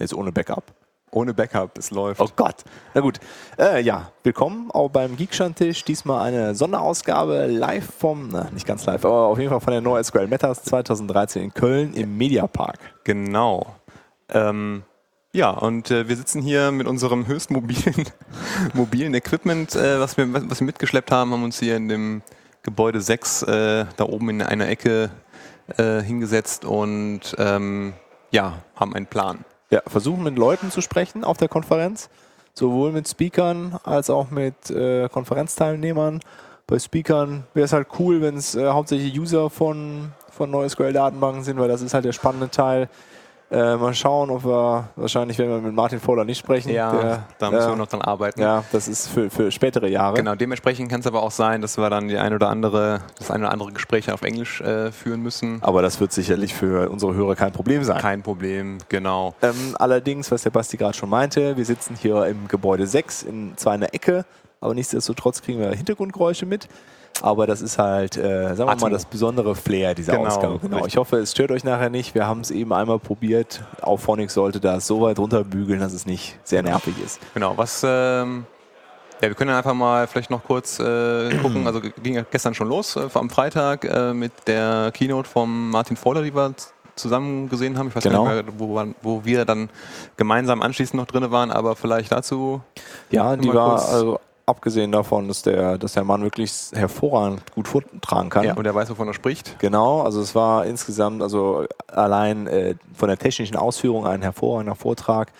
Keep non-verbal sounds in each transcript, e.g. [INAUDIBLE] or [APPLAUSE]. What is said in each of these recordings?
Jetzt ohne Backup. Ohne Backup, es läuft. Oh Gott. Na gut. Äh, ja, willkommen auch beim Geekstandtisch. Diesmal eine Sonderausgabe live vom, na, nicht ganz live, aber auf jeden Fall von der NoSQL Metas 2013 in Köln im Mediapark. Genau. Ähm, ja, und äh, wir sitzen hier mit unserem höchst mobilen, [LAUGHS] mobilen Equipment, äh, was, wir, was wir mitgeschleppt haben, haben uns hier in dem Gebäude 6 äh, da oben in einer Ecke äh, hingesetzt und ähm, ja, haben einen Plan. Ja, versuchen mit Leuten zu sprechen auf der Konferenz, sowohl mit Speakern als auch mit äh, Konferenzteilnehmern. Bei Speakern wäre es halt cool, wenn es äh, hauptsächlich User von, von NoSQL-Datenbanken sind, weil das ist halt der spannende Teil. Äh, mal schauen, ob wir, wahrscheinlich werden wir mit Martin Fowler nicht sprechen. Ja, der, da müssen äh, wir noch dran arbeiten. Ja, das ist für, für spätere Jahre. Genau, dementsprechend kann es aber auch sein, dass wir dann die ein oder andere, das ein oder andere Gespräch auf Englisch äh, führen müssen. Aber das wird sicherlich für unsere Hörer kein Problem sein. Kein Problem, genau. Ähm, allerdings, was der Basti gerade schon meinte, wir sitzen hier im Gebäude 6 in zwar einer Ecke, aber nichtsdestotrotz kriegen wir Hintergrundgeräusche mit. Aber das ist halt, äh, sagen wir Atmo. mal, das besondere Flair dieser Genau, Ausgabe. Genau. Ich hoffe, es stört euch nachher nicht. Wir haben es eben einmal probiert. Auf Phonics sollte das so weit runterbügeln, dass es nicht sehr nervig ist. Genau, was, ähm, ja, wir können einfach mal vielleicht noch kurz äh, [CLEARS THROAT] gucken. Also ging ja gestern schon los, äh, am Freitag, äh, mit der Keynote von Martin Fowler, die wir zusammen gesehen haben. Ich weiß Genau. gar nicht mehr, wo, wir- wo wir dann gemeinsam anschließend noch drin waren, aber vielleicht dazu. Ja, die war, also abgesehen davon, dass der, dass der Mann wirklich hervorragend gut vortragen kann. Ja, und er weiß, wovon er spricht. Genau, also es war insgesamt, also allein äh, von der technischen Ausführung ein hervorragender Vortrag.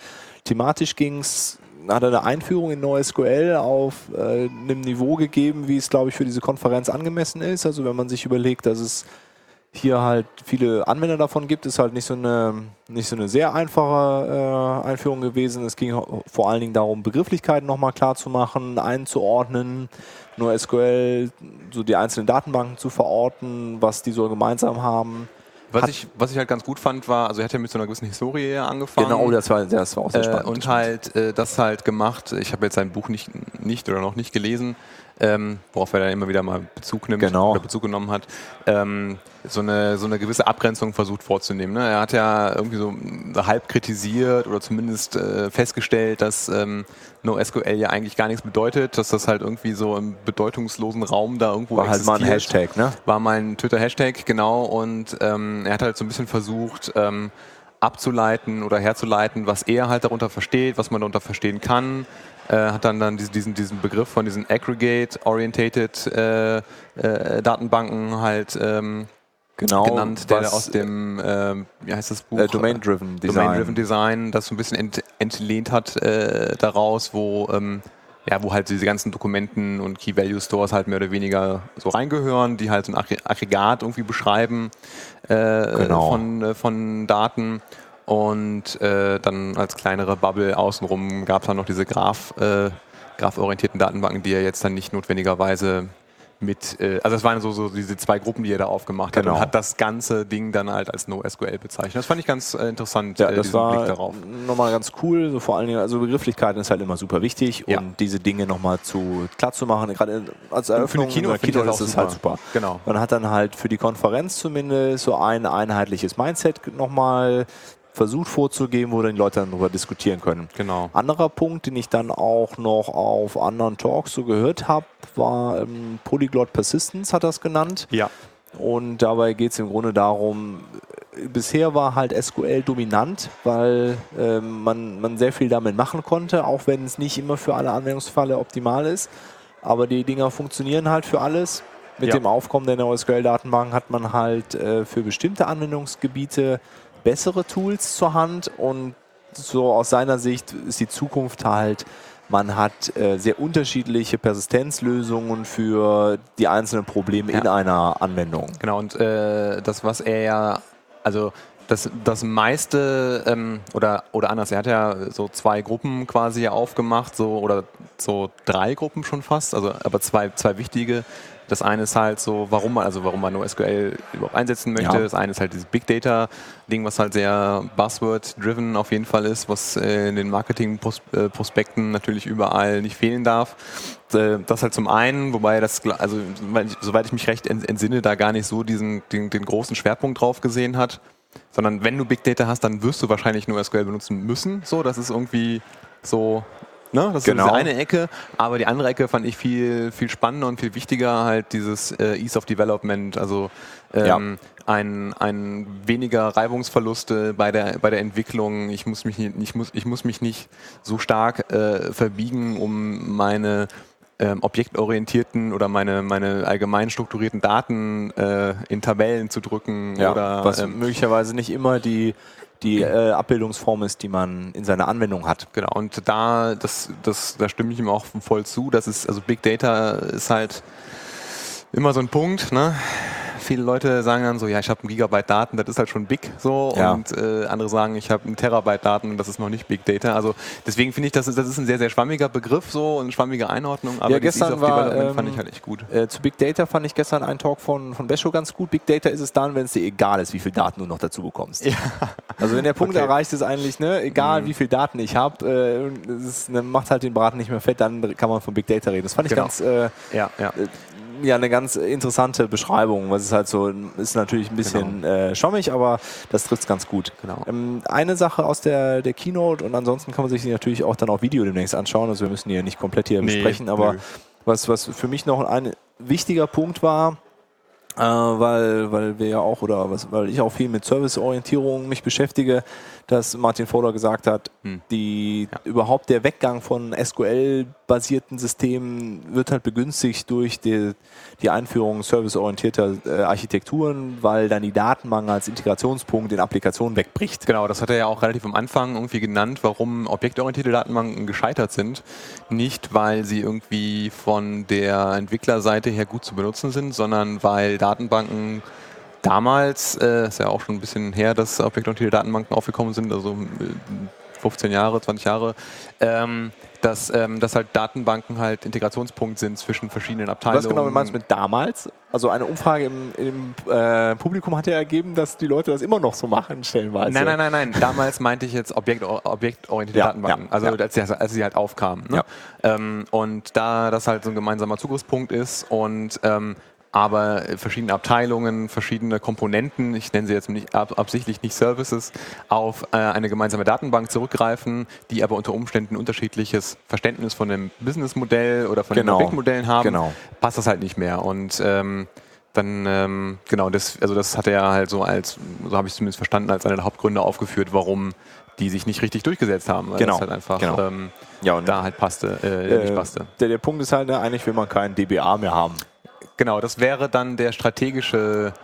Thematisch ging es, hat er eine Einführung in NoSQL auf äh, einem Niveau gegeben, wie es, glaube ich, für diese Konferenz angemessen ist. Also wenn man sich überlegt, dass es hier halt viele Anwender davon gibt, ist halt nicht so eine, nicht so eine sehr einfache äh, Einführung gewesen. Es ging vor allen Dingen darum, Begrifflichkeiten nochmal klar zu machen, einzuordnen, nur SQL, so die einzelnen Datenbanken zu verorten, was die so gemeinsam haben. Was ich, was ich halt ganz gut fand, war, also er hat ja mit so einer gewissen Historie angefangen. Genau, das war, das war auch sehr Äh, spannend. und halt äh, das halt gemacht. Ich habe jetzt sein Buch nicht, nicht oder noch nicht gelesen, ähm, worauf er dann immer wieder mal Bezug nimmt Genau. oder Bezug genommen hat. Ähm, so, eine, so eine gewisse Abgrenzung versucht vorzunehmen. Ne? Er hat ja irgendwie so halb kritisiert oder zumindest äh, festgestellt, dass ähm, NoSQL ja eigentlich gar nichts bedeutet, dass das halt irgendwie so im bedeutungslosen Raum da irgendwo war halt mal ein existiert Hashtag, ne? war mein Twitter-Hashtag, genau. Und ähm, er hat halt so ein bisschen versucht, ähm, abzuleiten oder herzuleiten, was er halt darunter versteht, was man darunter verstehen kann. Äh, hat dann, dann diesen, diesen, Begriff von diesen Aggregate-Orientated äh, äh, Datenbanken halt ähm, Genau. genannt, der aus dem, ähm, wie heißt das Buch? äh, Domain-Driven Design. Domain-Driven Design, das so ein bisschen ent, entlehnt hat äh, daraus, wo, ähm, ja, wo halt diese ganzen Dokumenten und Key-Value-Stores halt mehr oder weniger so reingehören, die halt so ein Aggre- Aggregat irgendwie beschreiben äh, Genau. von, von Daten. Und äh, dann als kleinere Bubble außenrum gab es dann noch diese Graph, äh, graph-orientierten Datenbanken, die er jetzt dann nicht notwendigerweise mit, äh, also das waren so, so diese zwei Gruppen, die er da aufgemacht hat Genau. und hat das ganze Ding dann halt als NoSQL bezeichnet. Das fand ich ganz äh, interessant, Ja, äh, das war Blick darauf. nochmal ganz cool. So vor allen Dingen, also Begrifflichkeiten ist halt immer super wichtig Ja. und diese Dinge nochmal zu klar zu machen. Gerade als eine Eröffnung finde ich Keynote das ist es auch halt super. Genau. Man hat dann halt für die Konferenz zumindest so ein einheitliches Mindset nochmal versucht vorzugeben, wo dann die Leute dann darüber diskutieren können. Genau. Anderer Punkt, den ich dann auch noch auf anderen Talks so gehört habe, war ähm, Polyglot Persistence, hat das genannt. Ja. Und dabei geht es im Grunde darum, äh, bisher war halt SQL dominant, weil ähm, man, man sehr viel damit machen konnte, auch wenn es nicht immer für alle Anwendungsfälle optimal ist. Aber die Dinger funktionieren halt für alles. Mit Ja. dem Aufkommen der NoSQL-Datenbank hat man halt äh, für bestimmte Anwendungsgebiete bessere Tools zur Hand und so aus seiner Sicht ist die Zukunft halt, man hat äh, sehr unterschiedliche Persistenzlösungen für die einzelnen Probleme in Ja. einer Anwendung. Genau, und äh, das, was er ja, also das, das meiste, ähm, oder, oder anders, er hat ja so zwei Gruppen quasi aufgemacht, so, oder so drei Gruppen schon fast, also aber zwei, zwei wichtige. Das eine ist halt so, warum man, also warum man NoSQL überhaupt einsetzen möchte. Ja. Das eine ist halt dieses Big Data-Ding, was halt sehr Buzzword-driven auf jeden Fall ist, was äh, in den Marketing-Prospekten natürlich überall nicht fehlen darf. Äh, Das halt zum einen, wobei das, also soweit ich mich recht ent- entsinne, da gar nicht so diesen den, den großen Schwerpunkt drauf gesehen hat. sondern wenn du Big Data hast, dann wirst du wahrscheinlich nur SQL benutzen müssen. So, das ist irgendwie so Ne? Das Genau. ist eine Ecke, aber die andere Ecke fand ich viel, viel spannender und viel wichtiger, halt dieses äh, Ease of Development, also ähm, ein, ein weniger Reibungsverluste bei der, bei der Entwicklung. Ich muss mich nicht, ich muss, ich muss mich nicht so stark äh, verbiegen, um meine ähm, objektorientierten oder meine, meine allgemein strukturierten Daten äh, in Tabellen zu drücken Ja, oder was ähm, möglicherweise nicht immer die, die äh, Abbildungsform ist, die man in seiner Anwendung hat. Genau, und da, das, das, da stimme ich ihm auch voll zu. Das ist, also Big Data ist halt immer so ein Punkt, ne? Viele Leute sagen dann so, ja, ich habe ein Gigabyte Daten, das ist halt schon big so. Ja. Und äh, andere sagen, ich habe ein Terabyte Daten und das ist noch nicht Big Data. Also deswegen finde ich, das ist, das ist ein sehr, sehr schwammiger Begriff so und eine schwammige Einordnung, aber Ja, gestern war, Development fand ähm, ich halt echt gut. Äh, zu Big Data fand ich gestern einen Talk von, von Bescho ganz gut. Big Data ist es dann, wenn es dir egal ist, wie viel Daten du noch dazu bekommst. Also wenn der Punkt Okay. Mhm. erreicht ist eigentlich, ne, egal wie viel Daten ich habe, äh, macht halt den Braten nicht mehr fett, dann kann man von Big Data reden. Das fand ich Genau. ganz, äh, Ja, ja. Ja, eine ganz interessante Beschreibung, was ist halt so, ist natürlich ein bisschen äh, schwammig, aber das trifft es ganz gut. Genau. Ähm, eine Sache aus der, der Keynote und ansonsten kann man sich natürlich auch dann auf Video demnächst anschauen, also wir müssen die ja nicht komplett hier Nee, besprechen, aber nö. was, was für mich noch ein wichtiger Punkt war, äh, weil, weil wir ja auch, oder was, weil ich auch viel mit Serviceorientierung mich beschäftige, dass Martin Fowler gesagt hat, Hm. die Ja. überhaupt der Weggang von SQL-basierten Systemen wird halt begünstigt durch die, die Einführung serviceorientierter äh, Architekturen, weil dann die Datenbank als Integrationspunkt in Applikationen wegbricht. Genau, das hat er ja auch relativ am Anfang irgendwie genannt, warum objektorientierte Datenbanken gescheitert sind. Nicht, weil sie irgendwie von der Entwicklerseite her gut zu benutzen sind, sondern weil Datenbanken damals, äh, ist ja auch schon ein bisschen her, dass objektorientierte Datenbanken aufgekommen sind, also äh, 15 Jahre, 20 Jahre, ähm, dass, ähm, dass halt Datenbanken halt Integrationspunkt sind zwischen verschiedenen Abteilungen. Was genau meinst du mit damals? Also eine Umfrage im, im äh, Publikum hat ja ergeben, dass die Leute das immer noch so machen, stellenweise. Nein, nein, nein, nein. Damals meinte ich jetzt Objekt, objektorientierte Ja, Datenbanken. ja, also ja. Als, sie, als sie halt aufkamen. Ne? Ähm, und da das halt so ein gemeinsamer Zugriffspunkt ist und ähm, aber verschiedene Abteilungen, verschiedene Komponenten, ich nenne sie jetzt nicht ab, absichtlich nicht Services, auf äh, eine gemeinsame Datenbank zurückgreifen, die aber unter Umständen unterschiedliches Verständnis von dem Businessmodell oder von Genau. den Objektmodellen haben, Genau. passt das halt nicht mehr. Und ähm, dann, ähm, genau, das, also das hat er halt so als, so habe ich es zumindest verstanden, als einer der Hauptgründe aufgeführt, warum die sich nicht richtig durchgesetzt haben. Weil Genau, das halt einfach genau. ähm, Ja, und da halt passte, äh, nicht äh, passte. der, der Punkt ist halt, ne, eigentlich will man keinen DBA mehr haben. Genau, das wäre dann der strategische,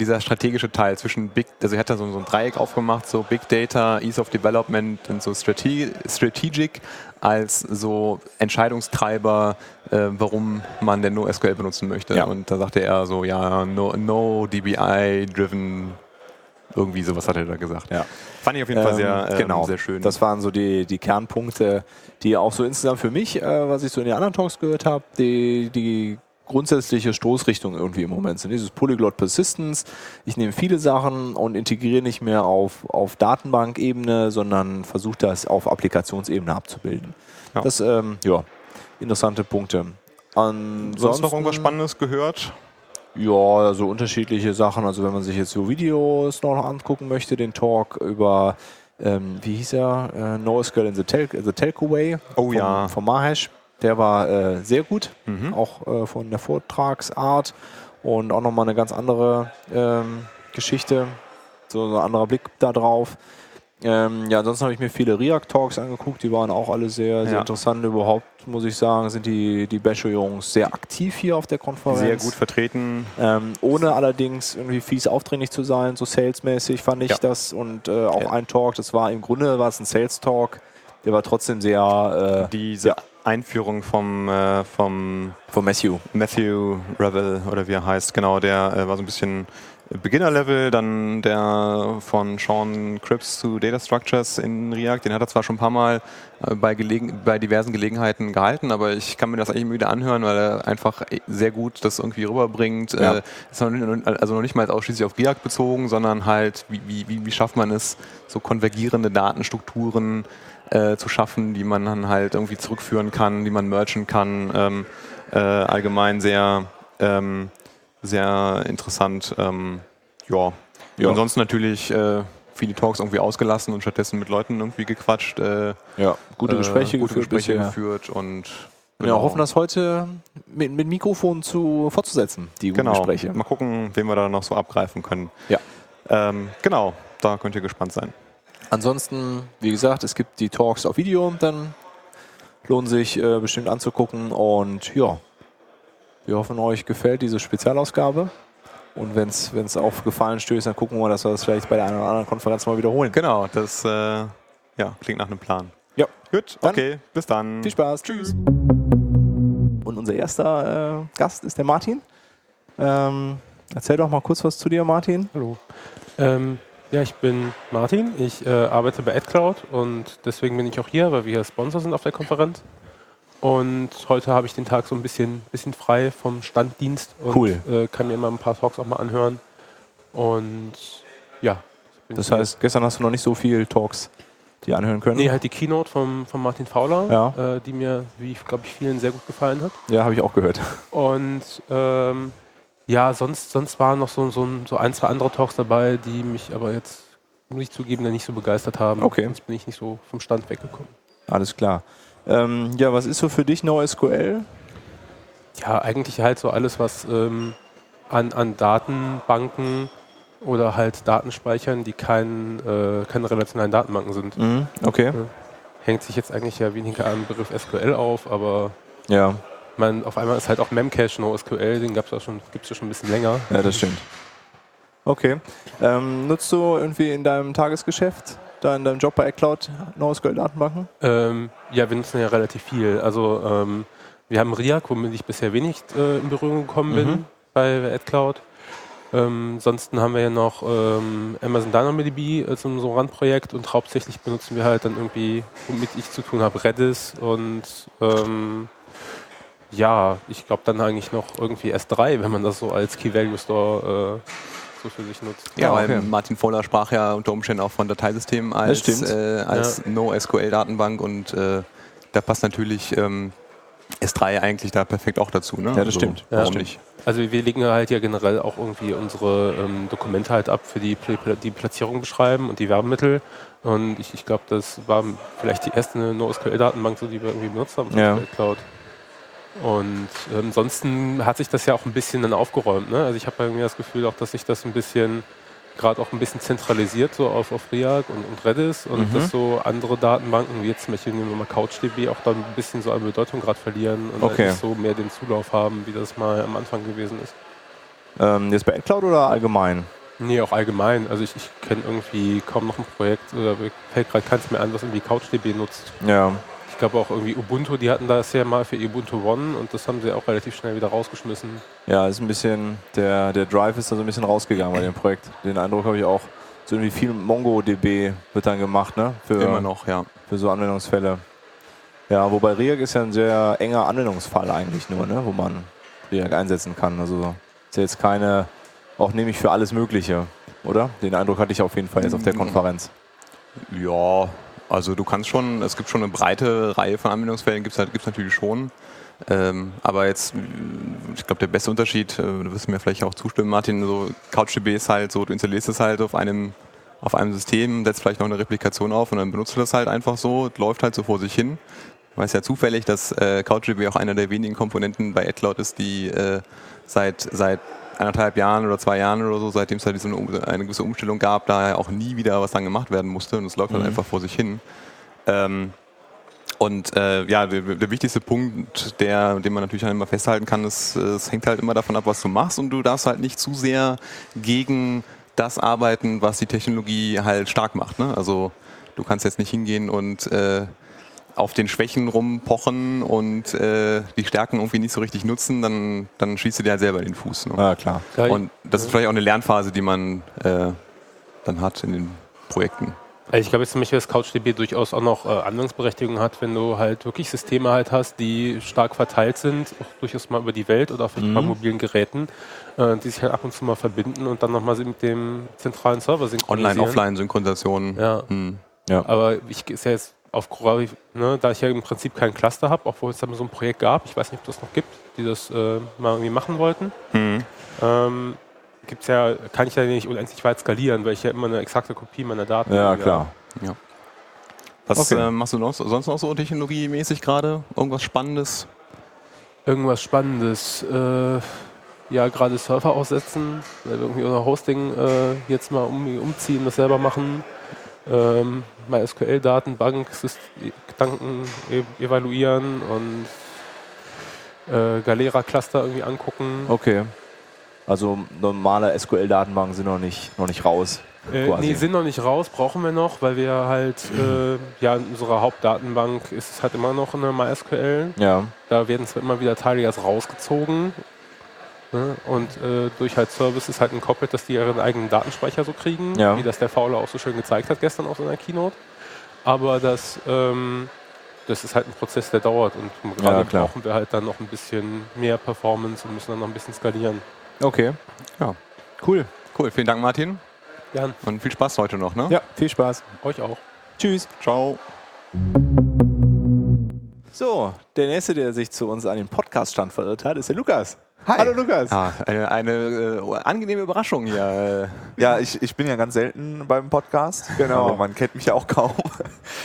dieser strategische Teil zwischen Big, also er hat da so, so ein Dreieck aufgemacht, so Big Data, Ease of Development und so Strate Strategic als so Entscheidungstreiber, äh, warum man denn NoSQL benutzen möchte. Ja. Und da sagte er so, ja, no, no DBI-driven, irgendwie sowas hat er da gesagt. Ja. Fand ich auf jeden Fall sehr, Ähm, ähm, genau. sehr schön. Das waren so die, die Kernpunkte, die auch so insgesamt für mich, äh, was ich so in den anderen Talks gehört habe, die, die grundsätzliche Stoßrichtung irgendwie im Moment sind. Dieses Polyglot Persistence. Ich nehme viele Sachen und integriere nicht mehr auf, auf Datenbankebene, sondern versuche das auf Applikationsebene abzubilden. Ja. Das, ähm, ja, interessante Punkte. Ansonsten, Sonst noch irgendwas Spannendes gehört? Ja, so unterschiedliche Sachen. Also wenn man sich jetzt so Videos noch angucken möchte, den Talk über, ähm, wie hieß er, äh, NoSQL in the, Tel the Telco Way Oh vom, ja. vom Mahesh. Der war äh, sehr gut, Mhm. auch äh, von der Vortragsart und auch nochmal eine ganz andere ähm, Geschichte, so ein anderer Blick da drauf. Ähm, ja, ansonsten habe ich mir viele React-Talks angeguckt, die waren auch alle sehr, sehr Ja. interessant. Überhaupt, muss ich sagen, sind die, die Basho-Jungs sehr aktiv hier auf der Konferenz. Sehr gut vertreten. Ähm, ohne allerdings irgendwie fies aufdringlich zu sein, so salesmäßig fand ich Ja. das. Und äh, auch Ja. ein Talk, das war im Grunde war es ein Sales-Talk, der war trotzdem sehr äh, Diese. Einführung vom, äh, vom von Matthew. Matthew Revel oder wie er heißt, genau, der äh, war so ein bisschen Beginner-Level, dann der von Sean Cripps zu Data Structures in React, den hat er zwar schon ein paar Mal äh, bei, gelegen, bei diversen Gelegenheiten gehalten, aber ich kann mir das eigentlich immer wieder anhören, weil er einfach sehr gut das irgendwie rüberbringt. Ja. Äh, ist noch nicht, also noch nicht mal ausschließlich auf React bezogen, sondern halt, wie, wie, wie schafft man es, so konvergierende Datenstrukturen äh, zu schaffen, die man dann halt irgendwie zurückführen kann, die man merchen kann. Ähm, äh, allgemein sehr, ähm, sehr interessant. Ähm, ja, Ja. Ansonsten natürlich äh, viele Talks irgendwie ausgelassen und stattdessen mit Leuten irgendwie gequatscht. Äh, ja, gute Gespräche, äh, gute geführt, Gespräche geführt und Genau. Ja, hoffen, das heute mit, mit Mikrofon zu fortzusetzen, die genau. Gespräche. Mal gucken, wen wir da noch so abgreifen können. Ja. Ähm, genau, da könnt ihr gespannt sein. Ansonsten, wie gesagt, es gibt die Talks auf Video, dann lohnen sich äh, bestimmt anzugucken. Und ja, wir hoffen, euch gefällt diese Spezialausgabe. Und wenn es auf Gefallen stößt, dann gucken wir, dass wir das vielleicht bei der einen oder anderen Konferenz mal wiederholen. Genau, das äh, ja, klingt nach einem Plan. Ja. Gut, dann okay, bis dann. Viel Spaß. Tschüss. Und unser erster äh, Gast ist der Martin. Ähm, erzähl doch mal kurz was zu dir, Martin. Hallo. Ähm, ja, ich bin Martin. Ich äh, arbeite bei AdCloud und deswegen bin ich auch hier, weil wir hier Sponsor sind auf der Konferenz. Und heute habe ich den Tag so ein bisschen, bisschen frei vom Standdienst und cool. äh, kann mir immer ein paar Talks auch mal anhören. Und ja. Das heißt, gestern hast du noch nicht so viel Talks die anhören können? Nee, halt die Keynote von, von Martin Fowler, ja. äh, die mir, wie glaube ich, vielen sehr gut gefallen hat. Ja, habe ich auch gehört. [LAUGHS] Und ähm, ja, sonst, sonst waren noch so, so, so ein, zwei andere Talks dabei, die mich aber jetzt, muss ich zugeben, nicht so begeistert haben. Okay. Sonst bin ich nicht so vom Stand weggekommen. Alles klar. Ähm, ja, was ist so für dich NoSQL? Ja, eigentlich halt so alles, was ähm, an, an Datenbanken oder halt Daten speichern, die kein, äh, keine relationalen Datenbanken sind. Mhm, okay. Hängt sich jetzt eigentlich ja weniger am Begriff SQL auf, aber ja. Man, auf einmal ist halt auch Memcache NoSQL, den schon, gibt es ja schon ein bisschen länger. Ja, das stimmt. Okay. Ähm, nutzt du irgendwie in deinem Tagesgeschäft, da in deinem Job bei iCloud NoSQL-Datenbanken? Ähm, ja, wir nutzen ja relativ viel. Also ähm, wir haben RIAC, womit ich bisher wenig äh, in Berührung gekommen bin mhm. bei AdCloud. Ähm, ansonsten haben wir ja noch ähm, Amazon DynamoDB als so ein Randprojekt und hauptsächlich benutzen wir halt dann irgendwie, womit ich zu tun habe, Redis und ähm, ja, ich glaube dann eigentlich noch irgendwie S3, wenn man das so als Key Value Store äh, so für sich nutzt. Ja, ja okay. Martin Voller sprach ja unter Umständen auch von Dateisystemen als, äh, als ja. No-SQL-Datenbank und äh, da passt natürlich ähm, S3 eigentlich da perfekt auch dazu. Ne? Ja, das also, stimmt. Warum ja, nicht? Also wir legen halt ja generell auch irgendwie unsere ähm, Dokumente halt ab, für die die Platzierung beschreiben und die Werbemittel. Und ich, ich glaube, das war vielleicht die erste NoSQL-Datenbank, so, die wir irgendwie benutzt haben, ja. Cloud. Und ähm, ansonsten hat sich das ja auch ein bisschen dann aufgeräumt. Ne? Also ich habe irgendwie das Gefühl auch, dass sich das ein bisschen gerade auch ein bisschen zentralisiert, so auf, auf RIAC und, und Redis und mhm. dass so andere Datenbanken, wie jetzt zum Beispiel nehmen wir mal CouchDB, auch dann ein bisschen so an Bedeutung gerade verlieren und okay. nicht so mehr den Zulauf haben, wie das mal am Anfang gewesen ist. Ähm, jetzt bei Cloud oder allgemein? Nee, auch allgemein. Also ich, ich kenne irgendwie kaum noch ein Projekt, oder fällt gerade keins mehr an, was irgendwie CouchDB nutzt. Ja glaube auch irgendwie Ubuntu, die hatten das ja mal für Ubuntu One und das haben sie auch relativ schnell wieder rausgeschmissen. Ja, ist ein bisschen, der, der Drive ist da so ein bisschen rausgegangen bei dem Projekt. Den Eindruck habe ich auch. So irgendwie viel MongoDB wird dann gemacht, ne? Für, Immer noch, ja. Für so Anwendungsfälle. Ja, wobei React ist ja ein sehr enger Anwendungsfall eigentlich nur, ne? Wo man React einsetzen kann. Also ist ja jetzt keine, auch nämlich für alles Mögliche, oder? Den Eindruck hatte ich auf jeden Fall jetzt auf der mm. Konferenz. Ja, also du kannst schon, es gibt schon eine breite Reihe von Anwendungsfällen, gibt es halt, natürlich schon. Ähm, aber jetzt, ich glaube, der beste Unterschied, äh, du wirst mir vielleicht auch zustimmen, Martin, so CouchDB ist halt so, du installierst es halt auf einem, auf einem System, setzt vielleicht noch eine Replikation auf und dann benutzt du das halt einfach so, läuft halt so vor sich hin. Weiß ja zufällig, dass äh, CouchDB auch einer der wenigen Komponenten bei AdCloud ist, die äh, seit, seit anderthalb Jahren oder zwei Jahren oder so, seitdem es halt diese, eine gewisse Umstellung gab, da auch nie wieder was dann gemacht werden musste und es läuft halt mhm. halt einfach vor sich hin. Ähm, und äh, ja, der, der, wichtigste Punkt, der, den man natürlich immer festhalten kann, ist, es hängt halt immer davon ab, was du machst und du darfst halt nicht zu sehr gegen das arbeiten, was die Technologie halt stark macht. Ne? Also du kannst jetzt nicht hingehen und äh, auf den Schwächen rumpochen und äh, die Stärken irgendwie nicht so richtig nutzen, dann, dann schießt du dir halt selber den Fuß. Ne? Ja, klar. Und das ist vielleicht auch eine Lernphase, die man äh, dann hat in den Projekten. Also ich glaube jetzt zum Beispiel, dass CouchDB durchaus auch noch äh, Anwendungsberechtigung hat, wenn du halt wirklich Systeme halt hast, die stark verteilt sind, auch durchaus mal über die Welt oder auf mhm. mobilen Geräten, äh, die sich halt ab und zu mal verbinden und dann nochmal mit dem zentralen Server synchronisieren. Online-Offline-Synchronisation. Ja. Mhm. ja. Aber ich ist ja jetzt auf ne, da ich ja im Prinzip kein Cluster habe, obwohl es da so ein Projekt gab, ich weiß nicht, ob das noch gibt, die das äh, mal irgendwie machen wollten. Mhm. Ähm, gibt's ja, kann ich ja nicht unendlich weit skalieren, weil ich ja immer eine exakte Kopie meiner Daten Ja, habe. klar. Was Okay. äh, machst du noch, sonst noch so technologiemäßig gerade? Irgendwas Spannendes? Irgendwas Spannendes. Äh, ja, gerade Server aussetzen, weil wir irgendwie unser Hosting äh, jetzt mal um, umziehen, das selber machen. Ähm, MySQL-Datenbank, Gedanken e evaluieren und äh, Galera-Cluster irgendwie angucken. Okay. Also normale SQL-Datenbanken sind noch nicht, noch nicht raus. Äh, quasi. nee, sind noch nicht raus, brauchen wir noch, weil wir halt, äh, ja, in unserer Hauptdatenbank ist es halt immer noch eine MySQL. Ja. Da werden zwar immer wieder Teile jetzt rausgezogen. Ne? Und äh, durch halt Services halt entkoppelt, dass die ihren eigenen Datenspeicher so kriegen, Ja. wie das der Fauler auch so schön gezeigt hat gestern auf seiner Keynote. Aber das, ähm, das ist halt ein Prozess, der dauert und gerade Ja, brauchen wir halt dann noch ein bisschen mehr Performance und müssen dann noch ein bisschen skalieren. Okay. Ja. Cool. Cool, vielen Dank, Martin. Gern, Und viel Spaß heute noch, ne? Ja, viel Spaß. euch auch. Tschüss. Ciao. So, der nächste, der sich zu uns an den Podcast-Stand verirrt hat, ist der Lukas. Hi. Hallo Lukas. Ah, eine, eine äh, angenehme Überraschung hier. äh. Ja, ich, ich bin ja ganz selten beim Podcast. Genau. Aber man kennt mich ja auch kaum.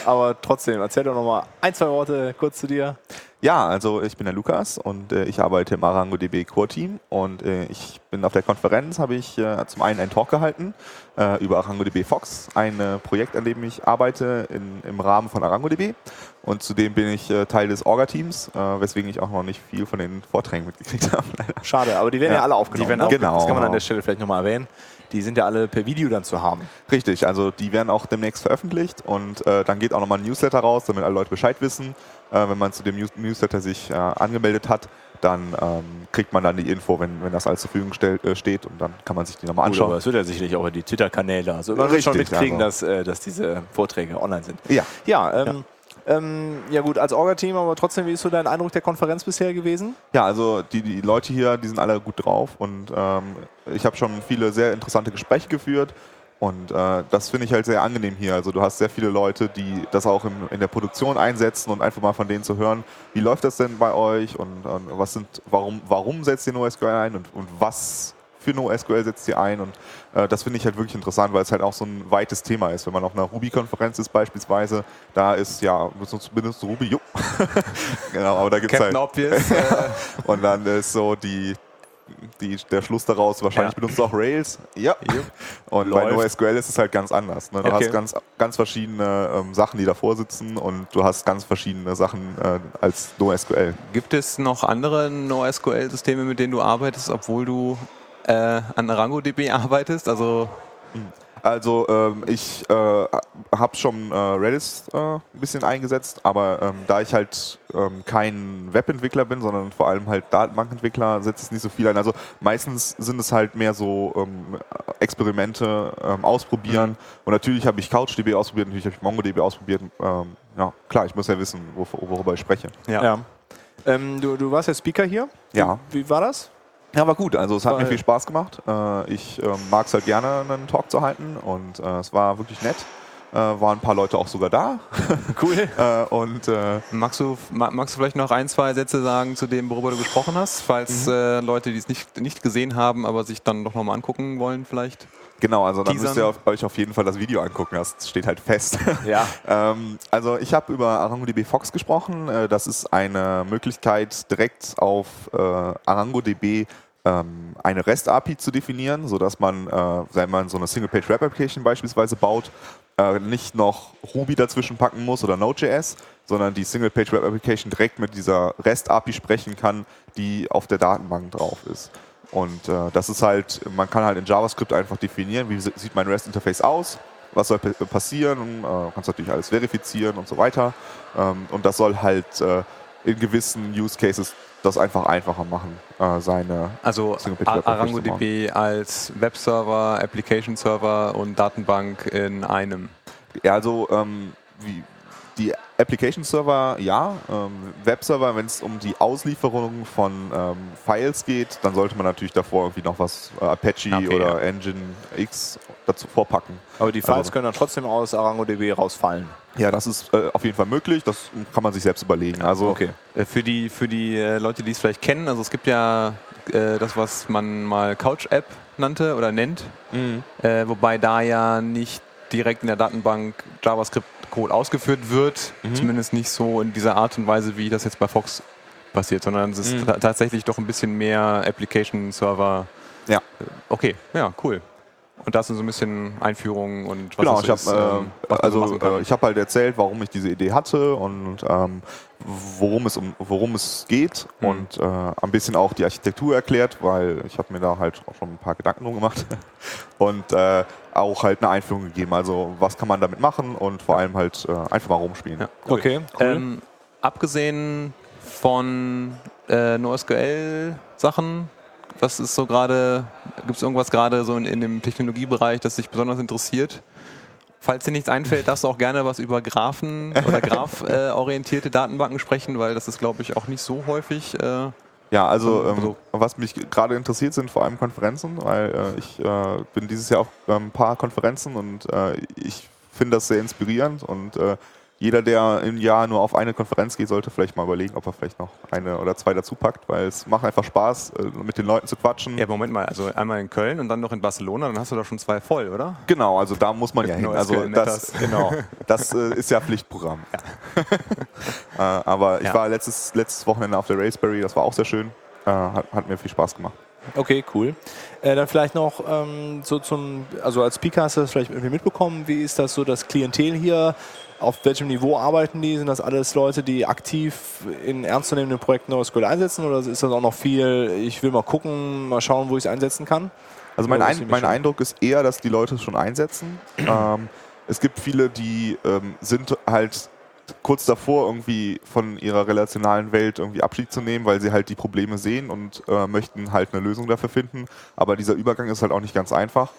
Aber trotzdem, erzähl doch noch mal ein, zwei Worte kurz zu dir. Ja, also ich bin der Lukas und äh, ich arbeite im ArangoDB Core Team und äh, ich bin auf der Konferenz, habe ich äh, zum einen einen Talk gehalten äh, über ArangoDB Fox, ein äh, Projekt, an dem ich arbeite in, im Rahmen von ArangoDB und zudem bin ich äh, Teil des Orga-Teams, weswegen ich auch noch nicht viel von den Vorträgen mitgekriegt [LAUGHS] habe. Schade, aber die werden ja, Ja, alle aufgenommen. die werden ne? aufgenommen. Das kann man an Genau. der Stelle vielleicht nochmal erwähnen. Die sind ja alle per Video dann zu haben. Richtig, also die werden auch demnächst veröffentlicht und äh, dann geht auch nochmal ein Newsletter raus, damit alle Leute Bescheid wissen. Äh, wenn man zu dem News Newsletter sich äh, angemeldet hat, dann ähm, kriegt man dann die Info, wenn, wenn das alles zur Verfügung stell, äh, steht und dann kann man sich die nochmal Gut, aber anschauen. es wird ja sicherlich auch über die Twitter-Kanäle. Also man wird schon richtig, mitkriegen, also. dass, äh, dass diese Vorträge online sind. Ja, Ja, ähm, ja. Ähm, ja gut, als Orga-Team, aber trotzdem, wie ist so dein Eindruck der Konferenz bisher gewesen? ja, also die, die Leute hier, die sind alle gut drauf und ähm, ich habe schon viele sehr interessante Gespräche geführt. Und äh, das finde ich halt sehr angenehm hier. Also du hast sehr viele Leute, die das auch in, in der Produktion einsetzen und einfach mal von denen zu hören, wie läuft das denn bei euch und, und was sind, warum, warum setzt ihr NoSQL ein und, und was für NoSQL setzt ihr ein und äh, das finde ich halt wirklich interessant, weil es halt auch so ein weites Thema ist. Wenn man auf einer Ruby-Konferenz ist beispielsweise, da ist ja, benutzt du Ruby, jo. [LAUGHS] genau, aber da gibt es halt, Captain Obvious. [LAUGHS] Äh, und dann ist so die, die, der Schluss daraus, wahrscheinlich Ja. benutzt du auch Rails. Ja. [LAUGHS] Und bei Läuft. NoSQL ist es halt ganz anders. Ne? Du Okay. hast ganz, ganz verschiedene ähm, Sachen, die davor sitzen und du hast ganz verschiedene Sachen äh, als NoSQL. gibt es noch andere NoSQL-Systeme, mit denen du arbeitest, obwohl du äh, an ArangoDB [LAUGHS] arbeitest? Also Also ähm, ich äh, habe schon äh, Redis äh, ein bisschen eingesetzt, aber ähm, da ich halt ähm, kein Webentwickler bin, sondern vor allem halt Datenbankentwickler, setze ich nicht so viel ein. Also meistens sind es halt mehr so ähm, Experimente ähm, ausprobieren. Und natürlich habe ich CouchDB ausprobiert, natürlich habe ich MongoDB ausprobiert. Ähm, ja, klar, ich muss ja wissen, wor worüber ich spreche. ja. Ähm, du, du warst ja Speaker hier. Ja. Wie war das? Ja, war gut. Also es hat mir viel Spaß gemacht. Äh, ich ähm, mag es halt gerne, einen Talk zu halten und äh, es war wirklich nett. Äh, waren ein paar Leute auch sogar da. [LAUGHS] Cool. äh, und äh, Magst du, ma- magst du vielleicht noch ein, zwei Sätze sagen zu dem, worüber du gesprochen hast, falls äh, Leute, die es nicht, nicht gesehen haben, aber sich dann doch nochmal angucken wollen vielleicht? genau, also dann Teasern. müsst ihr auf, euch auf jeden Fall das Video angucken. Das steht halt fest. [LAUGHS] Ja. [LAUGHS] Ähm, also ich habe über ArangoDB Fox gesprochen. Äh, das ist eine Möglichkeit, direkt auf äh, ArangoDB ähm, eine REST-API zu definieren, sodass man, äh, wenn man so eine Single-Page-Web-Application beispielsweise baut, äh, nicht noch Ruby dazwischen packen muss oder Node.js, sondern die Single-Page-Web-Application direkt mit dieser REST-API sprechen kann, die auf der Datenbank drauf ist. Und äh, das ist halt, man kann halt in JavaScript einfach definieren, wie sieht mein REST-Interface aus, was soll pa- passieren, äh, kannst natürlich alles verifizieren und so weiter. Ähm, und das soll halt äh, in gewissen Use Cases das einfach einfacher machen, äh, seine Also ArangoDB als Webserver, Application Server und Datenbank in einem. Ja, also ähm, wie die Application Server, ja. Ähm, Webserver, wenn es um die Auslieferung von ähm, Files geht, dann sollte man natürlich davor irgendwie noch was äh, Apache Okay, oder ja. Engine X dazu vorpacken. Aber die Files Also- können dann trotzdem aus ArangoDB rausfallen. Ja, das ist äh, auf jeden Fall möglich. Das kann man sich selbst überlegen. Also Okay. Äh, Für die, für die äh, Leute, die es vielleicht kennen, also es gibt ja äh, das, was man mal Couch-App nannte oder nennt. Äh, wobei da ja nicht direkt in der Datenbank JavaScript-Code ausgeführt wird. Zumindest nicht so in dieser Art und Weise, wie das jetzt bei Fox passiert, sondern es ist ta tatsächlich doch ein bisschen mehr Application-Server. Ja. Okay, ja, cool. Und das sind so ein bisschen Einführungen und was Genau, ich habe ist, ähm, also machen kann. äh, ich habe halt erzählt, warum ich diese Idee hatte und ähm, worum es um worum es geht Mhm. und äh, ein bisschen auch die Architektur erklärt, weil ich habe mir da halt auch schon ein paar Gedanken drum gemacht [LAUGHS] und äh, auch halt eine Einführung gegeben. Also was kann man damit machen und vor allem halt äh, einfach mal rumspielen. Ja. Okay, cool. Ähm, abgesehen von äh, NoSQL-Sachen, was ist so gerade, gibt es irgendwas gerade so in, in dem Technologiebereich, das dich besonders interessiert? Falls dir nichts einfällt, darfst du auch gerne was über Graphen oder graph-orientierte Datenbanken sprechen, weil das ist, glaube ich, auch nicht so häufig. Äh, Ja, also ähm, Also- was mich gerade interessiert sind vor allem Konferenzen, weil äh, ich äh, bin dieses Jahr auf ähm, ein paar Konferenzen und äh, ich finde das sehr inspirierend und äh, jeder, der im Jahr nur auf eine Konferenz geht, sollte vielleicht mal überlegen, ob er vielleicht noch eine oder zwei dazu packt, weil es macht einfach Spaß, äh, mit den Leuten zu quatschen. ja, Moment mal, also einmal in Köln und dann noch in Barcelona, dann hast du da schon zwei voll, oder? Genau, also da muss man ja hin. Also das, genau, [LAUGHS] das äh, ist ja Pflichtprogramm. [LAUGHS] äh, aber ich Ja. war letztes, letztes Wochenende auf der Raspberry, das war auch sehr schön. Hat, hat mir viel Spaß gemacht. Okay, cool. Äh, dann vielleicht noch ähm, so zum, also als Speaker hast du das vielleicht irgendwie mitbekommen, wie ist das so das Klientel hier? Auf welchem Niveau arbeiten die? Sind das alles Leute, die aktiv in ernstzunehmenden Projekten NoSQL einsetzen oder ist das auch noch viel, ich will mal gucken, mal schauen, wo ich es einsetzen kann? Also mein, Ein, mein Eindruck ist eher, dass die Leute es schon einsetzen. [CLEARS THROAT] ähm, es gibt viele, die ähm, sind halt kurz davor, irgendwie von ihrer relationalen Welt irgendwie Abschied zu nehmen, weil sie halt die Probleme sehen und äh, möchten halt eine Lösung dafür finden. Aber dieser Übergang ist halt auch nicht ganz einfach.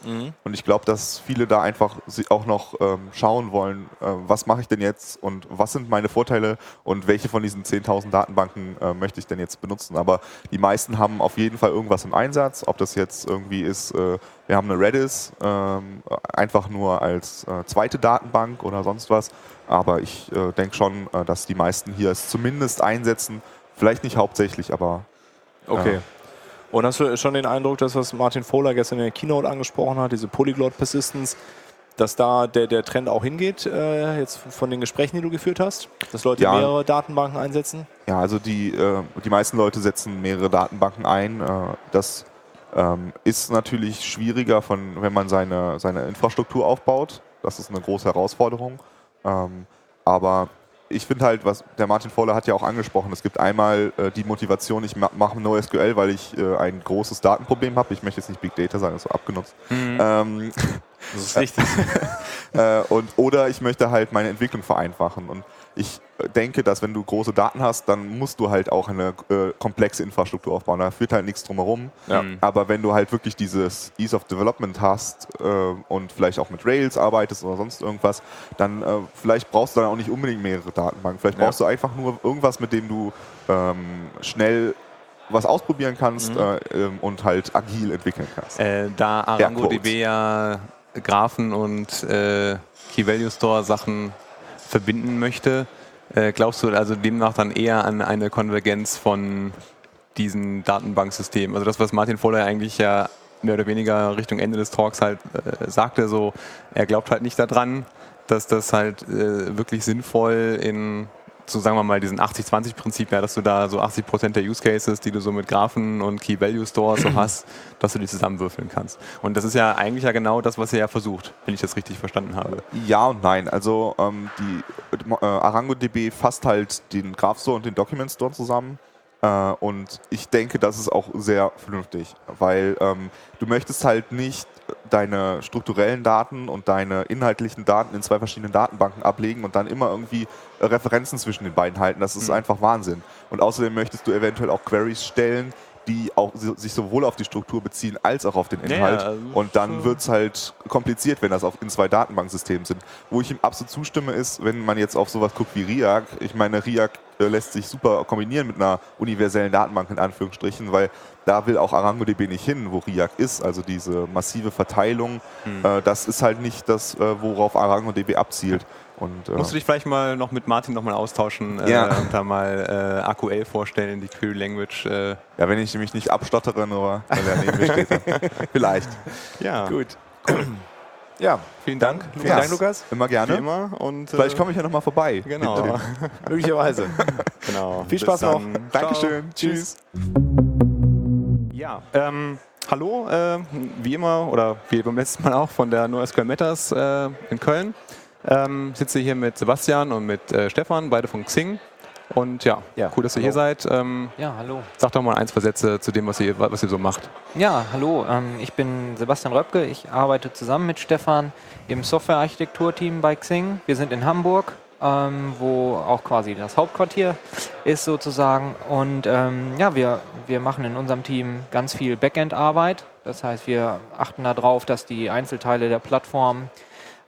Und ich glaube, dass viele da einfach auch noch ähm, schauen wollen, äh, was mache ich denn jetzt und was sind meine Vorteile und welche von diesen 10.000 Datenbanken äh, möchte ich denn jetzt benutzen. Aber die meisten haben auf jeden Fall irgendwas im Einsatz, ob das jetzt irgendwie ist, äh, wir haben eine Redis, ähm, einfach nur als äh, zweite Datenbank oder sonst was. Aber ich äh, denke schon, äh, dass die meisten hier es zumindest einsetzen. Vielleicht nicht hauptsächlich, aber Okay. Ja. Und hast du schon den Eindruck, dass was Martin Fowler gestern in der Keynote angesprochen hat, diese Polyglot Persistence, dass da der, der Trend auch hingeht, äh, jetzt von den Gesprächen, die du geführt hast? Dass Leute Ja. mehrere Datenbanken einsetzen? Ja, also die, äh, die meisten Leute setzen mehrere Datenbanken ein. Äh, das ähm, ist natürlich schwieriger, von, wenn man seine, seine Infrastruktur aufbaut. Das ist eine große Herausforderung. Ähm, aber ich finde halt, was der Martin Fowler hat ja auch angesprochen, es gibt einmal äh, die Motivation, ich ma mache NoSQL, weil ich äh, ein großes Datenproblem habe. Ich möchte jetzt nicht Big Data sagen, das ist so abgenutzt. Ähm, Das ist richtig. [LAUGHS] äh, und, oder ich möchte halt meine Entwicklung vereinfachen. Und ich denke, dass wenn du große Daten hast, dann musst du halt auch eine äh, komplexe Infrastruktur aufbauen. Da führt halt nichts drumherum. Ja. Aber wenn du halt wirklich dieses Ease of Development hast äh, und vielleicht auch mit Rails arbeitest oder sonst irgendwas, dann äh, vielleicht brauchst du dann auch nicht unbedingt mehrere Datenbanken. Vielleicht Ja. brauchst du einfach nur irgendwas, mit dem du ähm, schnell was ausprobieren kannst Mhm. äh, ähm, und halt agil entwickeln kannst. Äh, da ArangoDB ja Graphen und äh, Key-Value-Store-Sachen verbinden möchte, äh, glaubst du also demnach dann eher an eine Konvergenz von diesen Datenbanksystemen? Also das, was Martin Fowler eigentlich ja mehr oder weniger Richtung Ende des Talks halt äh, sagte, so er glaubt halt nicht daran, dass das halt äh, wirklich sinnvoll in so sagen wir mal diesen 80-20-Prinzip, ja, dass du da so 80 Prozent der Use Cases, die du so mit Graphen und Key Value Stores so [CLEARS THROAT] hast, dass du die zusammenwürfeln kannst. Und das ist ja eigentlich ja genau das, was ihr ja versucht, wenn ich das richtig verstanden habe. Ja und nein. Also ähm, die äh, ArangoDB fasst halt den Graph Store und den Document Store zusammen. Äh, und ich denke, das ist auch sehr vernünftig, weil ähm, du möchtest halt nicht deine strukturellen Daten und deine inhaltlichen Daten in zwei verschiedenen Datenbanken ablegen und dann immer irgendwie Referenzen zwischen den beiden halten. Das ist einfach Wahnsinn. Und außerdem möchtest du eventuell auch Queries stellen, die auch sich sowohl auf die Struktur beziehen als auch auf den Inhalt. also und dann wird es halt kompliziert, wenn das auf, in zwei Datenbanksystemen sind. Wo ich ihm absolut zustimme, ist, wenn man jetzt auf sowas guckt wie RIAC. Ich meine, RIAC äh, lässt sich super kombinieren mit einer universellen Datenbank in Anführungsstrichen, weil da will auch ArangoDB nicht hin, wo RIAC ist. Also diese massive Verteilung, äh, das ist halt nicht das, äh, worauf ArangoDB abzielt. Und, äh, Musst du dich vielleicht mal noch mit Martin nochmal austauschen äh, Ja. und da mal äh, AQL vorstellen, die Query Language. Äh, ja, wenn ich nämlich nicht abstottere, nur weil er neben mir steht. [LAUGHS] Vielleicht. ja, Gut. [CLEARS THROAT] Ja, vielen Dank. vielen Ja. Dank, Lukas. Immer Wie gerne. immer. Und, äh, Vielleicht komme ich ja nochmal vorbei. Genau. [LAUGHS] Möglicherweise. [LAUGHS] genau. Viel Spaß noch. Dankeschön. Ciao. Tschüss. Ja, ähm, hallo, äh, wie immer oder wie beim letzten Mal auch von der NoSQL Matters äh, in Köln. Ähm, sitze hier mit Sebastian und mit äh, Stefan, beide von Xing. Und ja, Ja, cool, dass ihr hallo. hier seid. Ähm, Ja, hallo. sag doch mal ein, zwei Sätze zu dem, was ihr, was ihr so macht. Ja, hallo. Ähm, ich bin Sebastian Röpke. Ich arbeite zusammen mit Stefan im Softwarearchitekturteam bei Xing. Wir sind in Hamburg, ähm, wo auch quasi das Hauptquartier ist sozusagen. Und ähm, ja, wir, wir machen in unserem Team ganz viel Backend-Arbeit. Das heißt, wir achten darauf, dass die Einzelteile der Plattform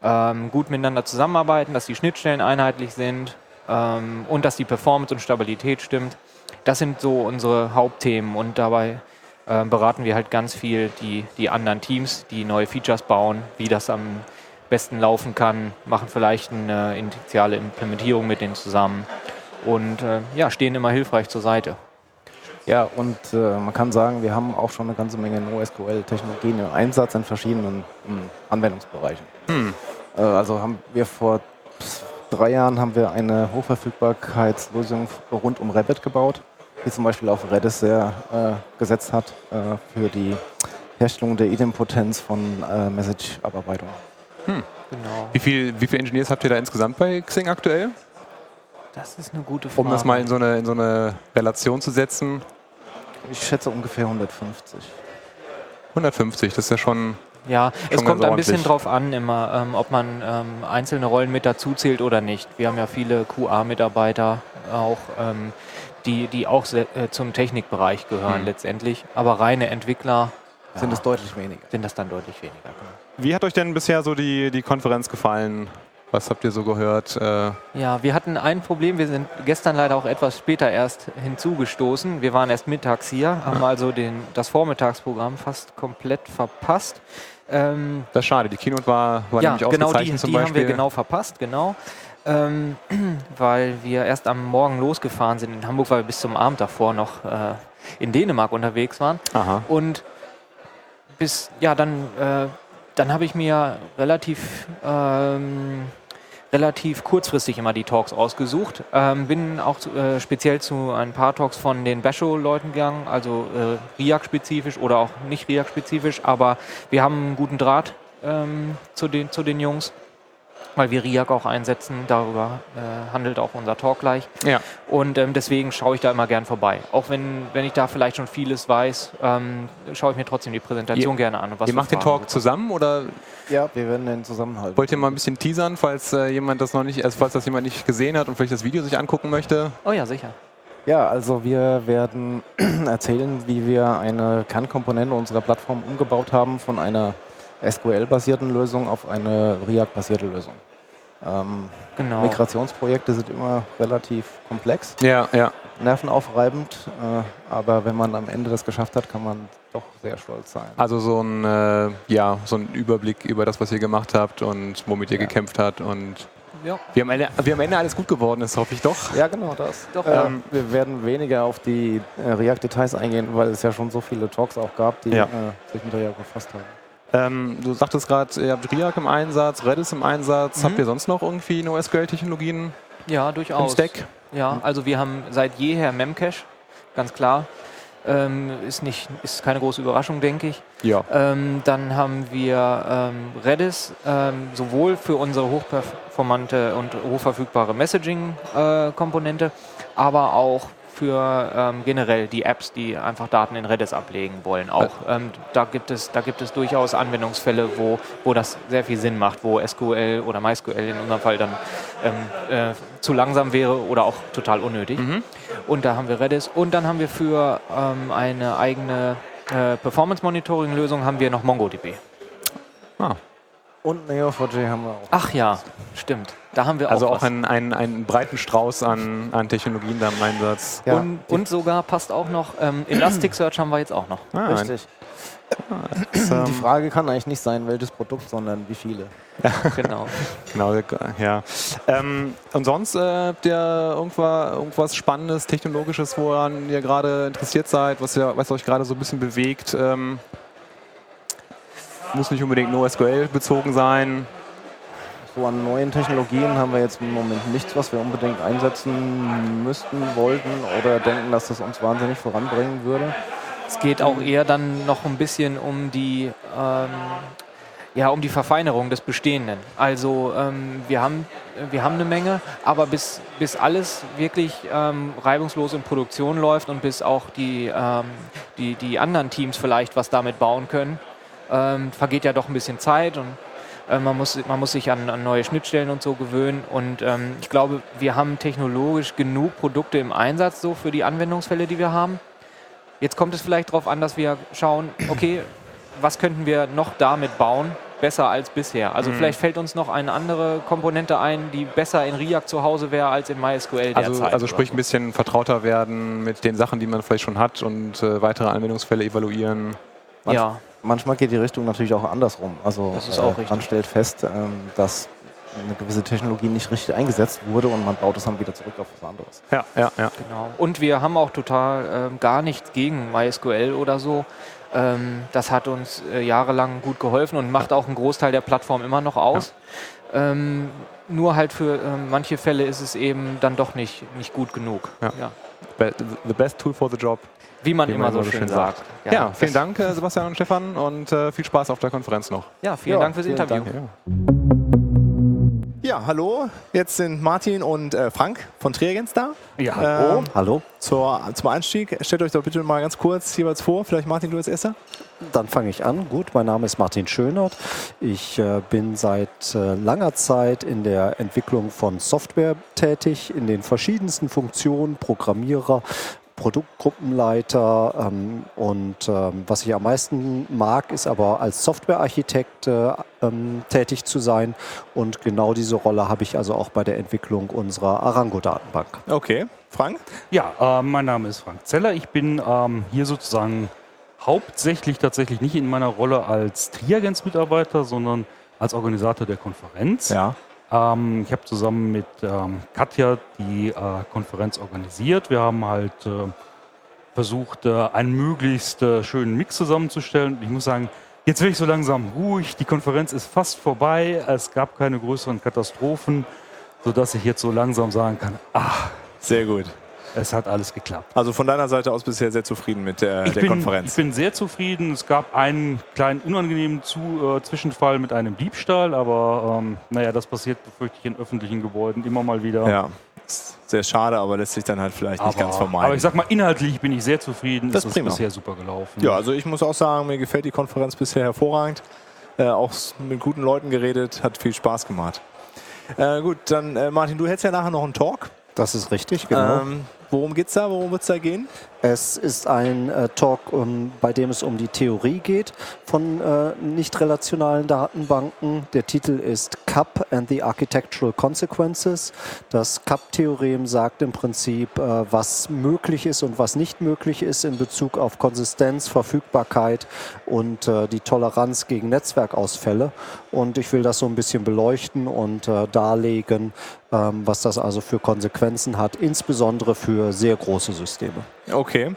ähm, gut miteinander zusammenarbeiten, dass die Schnittstellen einheitlich sind ähm, und dass die Performance und Stabilität stimmt. Das sind so unsere Hauptthemen und dabei äh, beraten wir halt ganz viel die, die anderen Teams, die neue Features bauen, wie das am besten laufen kann, machen vielleicht eine initiale Implementierung mit denen zusammen und äh, ja, stehen immer hilfreich zur Seite. Ja, und äh, man kann sagen, wir haben auch schon eine ganze Menge NoSQL-Technologien im Einsatz in verschiedenen mm, Anwendungsbereichen. Äh, also haben wir vor drei Jahren haben wir eine Hochverfügbarkeitslösung rund um Rabbit gebaut, die zum Beispiel auf Redis sehr äh, gesetzt hat äh, für die Herstellung der Idempotenz von äh, Message-Abarbeitung. Genau. Wie viel, wie viele Engineers habt ihr da insgesamt bei Xing aktuell? Das ist eine gute Frage. Um das mal in so eine, in so eine Relation zu setzen. Ich schätze ungefähr 150. 150, das ist ja schon. Ja, es Schon kommt ganz ein bisschen drauf an, immer, ähm, ob man ähm, einzelne Rollen mit dazu zählt oder nicht. Wir haben ja viele QA-Mitarbeiter auch, ähm, die, die auch äh, zum Technikbereich gehören Hm. letztendlich. Aber reine Entwickler Sind ja, es deutlich weniger. sind das dann deutlich weniger. genau. Wie hat euch denn bisher so die, die Konferenz gefallen? Was habt ihr so gehört? Äh, Ja, wir hatten ein Problem. Wir sind gestern leider auch etwas später erst hinzugestoßen. Wir waren erst mittags hier, haben also den, das Vormittagsprogramm fast komplett verpasst. Ähm, das ist schade. Die Keynote war, war ja, nämlich genau die, zum die haben wir genau verpasst, genau. Ähm, [CLEARS THROAT] weil wir erst am Morgen losgefahren sind in Hamburg, weil wir bis zum Abend davor noch äh, in Dänemark unterwegs waren. Aha. Und bis, ja, dann, äh, dann habe ich mir relativ, ähm, relativ kurzfristig immer die Talks ausgesucht. Ähm, bin auch äh, speziell zu ein paar Talks von den Basho-Leuten gegangen, also äh, RIAC-spezifisch oder auch nicht RIAC-spezifisch, aber wir haben einen guten Draht ähm, zu, den, zu den Jungs, weil wir RIAC auch einsetzen. Darüber äh, handelt auch unser Talk gleich. Ja. Und ähm, deswegen schaue ich da immer gern vorbei. Auch wenn, wenn ich da vielleicht schon vieles weiß, ähm, schaue ich mir trotzdem die Präsentation Ihr- gerne an. Ihr macht den Talk zusammen oder Ja, wir werden den zusammenhalten. wollt ihr mal ein bisschen teasern, falls äh, jemand das noch nicht, also falls das jemand nicht gesehen hat und vielleicht das Video sich angucken möchte? Oh ja, sicher. Ja, also wir werden [CLEARS THROAT] erzählen, wie wir eine Kernkomponente unserer Plattform umgebaut haben von einer SQL-basierten Lösung auf eine React-basierte Lösung. Ähm, Genau. Migrationsprojekte sind immer relativ komplex, Ja, ja. nervenaufreibend, äh, aber wenn man am Ende das geschafft hat, kann man doch sehr stolz sein. Also so ein, äh, ja, so ein Überblick über das, was ihr gemacht habt und womit ihr Ja. gekämpft habt und Ja. wie am, Ende, wie am Ende alles gut geworden ist, hoffe ich doch. Ja, genau das. Doch, ähm, wir werden weniger auf die äh, React-Details eingehen, weil es ja schon so viele Talks auch gab, die Ja. äh, sich mit React befasst haben. Ähm, du sagtest gerade, ihr habt React im Einsatz, Redis im Einsatz. Mhm. Habt ihr sonst noch irgendwie NoSQL-Technologien Ja, im durchaus. Stack? Ja, also wir haben seit jeher Memcache, ganz klar. Ähm, ist, nicht, ist keine große Überraschung, denke ich. Ja. Ähm, dann haben wir ähm, Redis, ähm, sowohl für unsere hochperformante und hochverfügbare Messaging-Komponente, aber auch für ähm, generell die Apps, die einfach Daten in Redis ablegen wollen. Auch ähm, da, gibt es, da gibt es durchaus Anwendungsfälle, wo, wo das sehr viel Sinn macht, wo SQL oder MySQL in unserem Fall dann ähm, äh, zu langsam wäre oder auch total unnötig. Und da haben wir Redis. Und dann haben wir für ähm, eine eigene äh, Performance-Monitoring-Lösung haben wir noch MongoDB. Ah. Und Neo4j haben wir auch. Ach ja, stimmt. Da haben wir Also auch, auch was. einen, einen, einen breiten Strauß an, an Technologien da im Einsatz. Ja, und, und sogar passt auch noch, ähm, Elasticsearch haben wir jetzt auch noch. Ah, Richtig. das, ähm, Die Frage kann eigentlich nicht sein, welches Produkt, sondern wie viele. [LAUGHS] Genau. Genau, ja. Ähm, und sonst äh, habt ihr irgendwas, irgendwas Spannendes, Technologisches, woran ihr gerade interessiert seid, was, ihr, was euch gerade so ein bisschen bewegt? Ähm, muss nicht unbedingt NoSQL bezogen sein. So an neuen Technologien haben wir jetzt im Moment nichts, was wir unbedingt einsetzen müssten, wollten oder denken, dass das uns wahnsinnig voranbringen würde. Es geht auch eher dann noch ein bisschen um die, ähm, ja, um die Verfeinerung des Bestehenden. Also ähm, wir, haben, wir haben eine Menge, aber bis, bis alles wirklich ähm, reibungslos in Produktion läuft und bis auch die, ähm, die, die anderen Teams vielleicht was damit bauen können, ähm, vergeht ja doch ein bisschen Zeit und äh, man, muss, man muss sich an, an neue Schnittstellen und so gewöhnen. Und ähm, ich glaube, wir haben technologisch genug Produkte im Einsatz so für die Anwendungsfälle, die wir haben. Jetzt kommt es vielleicht darauf an, dass wir schauen, okay, was könnten wir noch damit bauen, besser als bisher. Also vielleicht fällt uns noch eine andere Komponente ein, die besser in React zu Hause wäre als in MySQL Also, derzeit. also sprich so. ein bisschen vertrauter werden mit den Sachen, die man vielleicht schon hat und äh, weitere Anwendungsfälle evaluieren. Ja, Manchmal geht die Richtung natürlich auch andersrum. Also Das ist auch richtig. man stellt fest, ähm, dass eine gewisse Technologie nicht richtig eingesetzt wurde und man baut es dann wieder zurück auf was anderes. Ja, ja, ja. genau. Und wir haben auch total ähm, gar nichts gegen MySQL oder so. Ähm, das hat uns äh, jahrelang gut geholfen und macht auch einen Großteil der Plattform immer noch aus. Ähm, nur halt für ähm, manche Fälle ist es eben dann doch nicht, nicht gut genug. Ja. Ja. Be- The best tool for the job. Wie man Wie immer man so so schön schön sagt. Ja, vielen das- Dank, äh, Sebastian und Stefan, und äh, viel Spaß auf der Konferenz noch. Ja, vielen Ja, Dank fürs vielen Interview. Dank. Ja, hallo. Jetzt sind Martin und äh, Frank von Triagens da. Ja, Ähm, hallo. zur, zum Einstieg, stellt euch doch bitte mal ganz kurz jeweils vor. Vielleicht Martin, du als erster. Dann fange ich an. Gut, mein Name ist Martin Schönert. Ich äh, bin seit äh, langer Zeit in der Entwicklung von Software tätig, in den verschiedensten Funktionen, Programmierer, Produktgruppenleiter ähm, und ähm, was ich am meisten mag, ist aber als Softwarearchitekt äh, ähm, tätig zu sein und genau diese Rolle habe ich also auch bei der Entwicklung unserer Arango-Datenbank. Okay. Frank? Ja, äh, mein Name ist Frank Zeller. Ich bin ähm, hier sozusagen hauptsächlich tatsächlich nicht in meiner Rolle als Triagens-Mitarbeiter, sondern als Organisator der Konferenz. Ja. Ähm, ich habe zusammen mit ähm, Katja die äh, Konferenz organisiert. Wir haben halt äh, versucht, äh, einen möglichst äh, schönen Mix zusammenzustellen. Ich muss sagen, jetzt werde ich so langsam ruhig. Die Konferenz ist fast vorbei. Es gab keine größeren Katastrophen, sodass ich jetzt so langsam sagen kann, ach, Sehr gut. Es hat alles geklappt. Also von deiner Seite aus bisher sehr zufrieden mit der, Ich der bin, Konferenz. ich bin sehr zufrieden. Es gab einen kleinen unangenehmen Zu äh, Zwischenfall mit einem Diebstahl, aber ähm, naja, das passiert, befürchte ich, in öffentlichen Gebäuden immer mal wieder. ja. Ist Sehr schade, aber lässt sich dann halt vielleicht nicht ganz vermeiden. aber ich sag mal, inhaltlich bin ich sehr zufrieden. Das es ist prima. bisher super gelaufen. Ja, also ich muss auch sagen, mir gefällt die Konferenz bisher hervorragend. Äh, auch mit guten Leuten geredet, hat viel Spaß gemacht. Äh, gut, dann äh, Martin, du hältst ja nachher noch einen Talk. Das ist richtig, genau. Ähm, worum geht's da? Worum wird's da gehen? Es ist ein äh, Talk, um, bei dem es um die Theorie geht von äh, nicht relationalen Datenbanken. Der Titel ist CAP and the Architectural Consequences. Das CAP-Theorem sagt im Prinzip, äh, was möglich ist und was nicht möglich ist in Bezug auf Konsistenz, Verfügbarkeit und äh, die Toleranz gegen Netzwerkausfälle. Und ich will das so ein bisschen beleuchten und äh, darlegen, ähm, was das also für Konsequenzen hat, insbesondere für sehr große Systeme. Okay.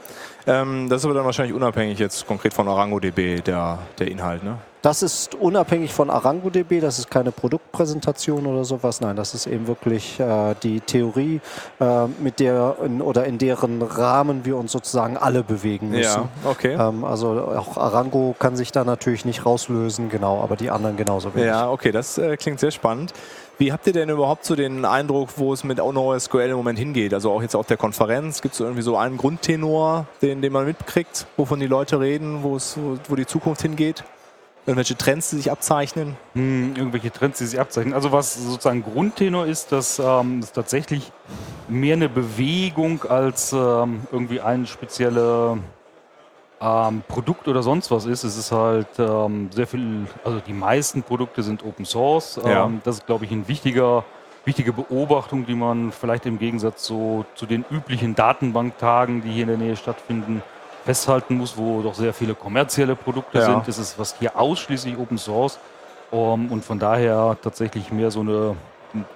Ähm, das ist aber dann wahrscheinlich unabhängig jetzt konkret von ArangoDB, der, der Inhalt, ne? Das ist unabhängig von ArangoDB, das ist keine Produktpräsentation oder sowas. Nein, das ist eben wirklich äh, die Theorie, äh, mit der in, oder in deren Rahmen wir uns sozusagen alle bewegen müssen. Ja, okay. Ähm, also auch Arango kann sich da natürlich nicht rauslösen, genau, aber die anderen genauso wenig. Ja, okay, das äh, klingt sehr spannend. Wie habt ihr denn überhaupt so den Eindruck, wo es mit NoSQL im Moment hingeht? Also auch jetzt auf der Konferenz, gibt es irgendwie so einen Grundtenor, den, den man mitkriegt, wovon die Leute reden, wo, wo, die Zukunft hingeht? Irgendwelche Trends, die sich abzeichnen? Hm, irgendwelche Trends, die sich abzeichnen. Also was sozusagen Grundtenor ist, dass ähm, es tatsächlich mehr eine Bewegung als ähm, irgendwie ein spezielle ähm, Produkt oder sonst was ist. Es ist halt ähm, sehr viel, also die meisten Produkte sind Open Source. Ähm, Ja. Das ist, glaube ich, ein wichtiger wichtige Beobachtung, die man vielleicht im Gegensatz so zu den üblichen Datenbanktagen, die hier in der Nähe stattfinden, festhalten muss, wo doch sehr viele kommerzielle Produkte Ja. sind. Das ist was hier ausschließlich Open Source um, und von daher tatsächlich mehr so eine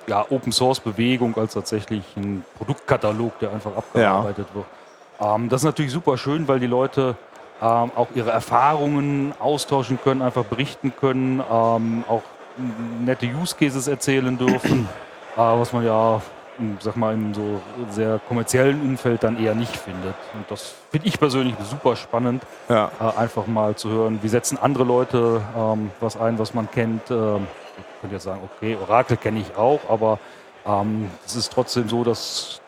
ja, Open Source Bewegung als tatsächlich ein Produktkatalog, der einfach abgearbeitet wird. Ähm, das ist natürlich super schön, weil die Leute ähm, auch ihre Erfahrungen austauschen können, einfach berichten können, ähm, auch nette Use Cases erzählen dürfen, [CLEARS THROAT] äh, was man ja, m, sag mal, in so sehr kommerziellen Umfeld dann eher nicht findet. Und das finde ich persönlich super spannend, Ja. äh, einfach mal zu hören, wie setzen andere Leute ähm, was ein, was man kennt. Ähm, ich könnte jetzt sagen, okay, Oracle kenne ich auch, aber ähm, es ist trotzdem so, dass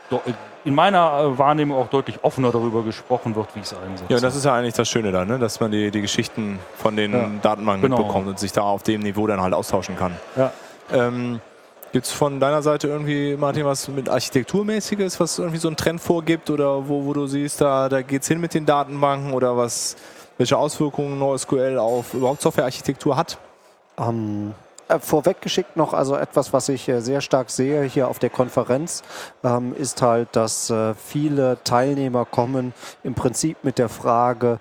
in meiner äh, Wahrnehmung auch deutlich offener darüber gesprochen wird, wie ich es einsetze. Ja, das ist ja eigentlich das Schöne da, ne? dass man die, die Geschichten von den Ja. Datenbanken Genau. bekommt und sich da auf dem Niveau dann halt austauschen kann. Ja. Ähm, Gibt es von deiner Seite irgendwie, Martin, was mit Architekturmäßiges, was irgendwie so einen Trend vorgibt oder wo, wo du siehst, da, da geht es hin mit den Datenbanken oder was, welche Auswirkungen NoSQL auf überhaupt Softwarearchitektur hat? Ähm, äh, vorweggeschickt noch, also etwas, was ich äh, sehr stark sehe hier auf der Konferenz, ähm, ist halt, dass äh, viele Teilnehmer kommen im Prinzip mit der Frage,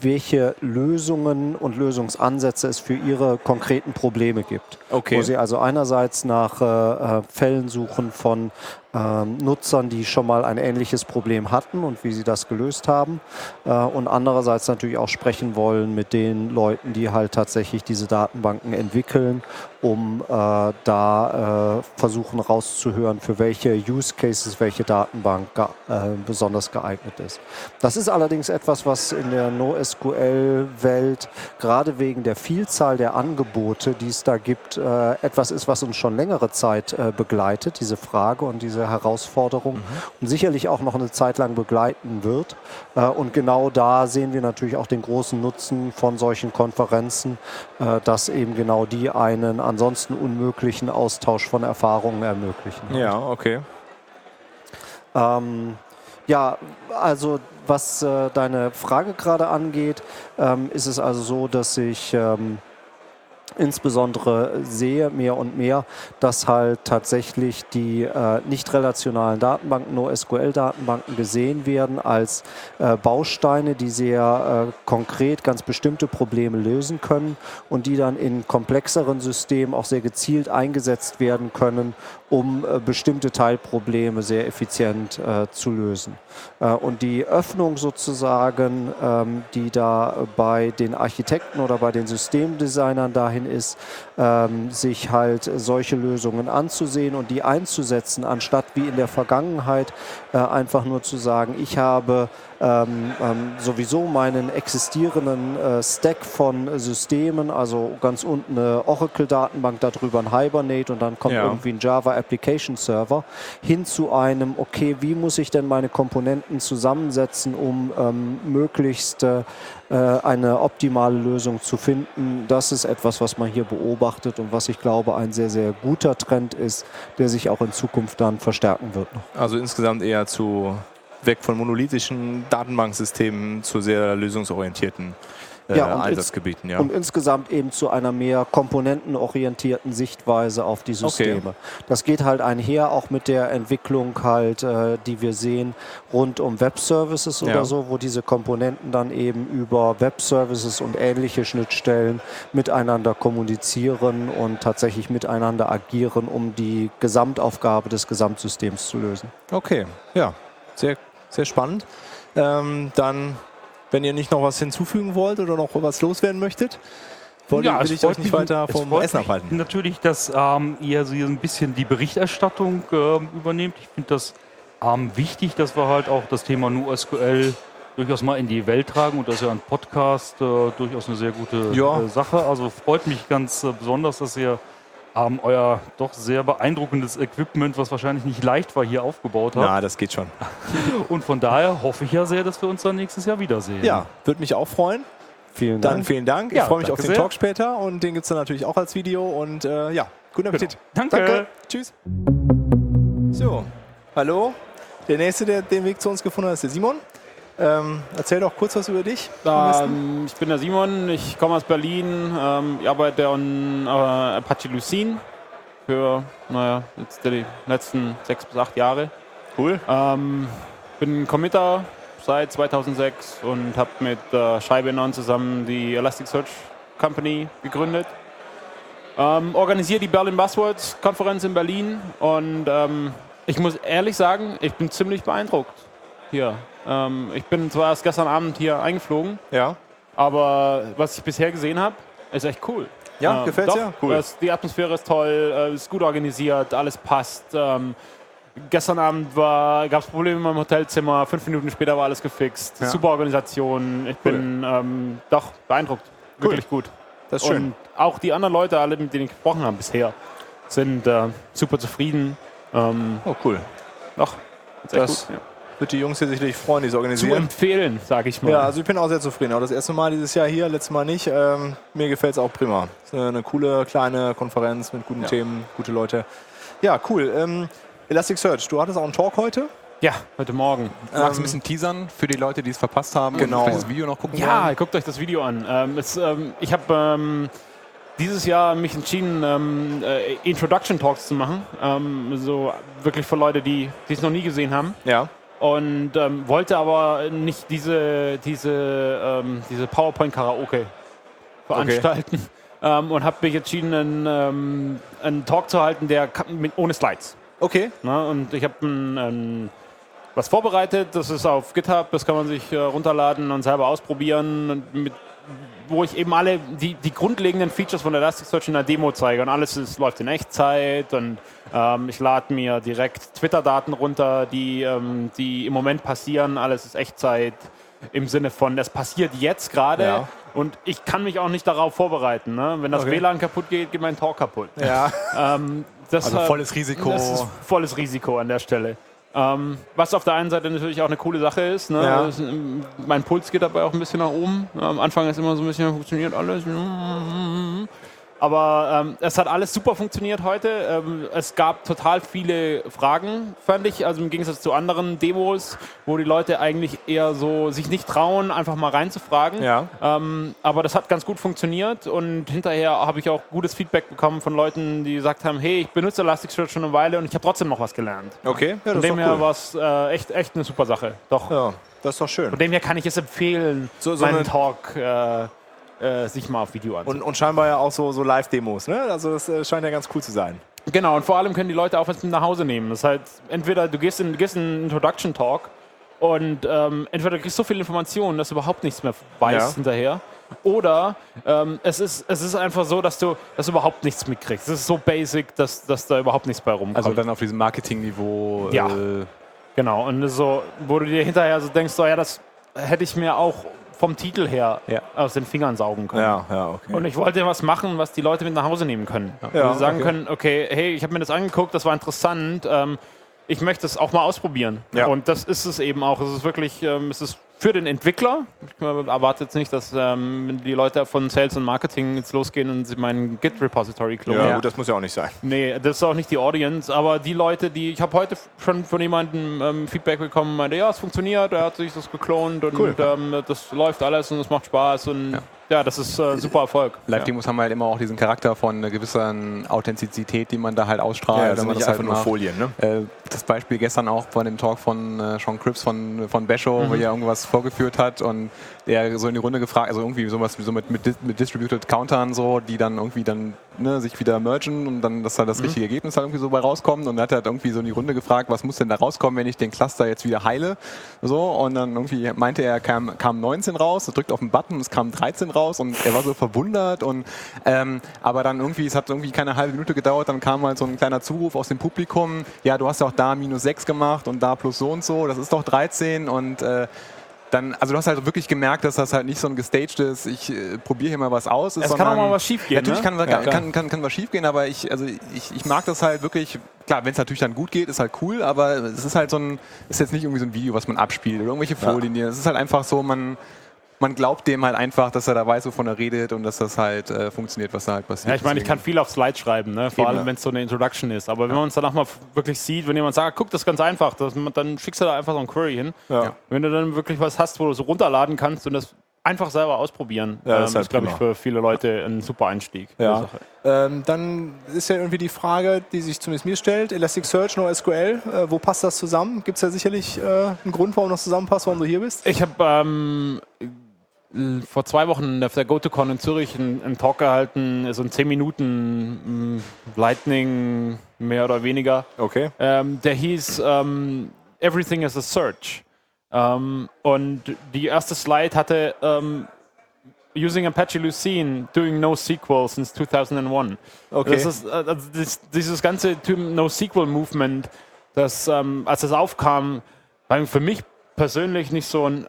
welche Lösungen und Lösungsansätze es für ihre konkreten Probleme gibt. Okay. Wo sie also einerseits nach äh, äh, Fällen suchen von ähm, Nutzern, die schon mal ein ähnliches Problem hatten und wie sie das gelöst haben. Äh, und andererseits natürlich auch sprechen wollen mit den Leuten, die halt tatsächlich diese Datenbanken entwickeln, um äh, da äh, versuchen rauszuhören, für welche Use Cases welche Datenbank ge äh, besonders geeignet ist. Das ist allerdings etwas, was in der NoSQL-Welt gerade wegen der Vielzahl der Angebote, die es da gibt, äh, etwas ist, was uns schon längere Zeit äh, begleitet, diese Frage und diese Herausforderung und sicherlich auch noch eine Zeit lang begleiten wird. Äh, und genau da sehen wir natürlich auch den großen Nutzen von solchen Konferenzen, äh, dass eben genau die einen ansonsten unmöglichen Austausch von Erfahrungen ermöglichen. Ja, okay. Ähm, ja, also was äh, deine Frage gerade angeht, ähm, ist es also so, dass ich ähm, insbesondere sehe mehr und mehr, dass halt tatsächlich die äh, nicht relationalen Datenbanken, NoSQL-Datenbanken gesehen werden als äh, Bausteine, die sehr äh, konkret ganz bestimmte Probleme lösen können und die dann in komplexeren Systemen auch sehr gezielt eingesetzt werden können, um äh, bestimmte Teilprobleme sehr effizient äh, zu lösen. Äh, und die Öffnung sozusagen, ähm, die da bei den Architekten oder bei den Systemdesignern dahin ist, ähm, sich halt solche Lösungen anzusehen und die einzusetzen, anstatt wie in der Vergangenheit äh, einfach nur zu sagen, ich habe ähm, ähm, sowieso meinen existierenden äh, Stack von Systemen, also ganz unten eine Oracle-Datenbank, darüber ein Hibernate und dann kommt Ja. irgendwie ein Java Application Server, hin zu einem, okay, wie muss ich denn meine Komponenten zusammensetzen, um ähm, möglichst äh, äh, eine optimale Lösung zu finden. Das ist etwas, was man hier beobachtet und was ich glaube ein sehr, sehr guter Trend ist, der sich auch in Zukunft dann verstärken wird. Also insgesamt eher zu weg von monolithischen Datenbanksystemen zu sehr lösungsorientierten äh, Ja, und Einsatzgebieten. Ja. Und insgesamt eben zu einer mehr komponentenorientierten Sichtweise auf die Systeme. Das geht halt einher auch mit der Entwicklung halt, äh, die wir sehen rund um Web-Services Ja. oder so, wo diese Komponenten dann eben über Web-Services und ähnliche Schnittstellen miteinander kommunizieren und tatsächlich miteinander agieren, um die Gesamtaufgabe des Gesamtsystems zu lösen. Okay, ja, sehr, sehr spannend. Ähm, dann, wenn ihr nicht noch was hinzufügen wollt oder noch was loswerden möchtet, wollt, Ja, will ich euch nicht weiter vom Essen abhalten. Natürlich, dass ähm, ihr so ein bisschen die Berichterstattung ähm, übernehmt. Ich finde das ähm, wichtig, dass wir halt auch das Thema NoSQL durchaus mal in die Welt tragen und das ist ja ein Podcast äh, durchaus eine sehr gute Ja. äh, Sache. Also freut mich ganz äh, besonders, dass ihr ähm, euer doch sehr beeindruckendes Equipment, was wahrscheinlich nicht leicht war, hier aufgebaut habt. Na, das geht schon. [LAUGHS] Und von daher hoffe ich ja sehr, dass wir uns dann nächstes Jahr wiedersehen. Ja, würde mich auch freuen. Vielen Dann Dank. vielen Dank. Ich Ja, freue mich auf den sehr. Talk später und den gibt es dann natürlich auch als Video. Und äh, ja, guten Appetit. Danke. Danke. Tschüss. So, hallo. Der nächste, der den Weg zu uns gefunden hat, ist der Simon. Ähm, erzähl doch kurz was über dich. Ähm, ich bin der Simon, ich komme aus Berlin, ähm, ich arbeite an äh, Apache Lucene für, naja, jetzt die letzten sechs bis acht Jahre. Cool. Ähm, bin Committer seit 2006 und habe mit äh, Scheibe zusammen die Elasticsearch Company gegründet. Ähm, organisiere die Berlin Buzzwords Konferenz in Berlin und ähm, ich muss ehrlich sagen, ich bin ziemlich beeindruckt hier. Ähm, ich bin zwar erst gestern Abend hier eingeflogen, Ja. aber was ich bisher gesehen habe, ist echt cool. Ja, Ähm, gefällt's doch, dir? Cool. Das, die Atmosphäre ist toll, äh, ist gut organisiert, alles passt. Ähm, gestern Abend gab es Probleme in meinem Hotelzimmer, fünf Minuten später war alles gefixt. Ja. Super Organisation. Ich bin ähm, doch beeindruckt. Wirklich gut. Das ist schön. Und auch die anderen Leute, alle, mit denen ich gesprochen habe bisher, sind äh, super zufrieden. Ähm, Oh, cool. doch, Das gut. Ja. Wird die Jungs hier sicherlich freuen, die es Zu organisieren. empfehlen, sage ich mal. Ja, also ich bin auch sehr zufrieden. Auch das erste Mal dieses Jahr hier, letztes Mal nicht. Ähm, mir gefällt es auch prima. Es ist eine coole kleine Konferenz mit guten Themen, gute Leute. Ja, cool. Ähm, Elasticsearch, du hattest auch einen Talk heute. ja, heute Morgen. Magst du ein bisschen teasern für die Leute, die es verpasst haben Genau. vielleicht das Video noch gucken Ja, wollen? guckt euch das Video an. Ähm, es, ähm, ich habe ähm, dieses Jahr mich entschieden, ähm, äh, Introduction Talks zu machen. Ähm, so wirklich für Leute, die die es noch nie gesehen haben. Ja. Und ähm, wollte aber nicht diese, diese, ähm, diese PowerPoint-Karaoke veranstalten. Ähm, und habe mich entschieden, einen, ähm, einen Talk zu halten, der mit, ohne Slides. Okay. Ne? Und ich habe was vorbereitet, das ist auf GitHub, das kann man sich äh, runterladen und selber ausprobieren, und mit, wo ich eben alle die, die grundlegenden Features von Elasticsearch in der Demo zeige. Und alles ist, läuft in Echtzeit und ähm, ich lade mir direkt Twitter-Daten runter, die, ähm, die im Moment passieren. Alles ist Echtzeit im Sinne von, das passiert jetzt gerade. Ja. Und ich kann mich auch nicht darauf vorbereiten. Ne? Wenn das Okay. WLAN kaputt geht, geht mein Talk kaputt. Ja. Ähm, das, Also volles Risiko. Das ist volles Risiko an der Stelle. Ähm, was auf der einen Seite natürlich auch eine coole Sache ist. Ne? Ja. Ähm, mein Puls geht dabei auch ein bisschen nach oben. Am Anfang ist immer so ein bisschen, funktioniert alles. Aber ähm, es hat alles super funktioniert heute. Ähm, es gab total viele Fragen, fand ich. Also im Gegensatz zu anderen Demos, wo die Leute eigentlich eher so sich nicht trauen, einfach mal reinzufragen. Ja. Ähm, aber das hat ganz gut funktioniert und hinterher habe ich auch gutes Feedback bekommen von Leuten, die gesagt haben, hey, ich benutze Elasticsearch schon eine Weile und ich habe trotzdem noch was gelernt. Okay. Ja, Von dem her cool. war es äh, echt, echt eine super Sache. Doch. Ja, das ist doch schön. Von dem her kann ich es empfehlen, So- so meinen eine- Talk äh, äh, sich mal auf Video anzusehen. Und, und scheinbar ja auch so, so Live-Demos, ne? Also das äh, scheint ja ganz cool zu sein. Genau, und vor allem können die Leute auch was mit nach Hause nehmen. Das heißt, entweder du gehst in, gehst in einen Introduction Talk und ähm, entweder du kriegst so viel Informationen, dass du überhaupt nichts mehr weißt Ja. hinterher. Oder ähm, es, ist, es ist einfach so, dass du, dass du überhaupt nichts mitkriegst. Es ist so basic, dass, dass da überhaupt nichts bei rumkommt. Also dann auf diesem Marketing-Niveau. Ja. Äh, Genau, und ist so, wo du dir hinterher so denkst, so, ja, das hätte ich mir auch vom Titel her Ja. aus den Fingern saugen können. Ja, ja, okay. Und ich wollte was machen, was die Leute mit nach Hause nehmen können. Ja, Wo sie sagen okay. können, okay, hey, ich habe mir das angeguckt, das war interessant, ähm, ich möchte es auch mal ausprobieren. Ja. Und das ist es eben auch. Es ist wirklich, ähm, es ist für den Entwickler. Ich erwarte jetzt nicht, dass ähm, die Leute von Sales und Marketing jetzt losgehen und sie meinen Git-Repository klonen. ja, gut, das muss ja auch nicht sein. Nee, das ist auch nicht die Audience, aber die Leute, die ich habe heute schon von jemandem ähm, Feedback bekommen, meinte, ja, es funktioniert, er hat sich das geklont und Cool. ähm, das läuft alles und es macht Spaß und ja, das ist äh, super Erfolg. Live-Demos haben halt immer auch diesen Charakter von einer gewissen Authentizität, die man da halt ausstrahlt. Ja, wenn das sind man nicht das halt einfach nur macht. Folien, ne? Äh, das Beispiel gestern auch von dem Talk von äh, Sean Cripps von, von Basho, Mhm. wo er irgendwas vorgeführt hat und der so in die Runde gefragt, also irgendwie sowas so mit, mit, mit Distributed Countern so, die dann irgendwie dann ne, sich wieder mergen und dann, dass da Mhm. das richtige Ergebnis halt irgendwie so bei rauskommt und dann hat er halt irgendwie so in die Runde gefragt, was muss denn da rauskommen, wenn ich den Cluster jetzt wieder heile, so und dann irgendwie meinte er, kam, kam 19 raus, er drückt auf den Button, es kam 13 raus und er war so verwundert und ähm, aber dann irgendwie, es hat irgendwie keine halbe Minute gedauert, dann kam halt so ein kleiner Zuruf aus dem Publikum, ja, du hast ja auch da minus 6 gemacht und da plus so und so, das ist doch 13 und äh, dann, also du hast halt wirklich gemerkt, dass das halt nicht so ein gestagedes, ich äh, probiere hier mal was aus ist, Es kann auch sondern- mal was schief gehen. Natürlich ne? kann, Ja, kann, kann, kann, was schief gehen, aber ich, also ich, ich mag das halt wirklich, klar, wenn es natürlich dann gut geht, ist halt cool, aber es ist halt so ein, ist jetzt nicht irgendwie so ein Video, was man abspielt oder irgendwelche Folien. die- Es ist halt einfach so, man, man glaubt dem halt einfach, dass er da weiß, wovon er redet und dass das halt äh, funktioniert, was da halt passiert. Ja, ich meine, ich kann viel auf Slides schreiben, ne? vor Eben, allem ja. wenn es so eine Introduction ist. Aber wenn man es danach mal wirklich sieht, wenn jemand sagt, guck, das ist ganz einfach, das, dann schickst du da einfach so ein Query hin. Ja. Wenn du dann wirklich was hast, wo du so runterladen kannst und das einfach selber ausprobieren. Ja, das ähm, ist halt ist, glaube ich, für viele Leute ein super Einstieg. Ja. Ähm, dann ist ja irgendwie die Frage, die sich zumindest mir stellt, Elasticsearch, NoSQL, äh, wo passt das zusammen? Gibt es da sicherlich äh, einen Grund, warum das zusammenpasst, warum du hier bist? Ich habe ähm, vor zwei Wochen auf der GoToCon in Zürich einen, einen Talk gehalten, so ein 10 Minuten mh, Lightning mehr oder weniger. Okay. Ähm, der hieß ähm, Everything is a Search. Ähm, und die erste Slide hatte ähm, Using Apache Lucene, doing NoSQL since 2001. Okay. Das ist, also das, dieses ganze NoSQL-Movement, das, ähm, als es aufkam, war für mich persönlich nicht so ein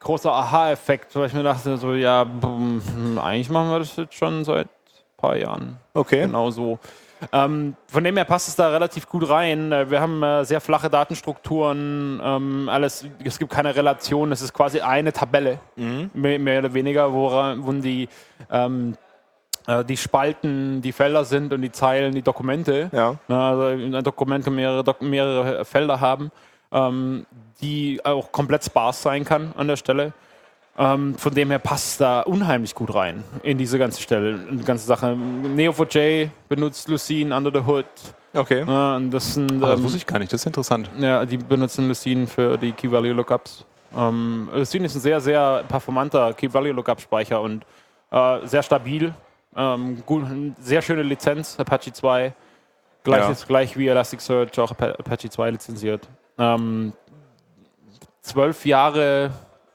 großer Aha-Effekt, weil ich mir dachte, so, ja, bum, hm, eigentlich machen wir das jetzt schon seit ein paar Jahren. Okay. Genau so. Ähm, von dem her passt es da relativ gut rein. Äh, Wir haben äh, sehr flache Datenstrukturen, ähm, alles, es gibt keine Relation, es ist quasi eine Tabelle, mehr, mehr oder weniger, wora- wo die, ähm, äh, die Spalten, die Felder sind und die Zeilen, die Dokumente. Ja. Also ein Dokument kann mehrere, mehrere Felder haben, ähm, die auch komplett sparse sein kann an der Stelle. Ähm, von dem her passt da unheimlich gut rein in diese ganze Stelle, in die ganze Sache. Neo4j benutzt Lucene under the hood. Okay. Und das sind, das ähm, wusste ich gar nicht, das ist interessant. ja, die benutzen Lucene für die Key Value Lookups. Ähm, Lucene ist ein sehr, sehr performanter Key Value Lookup Speicher und äh, sehr stabil. Ähm, gut, sehr schöne Lizenz, Apache 2. Gleich, Ja. gleich wie Elasticsearch auch Apa- Apache 2 lizenziert. Ähm, zwölf Jahre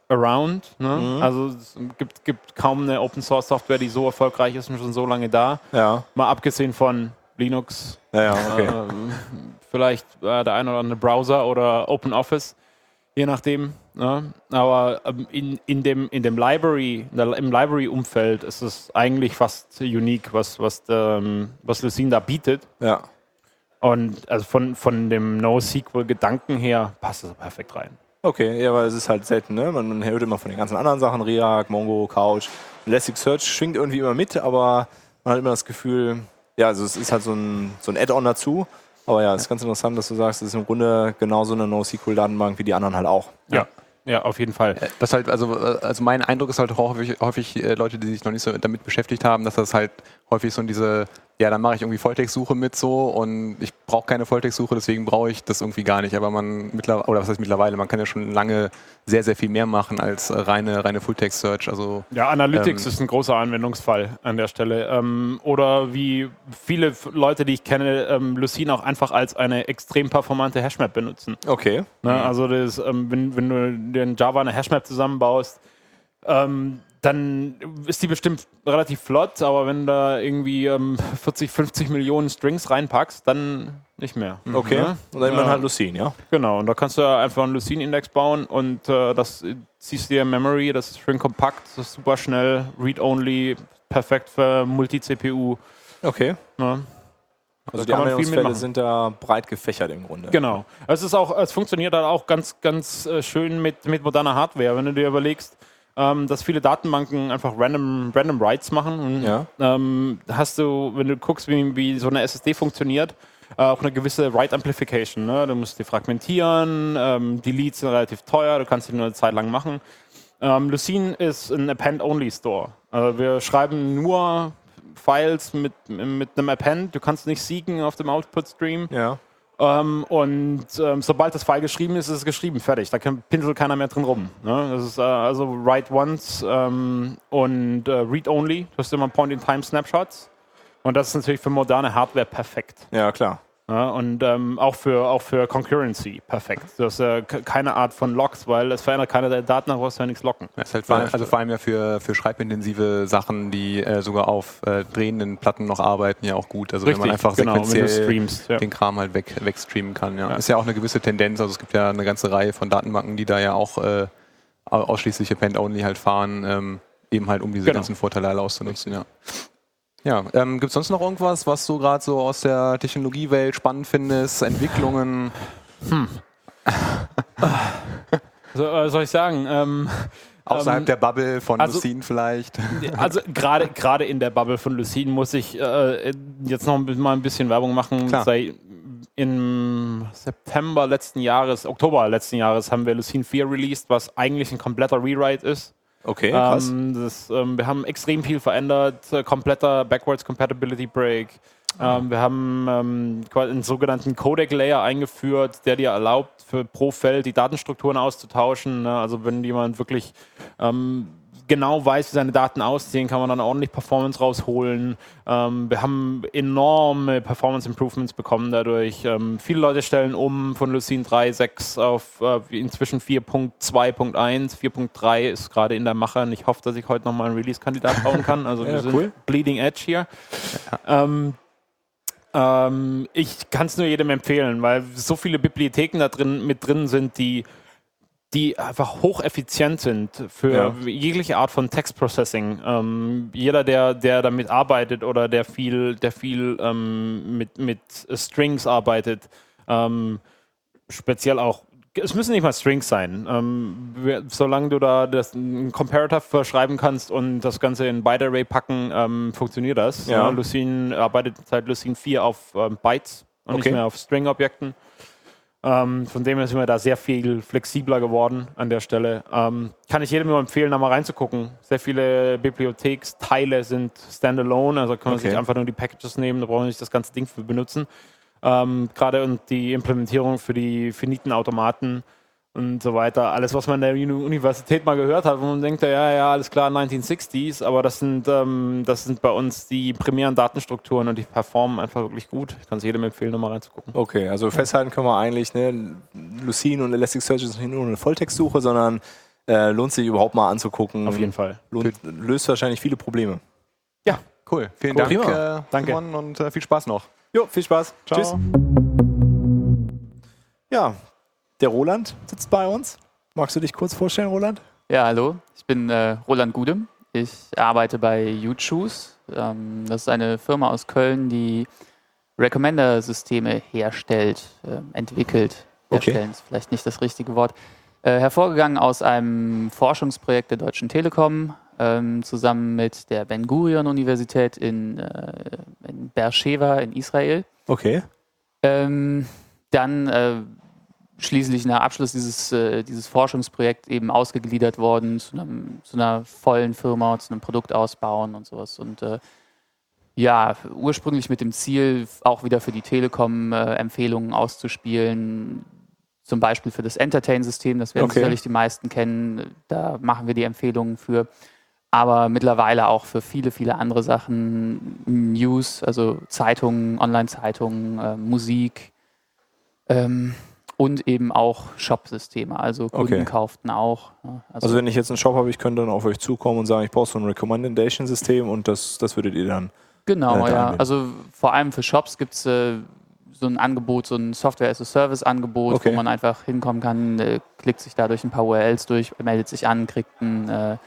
around. Ne? Also es gibt, gibt kaum eine Open Source Software, die so erfolgreich ist und schon so lange da. Ja. Mal abgesehen von Linux, Ja, okay. ähm, vielleicht äh, der ein oder andere Browser oder OpenOffice, je nachdem. Ne? Aber ähm, in, in dem, in dem Library, im Library-Umfeld ist es eigentlich fast unique, was, was, ähm, was Lucene da bietet. Ja. Und also von, von dem NoSQL-Gedanken her passt es perfekt rein. Okay, ja, weil es ist halt selten, ne? Man, hört immer von den ganzen anderen Sachen, React, Mongo, Couch. Elasticsearch schwingt irgendwie immer mit, aber man hat immer das Gefühl, ja, also es ist halt so ein, so ein Add-on dazu. Aber ja, es ist ganz interessant, dass du sagst, es ist im Grunde genauso eine NoSQL-Datenbank wie die anderen halt auch. Ja, ja auf jeden Fall. Das halt, also, äh, also mein Eindruck ist halt auch häufig, häufig äh, Leute, die sich noch nicht so damit beschäftigt haben, dass das halt häufig so in diese, ja, dann mache ich irgendwie Volltextsuche mit so und ich brauche keine Volltextsuche, deswegen brauche ich das irgendwie gar nicht. Aber man mittlerweile, oder was heißt mittlerweile, man kann ja schon lange sehr, sehr viel mehr machen als reine, reine Full-Text-Search. Also Ja, Analytics Ähm, ist ein großer Anwendungsfall an der Stelle. Ähm, oder wie viele Leute, die ich kenne, ähm, Lucene auch einfach als eine extrem performante Hashmap benutzen. Okay. Ne? Also das, ähm, wenn, wenn du in Java eine Hashmap zusammenbaust, ähm, dann ist die bestimmt relativ flott, aber wenn du da irgendwie ähm, 40, 50 Millionen Strings reinpackst, dann nicht mehr. Okay. Ne? Und dann Ja. halt Lucene, ja? Genau, und da kannst du einfach einen Lucene-Index bauen und äh, das ziehst du dir in Memory, das ist schön kompakt, das ist super schnell, read-only, perfekt für Multi-CPU. Okay. Ne? Also Da die man Anwendungsfälle sind da breit gefächert im Grunde. Genau. Es ist auch, es funktioniert dann auch ganz, ganz äh, schön mit, mit moderner Hardware. Wenn du dir überlegst, ähm, dass viele Datenbanken einfach random, random Writes machen, und, Ja. ähm, hast du, wenn du guckst, wie, wie so eine SSD funktioniert, äh, auch eine gewisse Write Amplification. Ne? Du musst die fragmentieren, ähm, Deletes sind relativ teuer, du kannst die nur eine Zeit lang machen. Ähm, Lucene ist ein Append-Only-Store. Also wir schreiben nur Files mit, mit einem Append. Du kannst nicht siegen auf dem Output-Stream. Ja. Ähm, und ähm, sobald das File geschrieben ist, ist es geschrieben, fertig. Da kann, pinselt keiner mehr drin rum. Ne? Das ist äh, also write once ähm, und äh, read only. Du hast immer Point-in-Time-Snapshots. Und das ist natürlich für moderne Hardware perfekt. Ja, klar. Ja, und ähm, auch, für, auch für Concurrency perfekt. Du hast äh, ke- keine Art von Logs, weil es verändert keine der Daten, da brauchst du ja nichts locken. Das ist halt vor allem, also vor allem ja für, für schreibintensive Sachen, die äh, sogar auf äh, drehenden Platten noch arbeiten, ja auch gut. Also wenn man einfach genau, sequenziell streamst. Ja. den Kram halt weg, wegstreamen kann. Ja. Ja. Ist ja auch eine gewisse Tendenz. Also es gibt ja eine ganze Reihe von Datenbanken, die da ja auch äh, au- ausschließlich Append-Only halt fahren, ähm, eben halt um diese Genau. ganzen Vorteile alle auszunutzen. Ja. Ja, ähm, gibt es sonst noch irgendwas, was du gerade so aus der Technologiewelt spannend findest? Entwicklungen? [LAUGHS] So, äh, soll ich sagen? Ähm, Außerhalb ähm, der Bubble von also- Lucene vielleicht? [LAUGHS] Also gerade gerade in der Bubble von Lucene muss ich äh, jetzt noch mal ein bisschen Werbung machen. Klar. Sei, Im September letzten Jahres, Oktober letzten Jahres haben wir Lucene 4 released, was eigentlich ein kompletter Rewrite ist. Okay, krass. Ähm, das, ähm, wir haben extrem viel verändert, äh, kompletter Backwards Compatibility Break. Ähm, wir haben ähm, einen sogenannten Codec-Layer eingeführt, der dir erlaubt, für pro Feld die Datenstrukturen auszutauschen. Ne? Also wenn jemand wirklich ähm, genau weiß, wie seine Daten aussehen, kann man dann ordentlich Performance rausholen. Ähm, wir haben enorme Performance Improvements bekommen dadurch. Ähm, viele Leute stellen um von Lucene 3.6 auf äh, inzwischen 4.2.1. 4.3 ist gerade in der Mache und ich hoffe, dass ich heute nochmal einen Release-Kandidat bauen kann. Also [LAUGHS] wir sind cool. Bleeding Edge hier. Ähm, ähm, ich kann es nur jedem empfehlen, weil so viele Bibliotheken da drin mit drin sind, die die einfach hocheffizient sind für jegliche Art von Textprocessing. Ähm, jeder, der, der damit arbeitet oder der viel, der viel ähm, mit, mit Strings arbeitet, ähm, speziell auch, es müssen nicht mal Strings sein. Ähm, solange du da das, ein Comparator verschreiben kannst und das Ganze in Byte Array packen, ähm, funktioniert das. Ja. Ja, Lucene arbeitet seit Lucene 4 auf ähm, Bytes und Okay. nicht mehr auf String-Objekten. Ähm, von dem her sind wir da sehr viel flexibler geworden an der Stelle. Ähm, kann ich jedem nur empfehlen, da mal reinzugucken. Sehr viele Bibliotheksteile sind standalone, also kann man Okay. sich einfach nur die Packages nehmen, da braucht man nicht das ganze Ding für benutzen. Ähm, Gerade und die Implementierung für die finiten Automaten und so weiter. Alles, was man in der Uni Universität mal gehört hat, wo man denkt, ja, ja, alles klar, 1960s, aber das sind, ähm, das sind bei uns die primären Datenstrukturen und die performen einfach wirklich gut. Ich kann es jedem empfehlen, nochmal reinzugucken. Okay, also festhalten können wir eigentlich, ne, Lucene und Elasticsearch ist nicht nur eine Volltextsuche, sondern äh, lohnt sich überhaupt mal anzugucken. Auf jeden Fall. Lohnt, löst wahrscheinlich viele Probleme. Cool. Vielen Cool. Dank, äh, Danke. Simon, und äh, viel Spaß noch. Jo, viel Spaß. Ciao. Tschüss. Ja, der Roland sitzt bei uns. Magst du dich kurz vorstellen, Roland? Ja, hallo, ich bin äh, Roland Gudem. Ich arbeite bei YouChoose. Ähm, das ist eine Firma aus Köln, die Recommender-Systeme herstellt, ähm, entwickelt. Okay. Herstellen ist vielleicht nicht das richtige Wort. Äh, hervorgegangen aus einem Forschungsprojekt der Deutschen Telekom ähm, zusammen mit der Ben Gurion Universität in, äh, in Beersheba in Israel. Okay. Ähm, dann äh, schließlich nach Abschluss dieses, äh, dieses Forschungsprojekts eben ausgegliedert worden zu, einem, zu einer vollen Firma, zu einem Produkt ausbauen und sowas. Und äh, ja, ursprünglich mit dem Ziel, auch wieder für die Telekom äh, Empfehlungen auszuspielen, zum Beispiel für das Entertain-System, das werden Okay. sicherlich die meisten kennen. Da machen wir die Empfehlungen für. Aber mittlerweile auch für viele, viele andere Sachen, News, also Zeitungen, Online-Zeitungen, äh, Musik ähm, und eben auch Shop-Systeme. Also Kunden Okay. kauften auch. ja, Also wenn ich jetzt einen Shop habe, ich könnte dann auf euch zukommen und sagen, ich brauche so ein Recommendation-System und das, das würdet ihr dann. Genau, äh, ja. Also vor allem für Shops gibt es äh, so ein Angebot, so ein Software-as-a-Service-Angebot, Okay. wo man einfach hinkommen kann, äh, klickt sich da durch ein paar URLs durch, meldet sich an, kriegt einen, äh,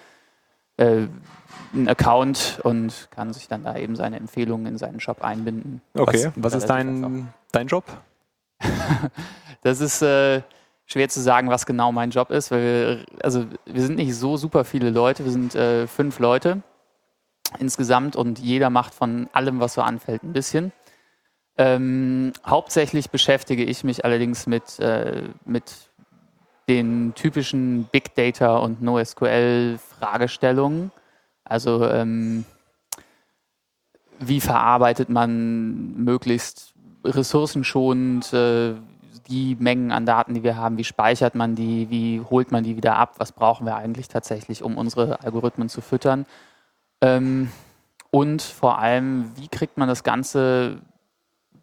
äh, einen Account und kann sich dann da eben seine Empfehlungen in seinen Shop einbinden. Okay. Was, was ist dein, dein Job? [LAUGHS] Das ist äh, schwer zu sagen, was genau mein Job ist, weil wir, also wir sind nicht so super viele Leute, wir sind äh, fünf Leute insgesamt und jeder macht von allem, was so anfällt, ein bisschen. Ähm, hauptsächlich beschäftige ich mich allerdings mit, äh, mit den typischen Big Data und NoSQL-Fragestellungen. Also ähm, wie verarbeitet man möglichst ressourcenschonend äh, die Mengen an Daten, die wir haben, wie speichert man die, wie holt man die wieder ab, was brauchen wir eigentlich tatsächlich, um unsere Algorithmen zu füttern. Ähm, und vor allem, wie kriegt man das Ganze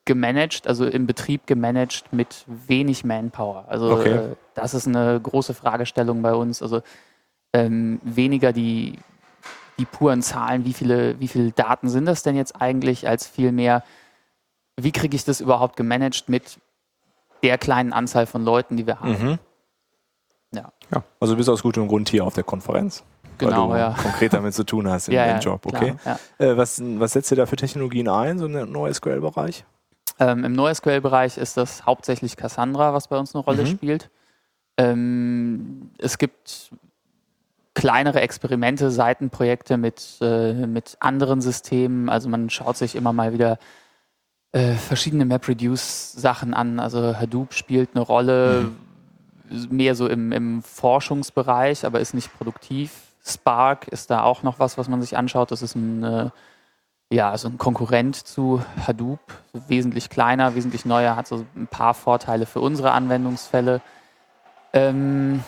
gemanagt, also im Betrieb gemanagt mit wenig Manpower. Also Okay. äh, das ist eine große Fragestellung bei uns. Also ähm, weniger die, die puren Zahlen, wie viele, wie viele Daten sind das denn jetzt eigentlich, als vielmehr, wie kriege ich das überhaupt gemanagt mit der kleinen Anzahl von Leuten, die wir haben. Mhm. Ja. Also du bist aus gutem Grund hier auf der Konferenz. Genau, weil du ja. konkret damit zu tun hast im, [LAUGHS] Ja, ja, Job. klar, Okay. ja. Äh, was, was setzt ihr da für Technologien ein, so im NoSQL-Bereich? Ähm, Im NoSQL-Bereich ist das hauptsächlich Cassandra, was bei uns eine Rolle Mhm. spielt. Ähm, es gibt kleinere Experimente, Seitenprojekte mit, äh, mit anderen Systemen. Also man schaut sich immer mal wieder äh, verschiedene MapReduce-Sachen an. Also Hadoop spielt eine Rolle, mehr so im, im Forschungsbereich, aber ist nicht produktiv. Spark ist da auch noch was, was man sich anschaut. Das ist ein, äh, ja, also ein Konkurrent zu Hadoop, wesentlich kleiner, wesentlich neuer, hat so ein paar Vorteile für unsere Anwendungsfälle. Ähm,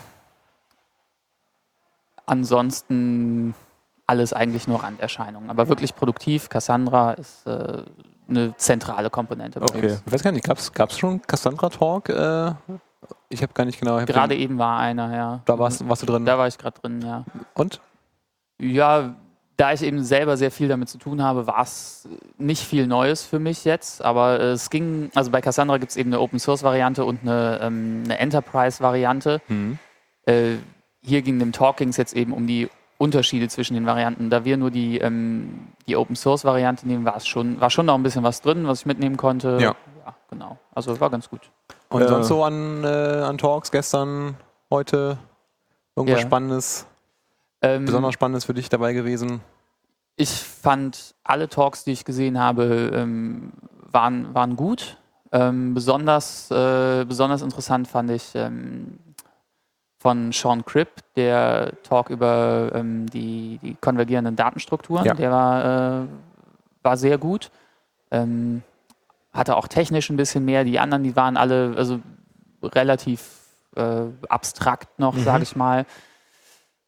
ansonsten alles eigentlich nur Randerscheinungen. Aber wirklich produktiv, Cassandra ist äh, eine zentrale Komponente. bei Okay. Ich weiß gar nicht, gab es schon Cassandra Talk? Äh, ich habe gar nicht genau. Gerade den, eben war einer, ja. Da warst, warst du drin. Da war ich gerade drin, ja. Und? Ja, da ich eben selber sehr viel damit zu tun habe, war es nicht viel Neues für mich jetzt. Aber es ging, also bei Cassandra gibt es eben eine Open Source Variante und eine, ähm, eine Enterprise Variante. Mhm. Äh, hier ging dem Talk ging's jetzt eben um die Unterschiede zwischen den Varianten. Da wir nur die, ähm, die Open Source Variante nehmen, war es schon, war schon noch ein bisschen was drin, was ich mitnehmen konnte. Ja. ja genau. Also war ganz gut. Und Äh, sonst so an, äh, an Talks gestern, heute? Irgendwas Ja. Spannendes, Ähm, besonders Spannendes für dich dabei gewesen? Ich fand alle Talks, die ich gesehen habe, ähm, waren, waren gut. Ähm, besonders, äh, besonders interessant fand ich ähm, von Sean Cribb, der Talk über ähm, die, die konvergierenden Datenstrukturen. Ja. Der war, äh, war sehr gut. Ähm, hatte auch technisch ein bisschen mehr. Die anderen, die waren alle also relativ äh, abstrakt noch, Mhm. sage ich mal.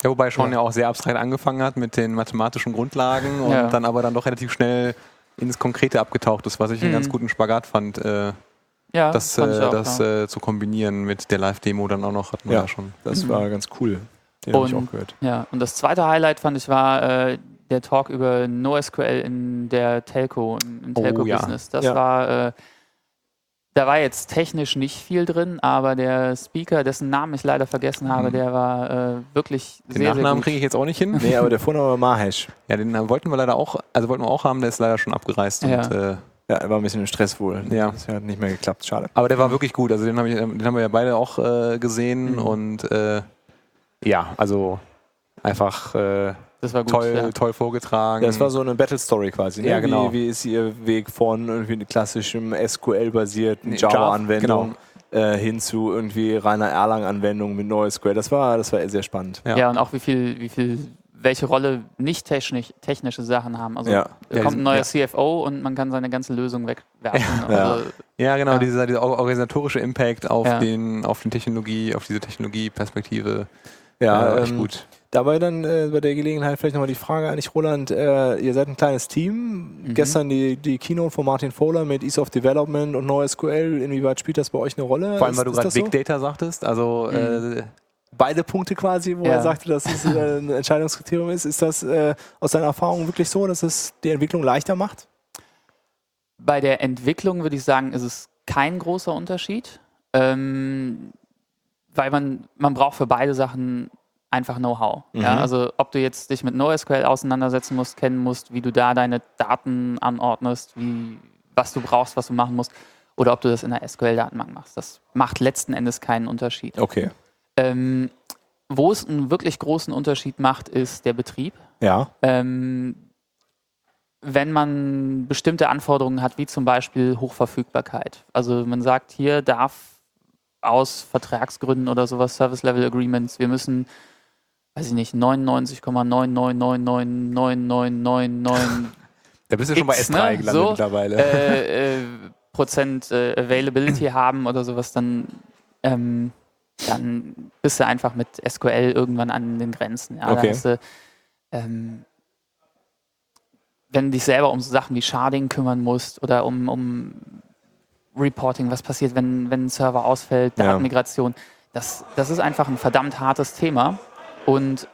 Ja, wobei Sean Ja. ja. auch sehr abstrakt angefangen hat mit den mathematischen Grundlagen und Ja. dann aber dann doch relativ schnell ins Konkrete abgetaucht ist, was ich einen Mhm. ganz guten Spagat fand, äh, Ja, das, ich äh, auch, das ja. äh, zu kombinieren mit der Live-Demo dann auch noch, hatten wir Ja. ja schon. Das Mhm. war ganz cool. Den habe ich Und- auch gehört. Ja, und das zweite Highlight fand ich war äh, der Talk über NoSQL in der Telco, im, im Oh, Telco-Business. Das Ja. war, äh, da war jetzt technisch nicht viel drin, aber der Speaker, dessen Namen ich leider vergessen habe, Mhm. der war äh, wirklich Den sehr, Nachnamen kriege ich jetzt auch nicht hin. Nee, aber der Vorname war Mahesh. Ja, den äh, wollten wir leider auch, also wollten wir auch haben, der ist leider schon abgereist. Ja. Und, äh, Ja, er war ein bisschen im Stress wohl. Ja. Das hat nicht mehr geklappt. Schade. aber der war wirklich gut. Also den, hab ich, den haben wir ja beide auch äh, gesehen Mhm. und äh, ja, also einfach äh, Das war gut. toll, ja. toll vorgetragen. Ja, das war so eine Battle Story quasi. Ne? Ja, genau. Wie, wie ist Ihr Weg von irgendwie klassischem SQL-basierten Nee, Java, Java-Anwendung äh, hin zu irgendwie reiner Erlang-Anwendung mit NoSQL? Das war, das war sehr spannend. Ja. Ja. und auch wie viel, wie viel, welche Rolle nicht technisch, technische Sachen haben. Also Ja. da Ja, kommt ein neuer sind- CFO und man kann seine ganze Lösung wegwerfen. Ja. Also, Ja, genau, Ja. Dieser, dieser organisatorische Impact auf Ja. den, auf den Technologie, auf diese Technologieperspektive. Ja, echt ähm, gut. Dabei dann äh, bei der Gelegenheit vielleicht nochmal die Frage an dich, Roland. Äh, ihr seid ein kleines Team. Mhm. Gestern die, die Keynote von Martin Fowler mit Ease of Development und NoSQL. Inwieweit spielt das bei euch eine Rolle? Vor allem, weil du Ist- gerade ist das Big Data sagtest. Also Mhm. äh, Beide Punkte quasi, wo Ja. er sagte, dass es äh, ein Entscheidungskriterium ist. Ist das äh, aus deiner Erfahrung wirklich so, dass es die Entwicklung leichter macht? Bei der Entwicklung würde ich sagen, ist es kein großer Unterschied, ähm, weil man, man braucht für beide Sachen einfach Know-how. Ja? Mhm. Also ob du jetzt dich mit NoSQL auseinandersetzen musst, kennen musst, wie du da deine Daten anordnest, wie, was du brauchst, was du machen musst, oder ob du das in der SQL-Datenbank machst. Das macht letzten Endes keinen Unterschied. Okay. Ähm, wo es einen wirklich großen Unterschied macht, ist der Betrieb. Ja. Ähm, wenn man bestimmte Anforderungen hat, wie zum Beispiel Hochverfügbarkeit. Also man sagt, hier darf aus Vertragsgründen oder sowas Service Level Agreements, wir müssen, weiß ich nicht, 99,9999999 [LAUGHS] da bist du schon bei X, S3 ne? gelandet So, mittlerweile. äh, äh, Prozent äh, Availability [CLEARS THROAT] haben oder sowas, dann, ähm, dann bist du einfach mit SQL irgendwann an den Grenzen. Ja? Okay. du, ähm, wenn du dich selber um so Sachen wie Sharding kümmern musst oder um, um Reporting, was passiert, wenn, wenn ein Server ausfällt, Ja. Datenmigration, das, das ist einfach ein verdammt hartes Thema. Und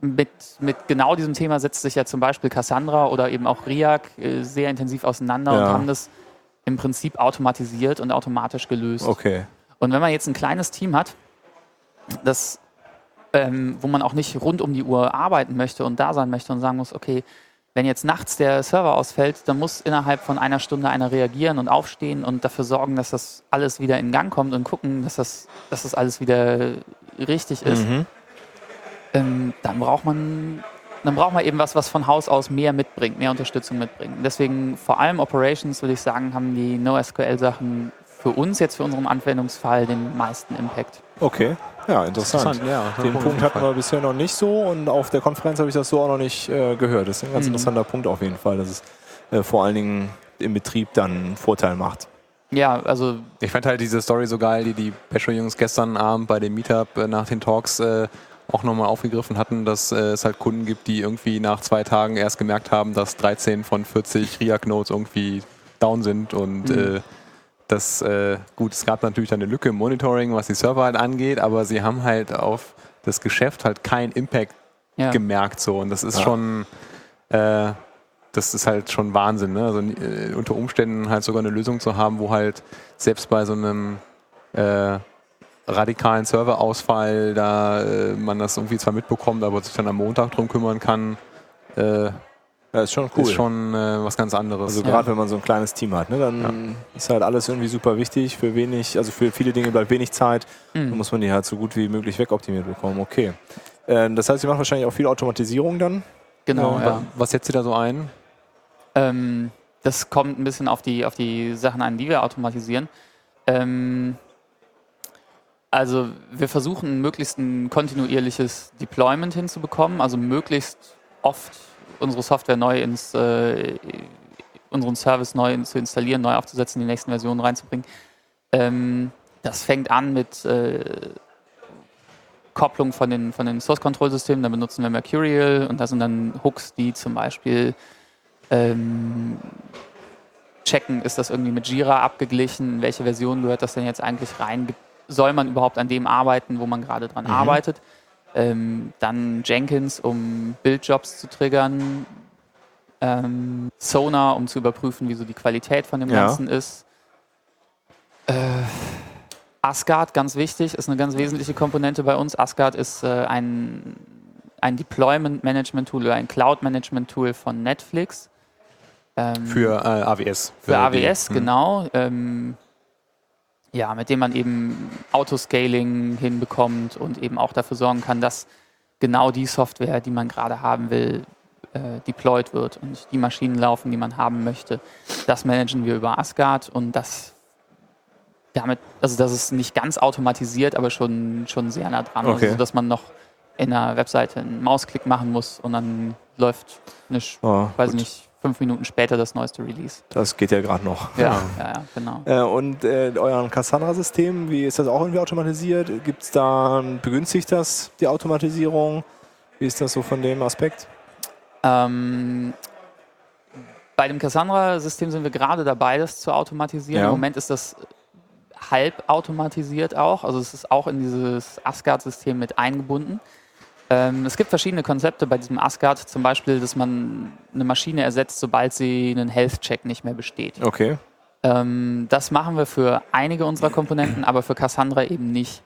mit, mit genau diesem Thema setzt sich ja zum Beispiel Cassandra oder eben auch RIAC äh, sehr intensiv auseinander Ja. und haben das im Prinzip automatisiert und automatisch gelöst. Okay. Und wenn man jetzt ein kleines Team hat, das, ähm, wo man auch nicht rund um die Uhr arbeiten möchte und da sein möchte und sagen muss, okay, wenn jetzt nachts der Server ausfällt, dann muss innerhalb von einer Stunde einer reagieren und aufstehen und dafür sorgen, dass das alles wieder in Gang kommt und gucken, dass das, dass das alles wieder richtig ist. Mhm. Ähm, dann braucht man dann braucht man eben was, was von Haus aus mehr mitbringt, mehr Unterstützung mitbringt. Deswegen vor allem Operations, würde ich sagen, haben die NoSQL-Sachen für uns jetzt, für unseren Anwendungsfall, den meisten Impact. Okay. Ja, interessant. Interessant, ja. Den Punkt Punkt hatten wir bisher noch nicht so und auf der Konferenz habe ich das so auch noch nicht äh, gehört. Das ist ein ganz Mhm. interessanter Punkt auf jeden Fall, dass es äh, vor allen Dingen im Betrieb dann einen Vorteil macht. Ja, also Ich fand halt diese Story so geil, die die Basho-Jungs gestern Abend bei dem Meetup äh, nach den Talks äh, auch nochmal aufgegriffen hatten, dass äh, es halt Kunden gibt, die irgendwie nach zwei Tagen erst gemerkt haben, dass 13 von 40 React-Nodes irgendwie down sind und äh, das, äh, gut, es gab natürlich dann eine Lücke im Monitoring, was die Server halt angeht, aber sie haben halt auf das Geschäft halt keinen Impact ja. gemerkt so und das ist Ja. schon äh, das ist halt schon Wahnsinn, ne? Also äh, unter Umständen halt sogar eine Lösung zu haben, wo halt selbst bei so einem äh, radikalen Serverausfall da äh, man das irgendwie zwar mitbekommt, aber sich dann am Montag drum kümmern kann, äh, Ja, ist schon cool. ist schon äh, was ganz anderes. also gerade wenn man so ein kleines Team hat, ne, dann ist halt alles irgendwie super wichtig. Für wenig, also für viele Dinge bleibt wenig Zeit. Mhm. Dann muss man die halt so gut wie möglich wegoptimiert bekommen. Okay. Ähm, das heißt, Sie machen wahrscheinlich auch viel Automatisierung dann. Genau, Ja, ja. wa- Was setzt ihr da so ein? Ähm, das kommt ein bisschen auf die, auf die Sachen an, die wir automatisieren. Ähm, also wir versuchen möglichst ein kontinuierliches Deployment hinzubekommen, also möglichst oft unsere Software neu ins, äh, unseren Service neu in, zu installieren, neu aufzusetzen, die nächsten Versionen reinzubringen. Ähm, das fängt an mit äh, Kopplung von den, von den Source-Control-Systemen, da benutzen wir Mercurial und da sind dann Hooks, die zum Beispiel ähm, checken, ist das irgendwie mit Jira abgeglichen, welche Version gehört das denn jetzt eigentlich rein, soll man überhaupt an dem arbeiten, wo man gerade dran arbeitet. Ähm, dann Jenkins, um Bildjobs zu triggern, ähm, Sonar, um zu überprüfen, wie so die Qualität von dem Ja. Ganzen ist. Äh, Asgard, ganz wichtig, ist eine ganz wesentliche Komponente bei uns. Asgard ist äh, ein, ein Deployment-Management-Tool oder ein Cloud-Management-Tool von Netflix. Ähm, Für äh, AWS. für die- AWS, hm. genau. Ähm, ja, mit dem man eben Autoscaling hinbekommt und eben auch dafür sorgen kann, dass genau die Software, die man gerade haben will, äh, deployed wird und die Maschinen laufen, die man haben möchte. Das managen wir über Asgard und das damit, also das ist nicht ganz automatisiert, aber schon, schon sehr nah dran. Okay. Also, dass man noch in einer Webseite einen Mausklick machen muss und dann läuft eine, Oh, weiß gut. nicht, fünf Minuten später das neueste Release. Das geht ja gerade noch. Ja, ja, ja, genau. Äh, und äh, euren Cassandra-System, wie ist das auch irgendwie automatisiert? Gibt es da, begünstigt das die Automatisierung? Wie ist das so von dem Aspekt? Ähm, bei dem Cassandra-System sind wir gerade dabei, das zu automatisieren. Ja. Im Moment ist das halb automatisiert auch. Also es ist auch in dieses Asgard-System mit eingebunden. Ähm, es gibt verschiedene Konzepte bei diesem Asgard, zum Beispiel, dass man eine Maschine ersetzt, sobald sie einen Health-Check nicht mehr besteht. Okay. Ähm, das machen wir für einige unserer Komponenten, aber für Cassandra eben nicht,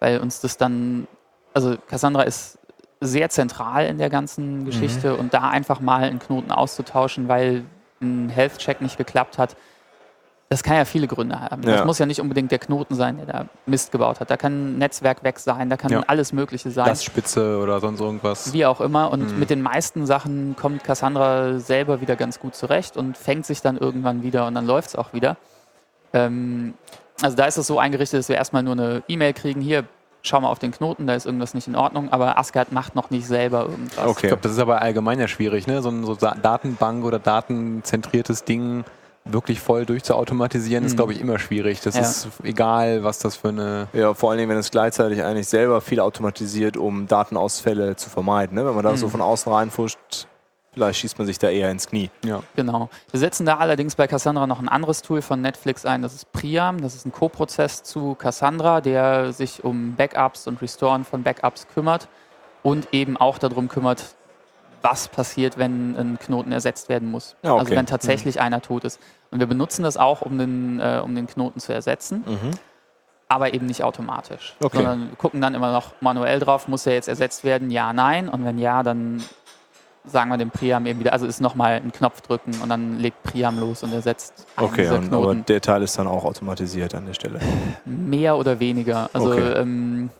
weil uns das dann, also Cassandra ist sehr zentral in der ganzen Geschichte und da einfach mal einen Knoten auszutauschen, weil ein Health-Check nicht geklappt hat, das kann ja viele Gründe haben. Ja. Das muss ja nicht unbedingt der Knoten sein, der da Mist gebaut hat. Da kann ein Netzwerk weg sein, da kann Ja. alles Mögliche sein. Lastspitze oder sonst irgendwas. Wie auch immer. Und Mhm. mit den meisten Sachen kommt Cassandra selber wieder ganz gut zurecht und fängt sich dann irgendwann wieder und dann läuft es auch wieder. Ähm, also da ist es so eingerichtet, dass wir erstmal nur eine E-Mail kriegen, hier, schau mal auf den Knoten, da ist irgendwas nicht in Ordnung, aber Asgard macht noch nicht selber irgendwas. Ich Okay. glaube, das ist aber allgemein ja schwierig, ne? So ein so Da- Datenbank oder datenzentriertes Ding wirklich voll durchzuautomatisieren, ist, Mhm. glaube ich, immer schwierig. Das Ja. ist egal, was das für eine. Ja, vor allen Dingen, wenn es gleichzeitig eigentlich selber viel automatisiert, um Datenausfälle zu vermeiden. Ne? Wenn man da Mhm. so von außen reinfuscht, vielleicht schießt man sich da eher ins Knie. Genau. Wir setzen da allerdings bei Cassandra noch ein anderes Tool von Netflix ein, das ist Priam. Das ist ein Co-Prozess zu Cassandra, der sich um Backups und Restoren von Backups kümmert und eben auch darum kümmert, was passiert, wenn ein Knoten ersetzt werden muss. Ja, okay. Also wenn tatsächlich einer tot ist. Und wir benutzen das auch, um den, äh, um den Knoten zu ersetzen, aber eben nicht automatisch. Okay. Sondern wir gucken dann immer noch manuell drauf, muss er jetzt ersetzt werden? Ja, nein. Und wenn ja, dann sagen wir dem Priam eben wieder, also ist nochmal einen Knopf drücken und dann legt Priam los und ersetzt einen Okay, dieser und, aber Knoten. der Teil ist dann auch automatisiert an der Stelle. Mehr oder weniger. Also Okay. ähm,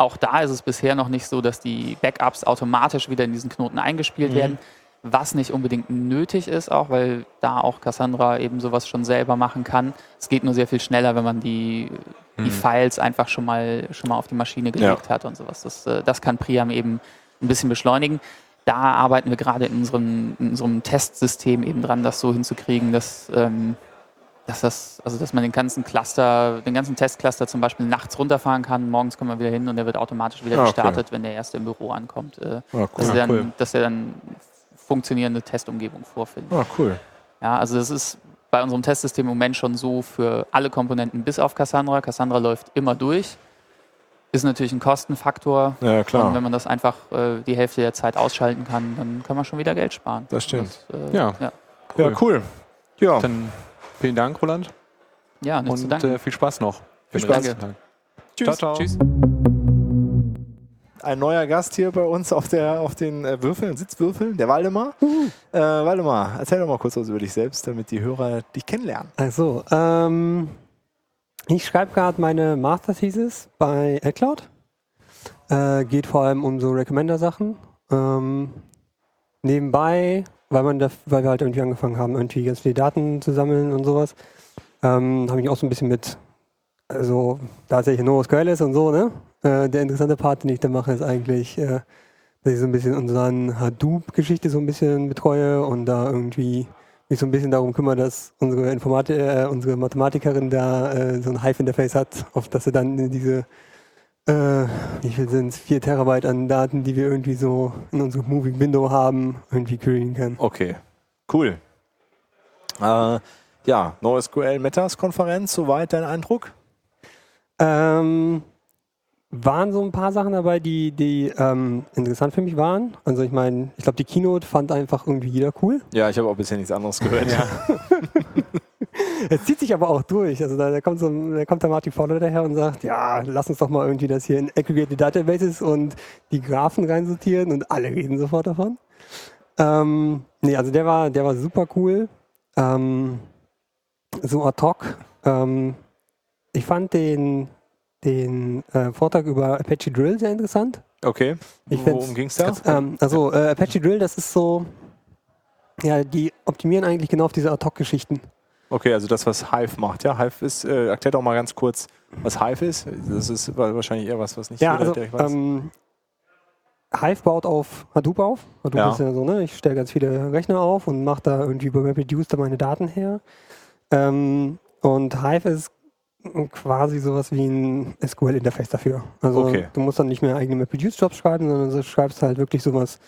auch da ist es bisher noch nicht so, dass die Backups automatisch wieder in diesen Knoten eingespielt Mhm. werden, was nicht unbedingt nötig ist, auch weil da auch Cassandra eben sowas schon selber machen kann. Es geht nur sehr viel schneller, wenn man die die Files einfach schon mal, schon mal auf die Maschine gelegt hat und sowas. Das, äh, das kann Priam eben ein bisschen beschleunigen. Da arbeiten wir gerade in unserem, in unserem Testsystem eben dran, das so hinzukriegen, dass, ähm, dass das, also dass man den ganzen Cluster, den ganzen Testcluster zum Beispiel nachts runterfahren kann, morgens kommen wir wieder hin und der wird automatisch wieder Ah, okay. gestartet, wenn der erste im Büro ankommt. Äh, Ah, cool. dass, er dann, cool. dass er dann funktionierende Testumgebung vorfindet. Ah, cool. Ja, also das ist bei unserem Testsystem im Moment schon so für alle Komponenten bis auf Cassandra. Cassandra läuft immer durch. Ist natürlich ein Kostenfaktor. Ja, Und klar. wenn man das einfach äh, die Hälfte der Zeit ausschalten kann, dann kann man schon wieder Geld sparen. Das stimmt. Das, äh, Ja. ja. Ja, cool. Ja, Dann vielen Dank, Roland. Ja, nicht zu Und äh, viel Spaß noch. Viel Spaß. Tschüss. Ciao, ciao. Tschüss. ein neuer Gast hier bei uns auf, der, auf den äh, Würfeln, Sitzwürfeln, der Waldemar. Äh, Waldemar, erzähl doch mal kurz was über dich selbst, damit die Hörer dich kennenlernen. Also, ähm, ich schreibe gerade meine Master Thesis bei AdCloud. Äh, geht vor allem um so Recommender-Sachen. Ähm, nebenbei, weil, man da, weil wir halt irgendwie angefangen haben, irgendwie ganz viele Daten zu sammeln und sowas, ähm, habe ich auch so ein bisschen mit, also tatsächlich NoSQL ist und so, ne? Äh, der interessante Part, den ich da mache, ist eigentlich, äh, dass ich so ein bisschen unseren Hadoop-Geschichte so ein bisschen betreue und da irgendwie mich so ein bisschen darum kümmere, dass unsere Informatik, äh, unsere Mathematikerin da äh, so ein Hive-Interface hat, auf das sie dann diese, äh, wie viel sind es, 4 Terabyte an Daten, die wir irgendwie so in unserem Moving Window haben, irgendwie queryen kann. Okay, cool. Äh, ja, NoSQL Metas Konferenz, soweit dein Eindruck? Ähm, waren so ein paar Sachen dabei, die, die ähm, interessant für mich waren. Also ich meine, ich glaube, die Keynote fand einfach irgendwie jeder cool. Ja, ich habe auch bisher nichts anderes gehört. [LAUGHS] [LAUGHS] Es zieht sich aber auch durch. Also da, da, kommt, so, da kommt der Martin Fowler daher und sagt, ja, lass uns doch mal irgendwie das hier in Aggregated Databases und die Graphen reinsortieren und alle reden sofort davon. Ähm, nee, also der war, der war super cool. Ähm, so ad hoc. Ähm, ich fand den, den äh, Vortrag über Apache Drill sehr interessant. Okay, Ich worum ging es da? [LAUGHS] Ähm, also äh, Apache Drill, das ist so, ja, die optimieren eigentlich genau auf diese ad hoc Geschichten. Okay, also das, was Hive macht. Ja, Hive ist, äh, erklär doch mal ganz kurz, was Hive ist. Das ist wa- wahrscheinlich eher was, was nicht Ja, also direkt weiß. ähm, Hive baut auf Hadoop auf. Hadoop Ja. ist ja so, ne? Ich stelle ganz viele Rechner auf und mache da irgendwie über MapReduce da meine Daten her. Ähm, und Hive ist quasi sowas wie ein SQL-Interface dafür. Also Okay. du musst dann nicht mehr eigene MapReduce-Jobs schreiben, sondern du schreibst halt wirklich sowas,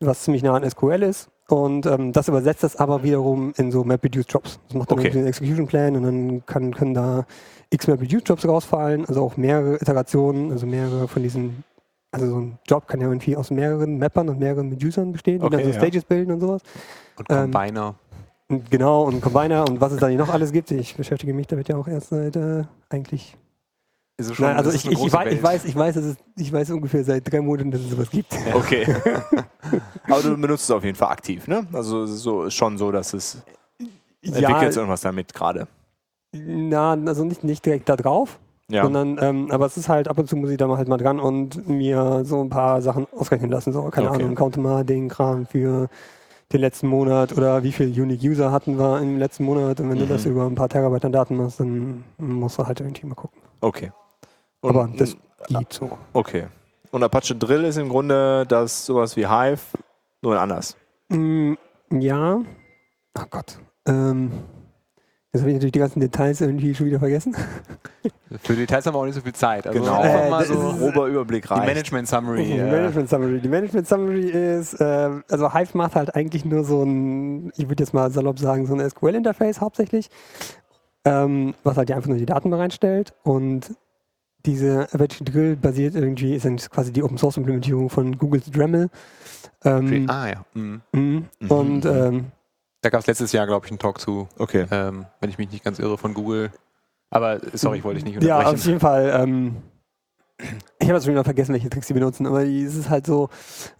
was ziemlich nah an SQL ist. Und ähm, das übersetzt das aber wiederum in so MapReduce-Jobs. Das macht dann Okay. einen Execution-Plan und dann kann, können da x MapReduce-Jobs rausfallen, also auch mehrere Iterationen, also mehrere von diesen, also so ein Job kann ja irgendwie aus mehreren Mappern und mehreren Usern bestehen, die Okay, dann so ja. Stages bilden und sowas. Und Ähm, Combiner. Und genau, und Combiner und was es da noch alles gibt. Ich beschäftige mich damit ja auch erst seit äh, eigentlich. Ist es Nein, also ich, ich, ich, weiß, ich weiß, ich weiß, dass es, ich weiß ungefähr seit drei Monaten, dass es sowas gibt. Okay. [LAUGHS] Aber du benutzt es auf jeden Fall aktiv, ne? Also es ist so, ist schon so, dass es entwickelt irgendwas damit gerade. na, also nicht, nicht direkt da drauf, Ja. sondern, ähm, aber es ist halt, ab und zu muss ich da mal halt mal dran und mir so ein paar Sachen ausrechnen lassen. So, keine Okay. Ahnung, counte mal den Kram für den letzten Monat oder wie viele Unique User hatten wir im letzten Monat und wenn du Mhm. das über ein paar Terabyte an Daten machst, dann musst du halt irgendwie mal gucken. Okay. Aber das geht so. Okay. Und Apache Drill ist im Grunde das sowas wie Hive, nur anders. Mm, ja. Oh Gott. Ähm, jetzt habe ich natürlich die ganzen Details irgendwie schon wieder vergessen. [LAUGHS] Für Details haben wir auch nicht so viel Zeit. Also Genau. einfach Äh, mal so Grober Überblick die rein. Management Summary. Die äh, Management Summary. Die Management Summary ist, äh, also Hive macht halt eigentlich nur so ein, ich würde jetzt mal salopp sagen, so ein SQL-Interface hauptsächlich, ähm, was halt einfach nur die Daten mal reinstellt und diese Apache Drill basiert irgendwie, ist dann quasi die Open Source Implementierung von Googles Dremel. Ähm, ah ja. Mhm. mhm. Und ähm, Da gab es letztes Jahr, glaube ich, einen Talk zu, Okay. ähm, wenn ich mich nicht ganz irre, von Google. Aber sorry, ich wollte dich nicht Ja, unterbrechen. auf jeden Fall. Ähm, ich habe jetzt schon wieder vergessen, welche Tricks sie benutzen, aber es ist halt so,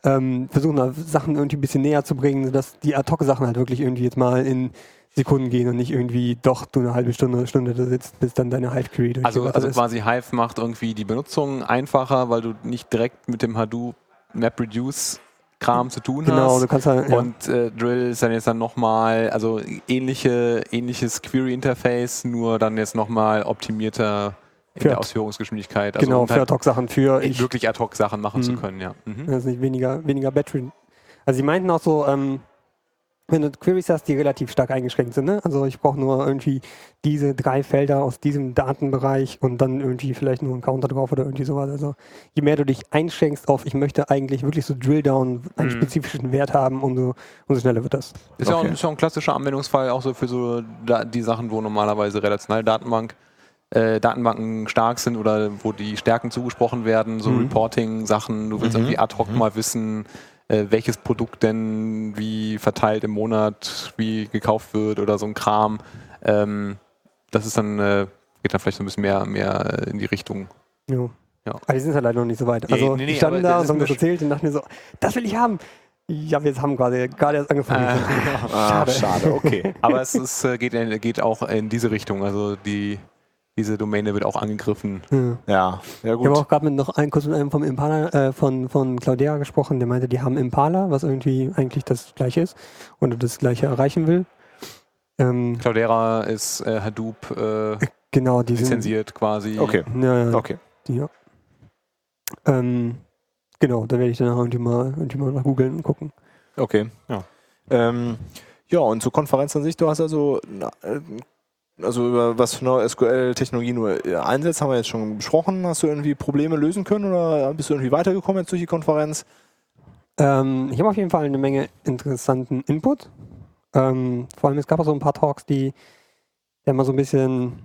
ähm, versuchen da Sachen irgendwie ein bisschen näher zu bringen, sodass die Ad-Hoc-Sachen halt wirklich irgendwie jetzt mal in Sekunden gehen und nicht irgendwie doch du eine halbe Stunde, Stunde da sitzt, bis dann deine Hive-Query Also, durchgebracht also ist. quasi Hive macht irgendwie die Benutzung einfacher, weil du nicht direkt mit dem Hadoop MapReduce Kram zu tun Genau, hast. du kannst halt, ja. Und äh, Drill ist dann jetzt dann nochmal, also ähnliche, ähnliches Query-Interface, nur dann jetzt nochmal optimierter in Für der Ausführungsgeschwindigkeit. Also genau, um für halt Ad-Hoc-Sachen für ich. wirklich ad hoc Sachen machen zu Mhm. können, ja. Mhm. Das ist nicht weniger, weniger Battery. Also sie meinten auch so, ähm, wenn du Queries hast, die relativ stark eingeschränkt sind. Ne? Also ich brauche nur irgendwie diese drei Felder aus diesem Datenbereich und dann irgendwie vielleicht nur einen Counter drauf oder irgendwie sowas. Also je mehr du dich einschränkst auf, ich möchte eigentlich wirklich so Drill-Down, einen Mhm. spezifischen Wert haben, umso, umso schneller wird das. Ist, ja auch, Okay. ist ja auch ein klassischer Anwendungsfall, auch so für so da, die Sachen, wo normalerweise relationale Datenbank, äh, Datenbanken stark sind oder wo die Stärken zugesprochen werden, so Mhm. Reporting-Sachen, du willst Mhm. irgendwie ad hoc mal wissen, äh, welches Produkt denn wie verteilt im Monat, wie gekauft wird oder so ein Kram. Ähm, das ist dann, äh, geht dann vielleicht so ein bisschen mehr, mehr äh, in die Richtung. Ja. Ja. Aber die sind halt leider noch nicht so weit. Nee, Also nee, nee, die standen da und haben mir das erzählt und dachten mir so, das will ich haben. Ja, wir haben gerade gerade erst angefangen. Ah, [LAUGHS] schade, okay. [LAUGHS] Aber es ist, äh, geht, in- geht auch in diese Richtung. Also die, diese Domäne wird auch angegriffen. Ja. Ja, ja Ich habe gut. auch gerade mit noch ein, kurz mit einem vom Impala, äh, von, von Claudera gesprochen, der meinte, die haben Impala, was irgendwie eigentlich das gleiche ist und das gleiche erreichen will. Ähm, Cloudera ist äh, Hadoop äh, genau, die sind. lizenziert quasi. Okay, Ja, ja, okay. ja. Ähm, genau, da werde ich dann irgendwie mal, irgendwie mal nach googeln und gucken. Okay. Ja. Ähm, ja, und zur Konferenz an sich, du hast also, na, äh, also über was für neue SQL-Technologien du äh, einsetzt, haben wir jetzt schon besprochen. Hast du irgendwie Probleme lösen können oder bist du irgendwie weitergekommen jetzt durch die Konferenz? Ähm, ich habe auf jeden Fall eine Menge interessanten Input. Ähm, vor allem, es gab auch so ein paar Talks, die ja mal so ein bisschen,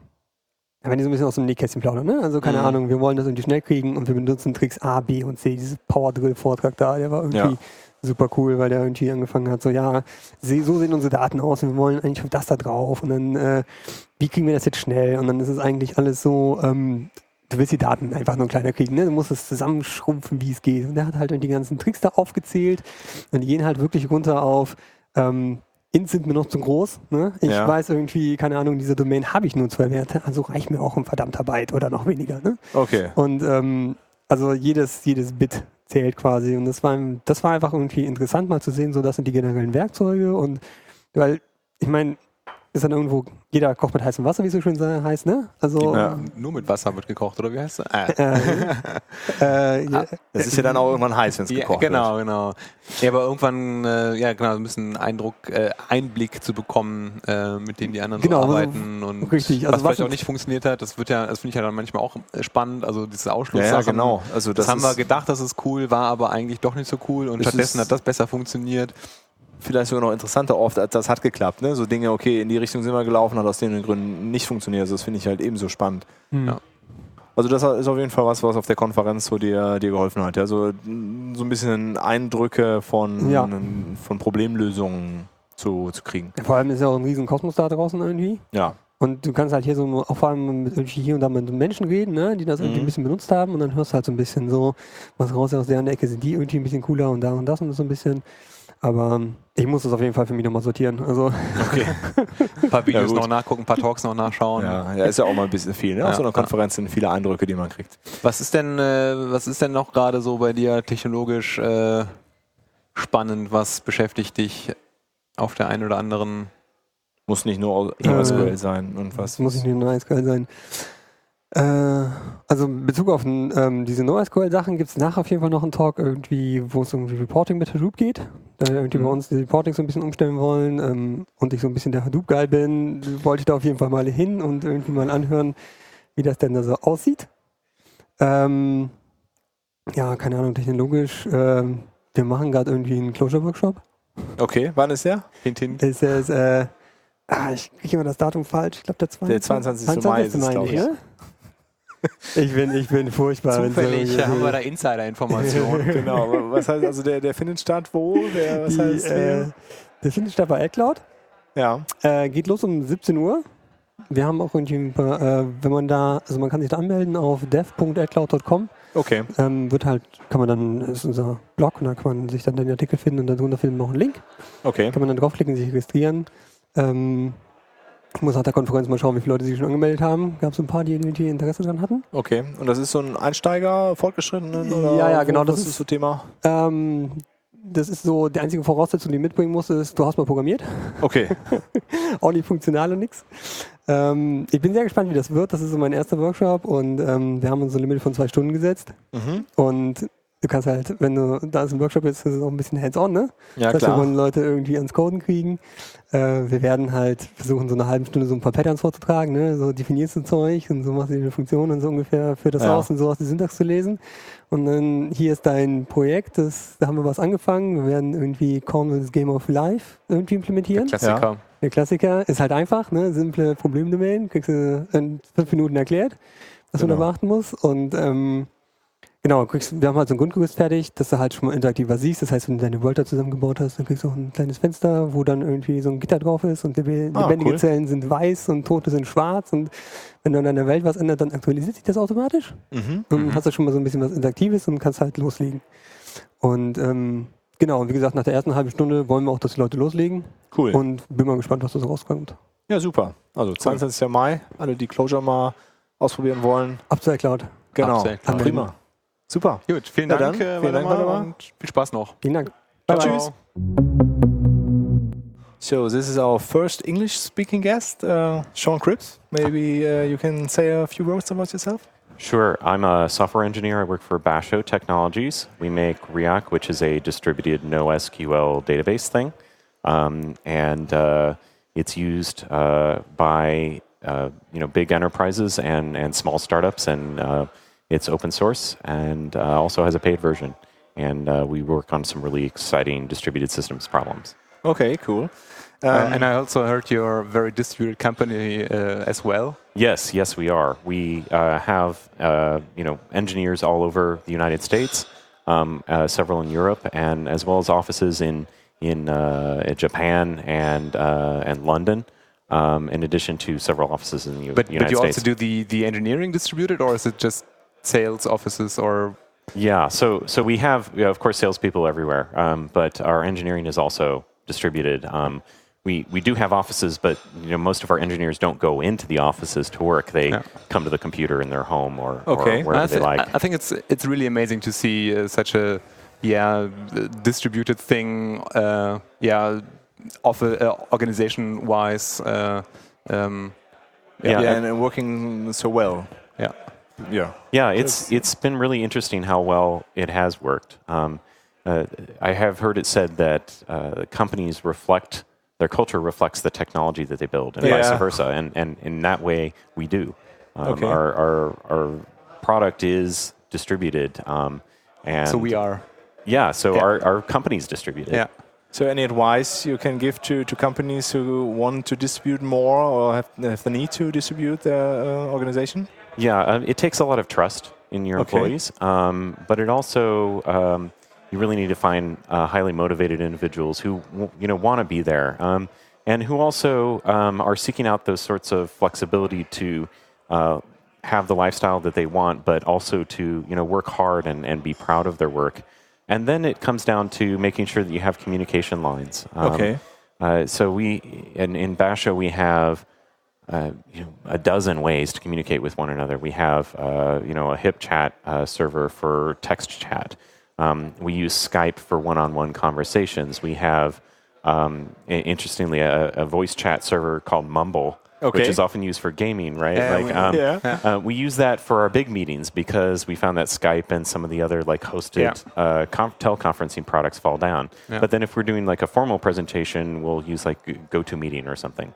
wenn die so ein bisschen aus dem Nähkästchen plaudern, ne? Also keine Mhm. Ahnung, wir wollen das irgendwie schnell kriegen und wir benutzen Tricks A, B und C. Dieses Power Drill Vortrag da, der war irgendwie Ja. super cool, weil der irgendwie angefangen hat, so ja, so sehen unsere Daten aus und wir wollen eigentlich auf das da drauf und dann, äh, wie kriegen wir das jetzt schnell? Und dann ist es eigentlich alles so, ähm, du willst die Daten einfach nur kleiner kriegen, ne? Du musst es zusammenschrumpfen, wie es geht. Und der hat halt die ganzen Tricks da aufgezählt und die gehen halt wirklich runter auf, ähm, Int sind mir noch zu groß. Ne? Ich Ja. weiß irgendwie, keine Ahnung, diese Domain habe ich nur zwei Werte, also reicht mir auch ein verdammter Byte oder noch weniger. Ne? Okay. Und ähm, also jedes, jedes Bit zählt quasi. Und das war, das war einfach irgendwie interessant mal zu sehen, so das sind die generellen Werkzeuge und weil, ich meine, ist dann irgendwo, jeder kocht mit heißem Wasser, wie es so schön heißt, ne? Also Ja. Nur mit Wasser wird gekocht, oder wie heißt das? Ah. [LAUGHS] äh, [LAUGHS] äh, ja, Das ist ja dann auch irgendwann heiß, wenn es Ja, gekocht genau, genau. Ja, aber irgendwann, äh, ja, genau, ein bisschen Eindruck, äh, Einblick zu bekommen, äh, mit denen die anderen Genau, so also arbeiten und richtig, also was vielleicht was auch nicht funktioniert hat. Das wird ja, das finde ich ja dann manchmal auch äh, spannend. Also diese wird. Ja, ja, genau. Also Das, das, haben wir gedacht, das ist cool, war aber eigentlich doch nicht so cool und Es stattdessen hat das besser funktioniert. Vielleicht sogar noch interessanter oft, als das hat geklappt. Ne? So Dinge, okay, in die Richtung sind wir gelaufen, hat aus den Gründen nicht funktioniert. Also das finde ich halt ebenso spannend. hm. Ja. Also das ist auf jeden Fall was, was auf der Konferenz so dir, dir geholfen hat. Ja? So, ein bisschen Eindrücke von, Ja. von Problemlösungen zu, zu kriegen. Vor allem ist ja auch ein riesen Kosmos da draußen irgendwie. Ja. Und du kannst halt hier so auch vor allem mit irgendwie hier und da mit Menschen reden, ne, die das irgendwie Mhm. ein bisschen benutzt haben und dann hörst du halt so ein bisschen so, was raus aus deren Ecke sind die irgendwie ein bisschen cooler und da und das und so ein bisschen. Aber ähm, ich muss das auf jeden Fall für mich nochmal sortieren. Also Okay. [LAUGHS] Ein paar Videos gut. noch nachgucken, ein paar Talks noch nachschauen. Ja, ja, ist ja auch mal ein bisschen viel. Ne? Auf Ja, so einer ja. Konferenz sind viele Eindrücke, die man kriegt. Was ist denn, äh, was ist denn noch gerade so bei dir technologisch äh, spannend? Was beschäftigt dich auf der einen oder anderen? Muss nicht nur Äh, NoSQL sein und was. muss ich nicht nur NoSQL sein. Äh, also in Bezug auf ähm, diese NoSQL-Sachen gibt es nachher auf jeden Fall noch einen Talk irgendwie, wo es um Reporting mit Hadoop geht. Da wir irgendwie Mhm. bei uns die Reporting so ein bisschen umstellen wollen ähm, und ich so ein bisschen der Hadoop-Guy bin, wollte ich da auf jeden Fall mal hin und irgendwie mal anhören, wie das denn da so aussieht. Ähm, ja, keine Ahnung, technologisch. Ähm, wir machen gerade irgendwie einen Closure-Workshop. Okay, wann ist der? Hintin? Ist es, äh, ah, ich kriege immer das Datum falsch. Ich glaube, der 22. Der 22. Mai ist es, meine glaub ich. ne? Ich bin, ich bin furchtbar. wenn so- Zufällig haben wir da Insider-Informationen. [LAUGHS] genau. Was heißt also, der, der findet statt wo? Der, was Die, heißt äh, der findet statt bei AdCloud. Ja. Äh, geht los um 17 Uhr. Wir haben auch irgendwie, ein paar, äh, wenn man da, also man kann sich da anmelden auf dev.adcloud.com. Okay. Ähm, wird halt, kann man dann, das ist unser Blog und da kann man sich dann den Artikel finden und darunter finden wir auch einen Link. Okay. Kann man dann draufklicken, sich registrieren. Ähm, ich muss nach der Konferenz mal schauen, wie viele Leute sich schon angemeldet haben. Gab es ein paar, die irgendwie Interesse daran hatten. Okay. Und das ist so ein Einsteiger, Fortgeschrittenen? Oder Ja, ja, genau, das ist- ist so Thema? Ähm, das ist so, die einzige Voraussetzung, die du mitbringen musst, ist, du hast mal programmiert. Okay. [LAUGHS] auch nicht funktional und nix. Ähm, ich bin sehr gespannt, wie das wird. Das ist so mein erster Workshop und ähm, wir haben uns ein Limit von zwei Stunden gesetzt. Mhm. Und du kannst halt, wenn du da ist ein Workshop ist, ist es auch ein bisschen hands-on, ne? Ja, das heißt, wir klar. wollen Leute irgendwie ans Coden kriegen. Äh, wir werden halt versuchen, so eine halbe Stunde so ein paar Patterns vorzutragen, ne? So definierst du Zeug und so machst du eine Funktion und so ungefähr für das Ja. aus und so aus die Syntax zu lesen. Und dann hier ist dein Projekt, das, da haben wir was angefangen. Wir werden irgendwie Cornwall's Game of Life irgendwie implementieren. Klassiker. Der Klassiker ist halt einfach, ne? simple Problemdomain, kriegst du in fünf Minuten erklärt, was man da Genau. beachten muss. Und ähm, genau, kriegst, wir haben halt so ein Grundgerüst fertig, dass du halt schon mal interaktiver siehst. Das heißt, wenn du deine da zusammengebaut hast, dann kriegst du auch ein kleines Fenster, wo dann irgendwie so ein Gitter drauf ist und lebe- Ah, lebendige cool. Zellen sind weiß und tote sind schwarz. Und wenn du an deiner Welt was ändert, dann aktualisiert sich das automatisch. Mhm. Und hast du schon mal so ein bisschen was Interaktives und kannst halt loslegen. Und ähm, genau, und wie gesagt, nach der ersten halben Stunde wollen wir auch, dass die Leute loslegen. Cool. Und bin mal gespannt, was da so rauskommt. ja, super. Also 22. Mai, alle, die Closure mal ausprobieren wollen. Ab zur Cloud. Genau. Cloud. Prima. Super. Gut, vielen Ja, Dank, dann. äh, Vielen Dank, Waldemar, Waldemar. und viel Spaß noch. Vielen Dank. Bye-bye. tschüss. So this is our first English-speaking guest, uh, Sean Cripps. Maybe uh, you can say a few words about yourself. Sure. I'm a software engineer. I work for Basho Technologies. We make React, which is a distributed NoSQL database thing. Um, and uh, it's used uh, by uh, you know big enterprises and, and small startups, and uh, it's open source and uh, also has a paid version. And uh, we work on some really exciting distributed systems problems. Okay, cool. Uh, Um, and I also heard you're a very distributed company uh, as well. Yes, yes, we are. We uh, have uh, you know engineers all over the United States, um, uh, several in Europe, and as well as offices in in uh, Japan and uh, and London. Um, in addition to several offices in the U- But, United but you States. also do the, the engineering distributed, or is it just sales offices or Yeah, so so we have, yeah, of course, salespeople everywhere, um, but our engineering is also distributed. Um, we we do have offices, but you know most of our engineers don't go into the offices to work. They Yeah. come to the computer in their home or, Okay. or wherever I, they like. I- I think it's it's really amazing to see uh, such a yeah uh, distributed thing. Uh, yeah, of uh, organization wise. Uh, um, yeah, Yeah. and uh, working so well. yeah. Yeah. Yeah, it's it's been really interesting how well it has worked. Um, uh, I have heard it said that uh, companies reflect their culture reflects the technology that they build, and vice versa. And and in that way, we do. Um, Okay. Our our our product is distributed, um, and So we are. yeah. So Yeah. our our company's distributed. Yeah. So any advice you can give to, to companies who want to distribute more or have, have the need to distribute their uh, organization? Yeah, um, it takes a lot of trust in your Okay. employees, um, but it also um, you really need to find uh, highly motivated individuals who w- you know want to be there, um, and who also um, are seeking out those sorts of flexibility to uh, have the lifestyle that they want, but also to you know work hard and, and be proud of their work. And then it comes down to making sure that you have communication lines. Um, Okay. Uh, so we in, in Basho we have uh, you know, a dozen ways to communicate with one another. We have, uh, you know, a HIP chat uh, server for text chat. Um, we use Skype for one-on-one conversations. We have, um, interestingly, a, a voice chat server called Mumble, Okay. which is often used for gaming, right? Yeah, like, we- um, yeah. uh, we use that for our big meetings because we found that Skype and some of the other like hosted Yeah. uh, conf- teleconferencing products fall down. Yeah. But then if we're doing like a formal presentation, we'll use like GoToMeeting or something.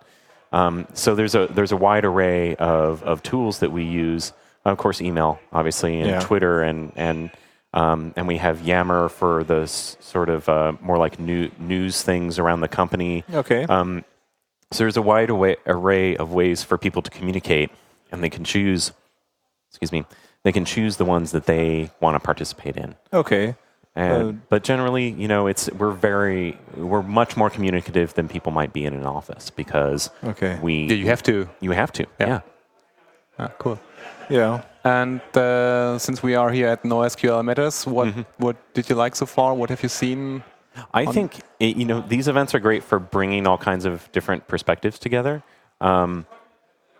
Um, so there's a there's a wide array of, of tools that we use. Of course, email, obviously, and. Twitter, and and um, and we have Yammer for the s- sort of uh, more like new, news things around the company. Okay. Um, so there's a wide array, array of ways for people to communicate, and they can choose. Excuse me. They can choose the ones that they want to participate in. okay. And, Uh, but generally, you know, it's we're very we're much more communicative than people might be in an office because Okay. we Yeah, you have to. you have to Yeah. yeah. Ah, cool. Yeah. And uh, since we are here at NoSQL Matters, what Mm-hmm. what did you like so far? What have you seen? I think it, you know these events are great for bringing all kinds of different perspectives together. Um,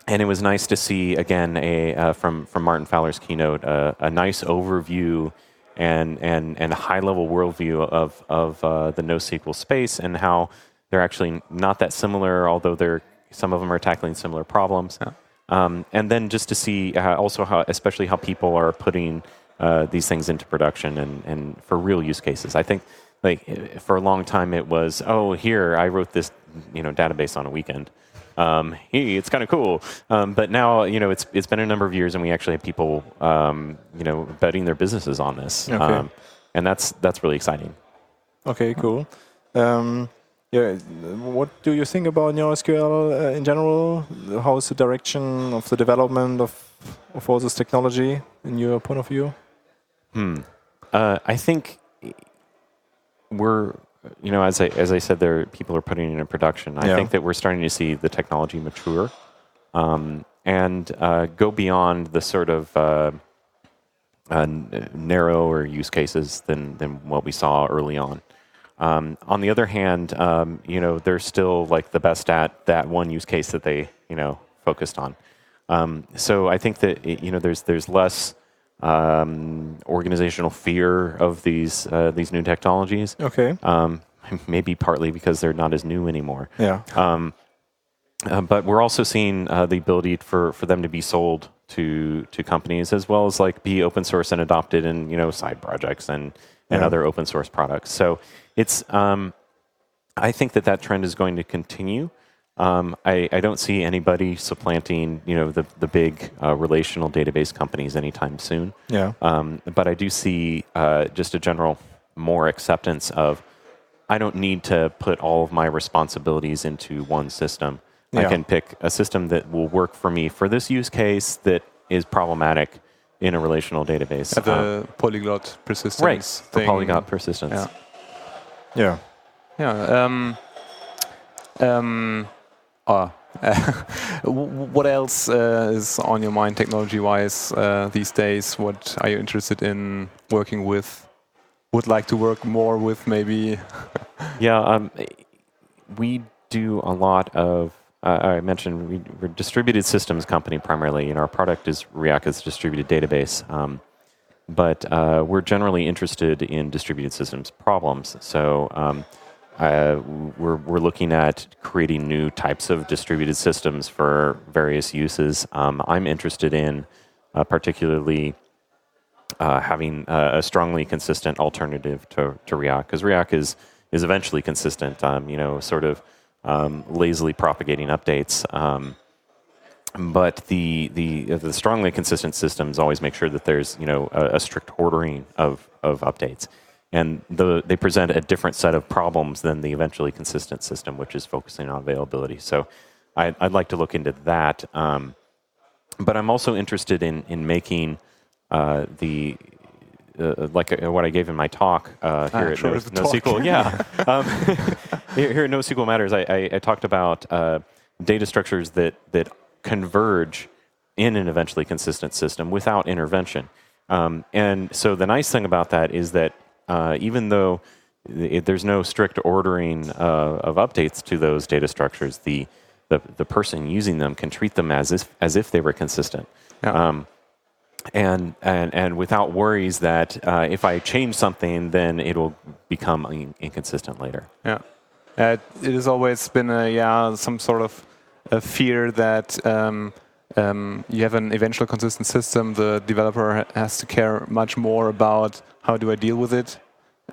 and it was nice to see again a uh, from from Martin Fowler's keynote uh, a nice overview and and and high level worldview of of uh, the NoSQL space and how they're actually not that similar, although they're some of them are tackling similar problems. Yeah. Um, and then just to see uh, also how, especially how people are putting uh, these things into production and, and for real use cases. I think like for a long time it was, oh, here I wrote this, you know, database on a weekend. Um, hey, it's kind of cool. Um, but now, you know, it's it's been a number of years, and we actually have people, um, you know, betting their businesses on this, Okay. um, and that's that's really exciting. Okay, cool. Um, yeah, what do you think about NoSQL uh, in general? How is the direction of the development of, of all this technology in your point of view? Hmm. Uh, I think we're, you know, as I as I said, there people are putting it in production. I Yeah. think that we're starting to see the technology mature um, and uh, go beyond the sort of uh, uh, narrower use cases than than what we saw early on. Um, on the other hand, um, you know, they're still like the best at that one use case that they, you know, focused on. Um, so I think that you know, there's there's less um, organizational fear of these uh, these new technologies. Okay. Um, maybe partly because they're not as new anymore. Yeah. Um, uh, but we're also seeing uh, the ability for, for them to be sold to to companies as well as like be open source and adopted in you know side projects and and Yeah. other open source products. So it's um, I think that that trend is going to continue. Um, I, I don't see anybody supplanting you know the the big uh, relational database companies anytime soon. Yeah. Um, but I do see uh, just a general more acceptance of I don't need to put all of my responsibilities into one system. Yeah. I can pick a system that will work for me for this use case that is problematic in a relational database. At the Um, polyglot persistence right, the thing. polyglot persistence. Yeah. Yeah. Yeah. Um, ah, [LAUGHS] what else uh, is on your mind technology-wise uh, these days? What are you interested in working with? Would like to work more with maybe? [LAUGHS] Yeah, um, we do a lot of. Uh, I mentioned we, we're a distributed systems company primarily, and our product is React as a distributed database. Um, but uh, we're generally interested in distributed systems problems. So um, uh, we're we're looking at creating new types of distributed systems for various uses. Um, I'm interested in uh, particularly uh, having a strongly consistent alternative to, to React because React is is eventually consistent. Um, you know, sort of um, lazily propagating updates. Um, but the, the the strongly consistent systems always make sure that there's you know a, a strict ordering of, of updates, and the, they present a different set of problems than the eventually consistent system, which is focusing on availability. So, I, I'd like to look into that. Um, but I'm also interested in in making uh, the uh, like uh, what I gave in my talk uh, here Ah, at sure, no. NoSQL. [LAUGHS] Yeah, um, [LAUGHS] here, here at NoSQL Matters, I, I, I talked about uh, data structures that that converge in an eventually consistent system without intervention. Um, and so the nice thing about that is that uh, even though it, there's no strict ordering uh, of updates to those data structures, the, the the person using them can treat them as if as if they were consistent. Yeah. Um, and, and and without worries that uh, if I change something, then it will become in- inconsistent later. Yeah, uh, it has always been a yeah some sort of a fear that um, um, you have an eventual consistent system. The developer has to care much more about how do I deal with it,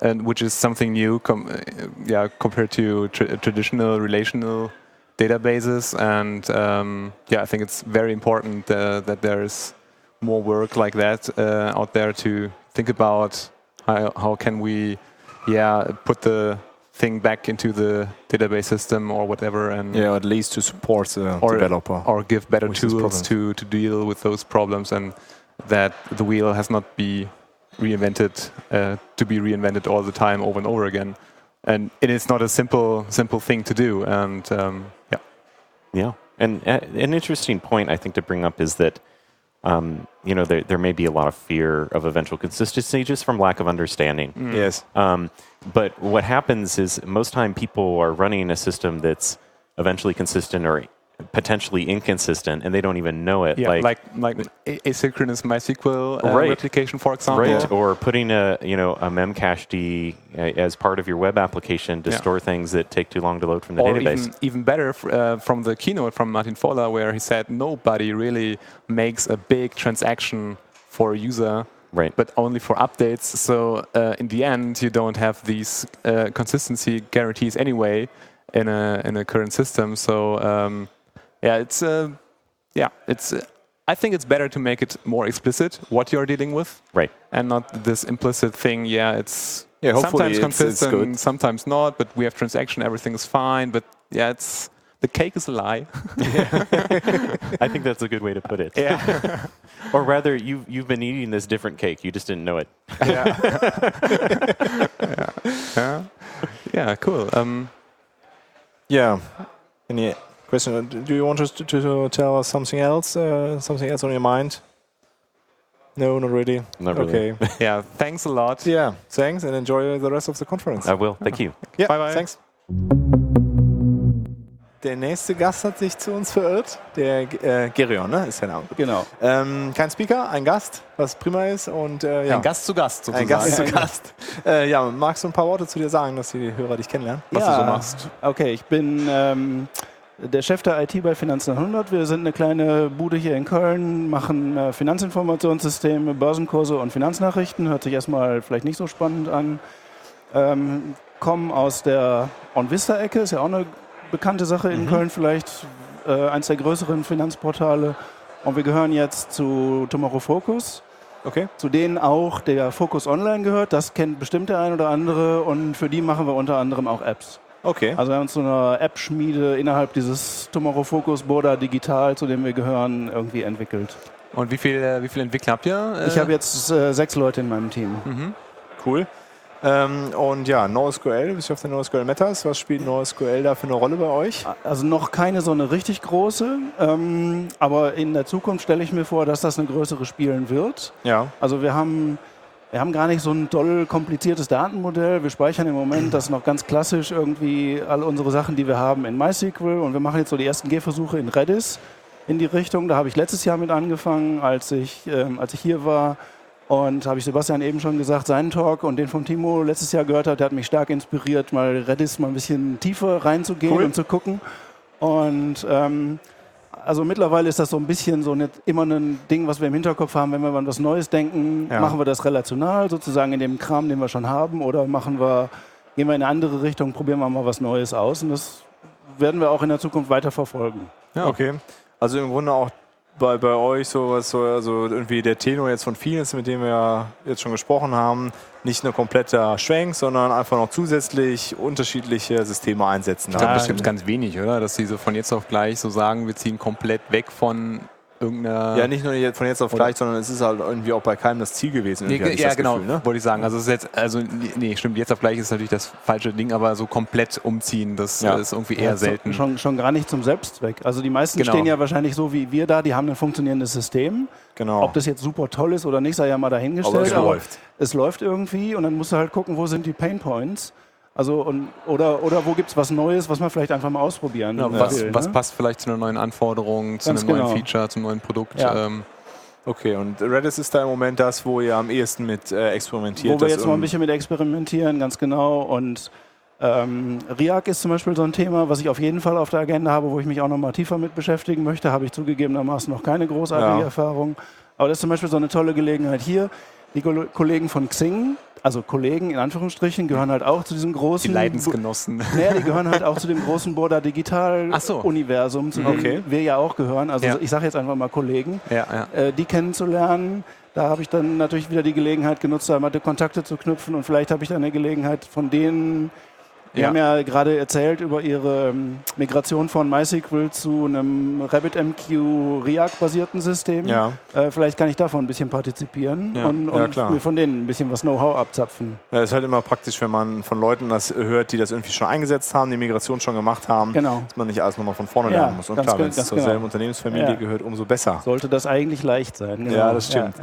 and which is something new. Uh, yeah, compared to tr- traditional relational databases, and um, yeah, I think it's very important uh, that there is more work like that uh, out there to think about how, how can we yeah put the thing back into the database system or whatever and Yeah, at least to support the or, developer. or give better tools to, to deal with those problems and that the wheel has not be reinvented uh, to be reinvented all the time over and over again. And it is not a simple simple thing to do and um, yeah. Yeah, and uh, an interesting point I think to bring up is that um, you know there there may be a lot of fear of eventual consistency just from lack of understanding. Yes. Um, but what happens is most time people are running a system that's eventually consistent or potentially inconsistent and they don't even know it. Yeah, like like, a- asynchronous MySQL uh, Right. replication, for example. Right, or putting a you know a memcached uh, as part of your web application to Yeah. store things that take too long to load from the or database. even even better f- uh, from the keynote from Martin Fowler, where he said nobody really makes a big transaction for a user, right? But only for updates. So uh, in the end, you don't have these uh, consistency guarantees anyway in a in a current system. So um, yeah, it's uh, yeah, it's. Uh, I think it's better to make it more explicit what you're dealing with, right? And not this implicit thing. Yeah, it's Yeah, hopefully sometimes it's- it's consistent, good. sometimes not. But we have transaction, everything is fine. But yeah, it's the cake is a lie. [LAUGHS] I think that's a good way to put it. Yeah. [LAUGHS] or rather, you've, you've been eating this different cake. You just didn't know it. [LAUGHS] yeah. Yeah, Yeah. cool. Um, Yeah. Any question? Do you want us to, to tell us something else? Uh, something else on your mind? No, not really. Not really. Okay. [LAUGHS] yeah. Thanks a lot. Yeah. Thanks, and enjoy the rest of the conference. I will. Thank you. Ja, Bye, bye. Thanks. Der nächste Gast hat sich zu uns verirrt. Der äh, Gerion, ne? Ist der Name. Genau. Ähm, kein Speaker, ein Gast, was prima ist. Und, äh, ja. Ein Gast zu Gast Ein sozusagen. Gast zu Gast. Äh, ja, magst du ein paar Worte zu dir sagen, dass die Hörer dich kennenlernen, was ja, du so machst? Okay, ich bin ähm, der Chef der IT bei Finanz 900. Wir sind eine kleine Bude hier in Köln, machen äh, Finanzinformationssysteme, Börsenkurse und Finanznachrichten. Hört sich erstmal vielleicht nicht so spannend an. Ähm, kommen aus der OnVista-Ecke, ist ja auch eine bekannte Sache in Mhm. Köln vielleicht, äh, eins der größeren Finanzportale. Und wir gehören jetzt zu Tomorrow Focus. Okay. Zu denen auch der Focus Online gehört. Das kennt bestimmt der ein oder andere. Und für die machen wir unter anderem auch Apps. Okay. Also wir haben uns so eine App-Schmiede innerhalb dieses Tomorrow Focus Border Digital, zu dem wir gehören, irgendwie entwickelt. Und wie viel, äh, wie viele Entwickler habt ihr? Ich habe jetzt äh, sechs Leute in meinem Team. Mhm. Cool. Ähm, und ja, NoSQL, du bist ja auf der NoSQL Matters. Was spielt NoSQL da für eine Rolle bei euch? Also noch keine so eine richtig große, ähm, aber in der Zukunft stelle ich mir vor, dass das eine größere spielen wird. Ja. Also wir haben, wir haben gar nicht so ein doll kompliziertes Datenmodell. Wir speichern im Moment das noch ganz klassisch irgendwie all unsere Sachen, die wir haben in MySQL und wir machen jetzt so die ersten Gehversuche in Redis in die Richtung. Da habe ich letztes Jahr mit angefangen, als ich, ähm, als ich hier war. Und habe ich Sebastian eben schon gesagt, seinen Talk und den von Timo letztes Jahr gehört hat, der hat mich stark inspiriert, mal Redis mal ein bisschen tiefer reinzugehen Cool. und zu gucken. Und ähm, also mittlerweile ist das so ein bisschen so nicht immer ein Ding, was wir im Hinterkopf haben, wenn wir an was Neues denken, Ja. machen wir das relational, sozusagen in dem Kram, den wir schon haben, oder machen wir, gehen wir in eine andere Richtung, probieren wir mal was Neues aus. Und das werden wir auch in der Zukunft weiter verfolgen. Ja. Okay. Also im Grunde auch bei, bei euch sowas, so also irgendwie der Tenor jetzt von vielen ist, mit dem wir jetzt schon gesprochen haben, nicht nur kompletter Schwenk, sondern einfach noch zusätzlich unterschiedliche Systeme einsetzen. Ich glaube, das gibt ganz wenig, oder? Dass sie so von jetzt auf gleich so sagen, wir ziehen komplett weg von irgendeiner. Ja, nicht nur von jetzt auf gleich, sondern es ist halt irgendwie auch bei keinem das Ziel gewesen. Nee, ja, das genau, Gefühl, ne? wollte ich sagen. Also es ist jetzt, also nee, stimmt, jetzt auf gleich ist natürlich das falsche Ding, aber so komplett umziehen, das Ja. ist irgendwie eher Ja, so- selten. Schon, schon gar nicht zum Selbstzweck. Also die meisten Genau. stehen ja wahrscheinlich so wie wir da, die haben ein funktionierendes System. Genau. Ob das jetzt super toll ist oder nicht, sei ja mal dahingestellt. Aber es läuft. Es läuft irgendwie und dann musst du halt gucken, wo sind die Pain Points. Also und, oder, oder wo gibt es was Neues, was man vielleicht einfach mal ausprobieren Ja, will, was, ne? was passt vielleicht zu einer neuen Anforderung, zu Ganz einem neuen genau. Feature, zum neuen Produkt? Ja. Ähm, Okay, und Redis ist da im Moment das, wo ihr am ehesten mit äh, experimentiert. Wo wir jetzt mal ein bisschen mit experimentieren, ganz genau. Und ähm, Riak ist zum Beispiel so ein Thema, was ich auf jeden Fall auf der Agenda habe, wo ich mich auch noch mal tiefer mit beschäftigen möchte. Habe ich zugegebenermaßen noch keine großartige Ja. Erfahrung. Aber das ist zum Beispiel so eine tolle Gelegenheit hier. Die Ko- Kollegen von Xing, also Kollegen in Anführungsstrichen, gehören halt auch zu diesem großen... die Leidensgenossen. Naja, die gehören halt auch zu dem großen Border Digital Ach so. Universum, zu dem Okay. wir ja auch gehören. Also Ja. ich sage jetzt einfach mal Kollegen Ja, ja. äh, die kennenzulernen. Da habe ich dann natürlich wieder die Gelegenheit genutzt, da mal die Kontakte zu knüpfen und vielleicht habe ich dann eine Gelegenheit von denen, die Ja. haben ja gerade erzählt über ihre ähm, Migration von MySQL zu einem RabbitMQ React-basierten System. Ja. Äh, vielleicht kann ich davon ein bisschen partizipieren Ja. und, Ja, und klar. mir von denen ein bisschen was Know-how abzapfen. Ja, ist halt immer praktisch, wenn man von Leuten das hört, die das irgendwie schon eingesetzt haben, die Migration schon gemacht haben, Genau. dass man nicht alles nochmal von vorne Ja, lernen muss. Und klar, wenn es zur genau. selben Unternehmensfamilie Ja. gehört, umso besser. Sollte das eigentlich leicht sein. Genau. Ja, das stimmt.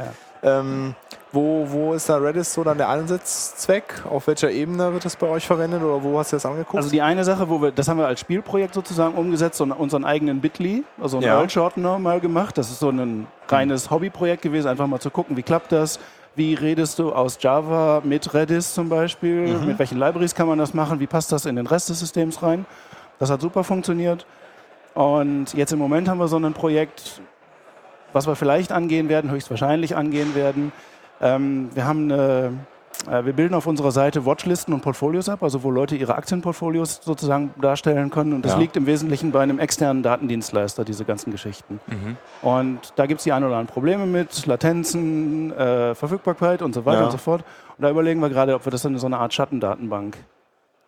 Ähm, wo, wo ist da Redis so dann der Einsatzzweck? Auf welcher Ebene wird das bei euch verwendet oder wo hast du das angeguckt? Also die eine Sache, wo wir, das haben wir als Spielprojekt sozusagen umgesetzt und unseren eigenen Bitly, also einen Ja. World Shortener mal gemacht. Das ist so ein reines Hobbyprojekt gewesen, einfach mal zu gucken, wie klappt das? Wie redest du aus Java mit Redis zum Beispiel? Mhm. Mit welchen Libraries kann man das machen? Wie passt das in den Rest des Systems rein? Das hat super funktioniert. Und jetzt im Moment haben wir so ein Projekt, was wir vielleicht angehen werden, höchstwahrscheinlich angehen werden. Ähm, wir haben eine, äh, wir bilden auf unserer Seite Watchlisten und Portfolios ab, also wo Leute ihre Aktienportfolios sozusagen darstellen können. Und das Ja. liegt im Wesentlichen bei einem externen Datendienstleister, diese ganzen Geschichten. Mhm. Und da gibt es die ein oder anderen Probleme mit, Latenzen, äh, Verfügbarkeit und so weiter Ja. und so fort. Und da überlegen wir gerade, ob wir das in so eine Art Schattendatenbank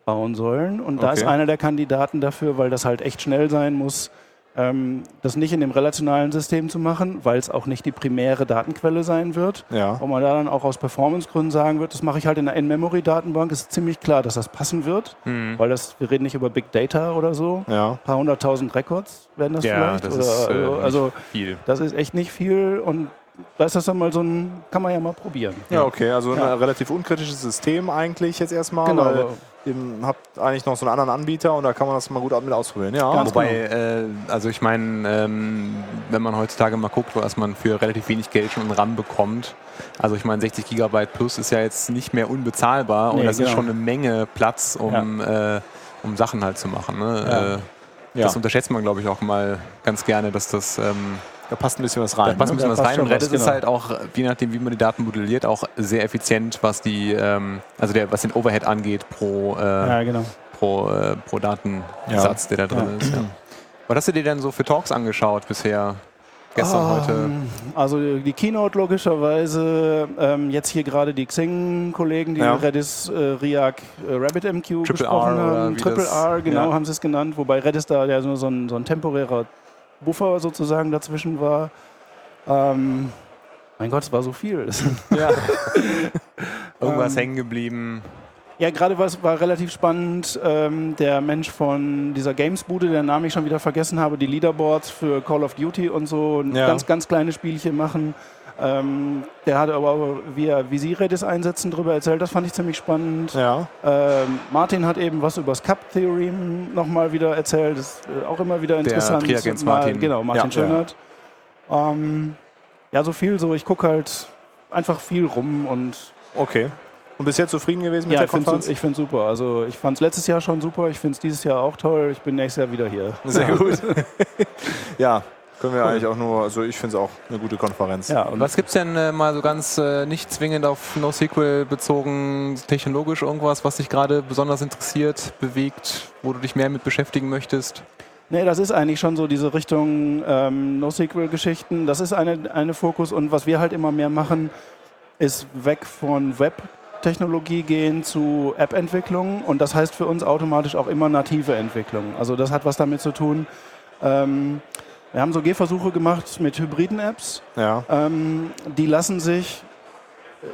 bauen sollen. Und da Okay. ist einer der Kandidaten dafür, weil das halt echt schnell sein muss, das nicht in dem relationalen System zu machen, weil es auch nicht die primäre Datenquelle sein wird. Ja. Wo man da dann auch aus Performancegründen sagen wird, das mache ich halt in einer In-Memory-Datenbank, ist ziemlich klar, dass das passen wird, Mhm. weil das, wir reden nicht über Big Data oder so. Ja. Ein paar hunderttausend Records werden das Ja, vielleicht. das oder, ist, äh, also viel. das ist echt nicht viel und da ist das dann mal so ein, kann man ja mal probieren. Ja, okay, also Ja. ein relativ unkritisches System eigentlich jetzt erstmal, Genau, weil aber- ihr habt eigentlich noch so einen anderen Anbieter und da kann man das mal gut mit ausprobieren. Ja, Ganz Wobei, äh, also ich meine, ähm, wenn man heutzutage mal guckt, was man für relativ wenig Geld schon in RAM bekommt, also ich meine 60 Gigabyte plus ist ja jetzt nicht mehr unbezahlbar und Nee, das ist genau. schon eine Menge Platz, um, äh, um Sachen halt zu machen. Ne? Ja. Äh, Ja. Das unterschätzt man, glaube ich, auch mal ganz gerne, dass das ähm, da passt ein bisschen was da rein. passt ein ne? bisschen Da was rein. Und Redis was, ist genau. halt auch, je nachdem, wie man die Daten modelliert, auch sehr effizient, was die, ähm, also der, was den Overhead angeht pro, äh, Ja, genau. pro, äh, pro Datensatz, der da drin Ja. ist. Ja. Was hast du dir denn so für Talks angeschaut bisher? Gestern, heute? Ähm, Also die Keynote logischerweise, ähm, jetzt hier gerade die Xing-Kollegen, die Ja. Redis, äh, Riak, äh, RabbitMQ Triple besprochen R haben. Triple das- R, genau, ja. haben sie es genannt, wobei Redis da ja so, so, ein, so ein temporärer Buffer sozusagen dazwischen war. Ähm, mein Gott, es war so viel. [LAUGHS] Ja. [LAUGHS] Irgendwas Ähm, hängen geblieben. Ja, gerade war es war relativ spannend. Ähm, der Mensch von dieser Games-Bude, deren Namen ich schon wieder vergessen habe, die Leaderboards für Call of Duty und so, Ja. ganz, ganz kleine Spielchen machen. Ähm, der hatte aber, auch, wie, er, wie sie Redis einsetzen, darüber erzählt. Das fand ich ziemlich spannend. Ja. Ähm, Martin hat eben was über das Cup-Theorem nochmal wieder erzählt. Das ist äh, auch immer wieder interessant. Triagens Mal- Martin. Genau, Martin Ja, ja. Schönert. Ähm, ja, so viel so. Ich gucke halt einfach viel rum und Okay. Und bis jetzt zufrieden gewesen mit ja, der ich finde Konferenz? es super. Also ich fand es letztes Jahr schon super, ich finde es dieses Jahr auch toll. Ich bin nächstes Jahr wieder hier. Sehr gut. [LAUGHS] ja, können wir eigentlich auch nur, also ich finde es auch eine gute Konferenz. Ja, Und und was gibt es denn äh, mal so ganz äh, nicht zwingend auf NoSQL bezogen, technologisch irgendwas, was dich gerade besonders interessiert, bewegt, wo du dich mehr mit beschäftigen möchtest? nee, das ist eigentlich schon so diese Richtung ähm, NoSQL-Geschichten. Das ist eine, eine Fokus und was wir halt immer mehr machen, ist weg von Web-Technologie gehen zu App-Entwicklung und das heißt für uns automatisch auch immer native Entwicklung. Also das hat was damit zu tun. Ähm, wir haben so Gehversuche gemacht mit hybriden Apps. Ja. Ähm, die lassen sich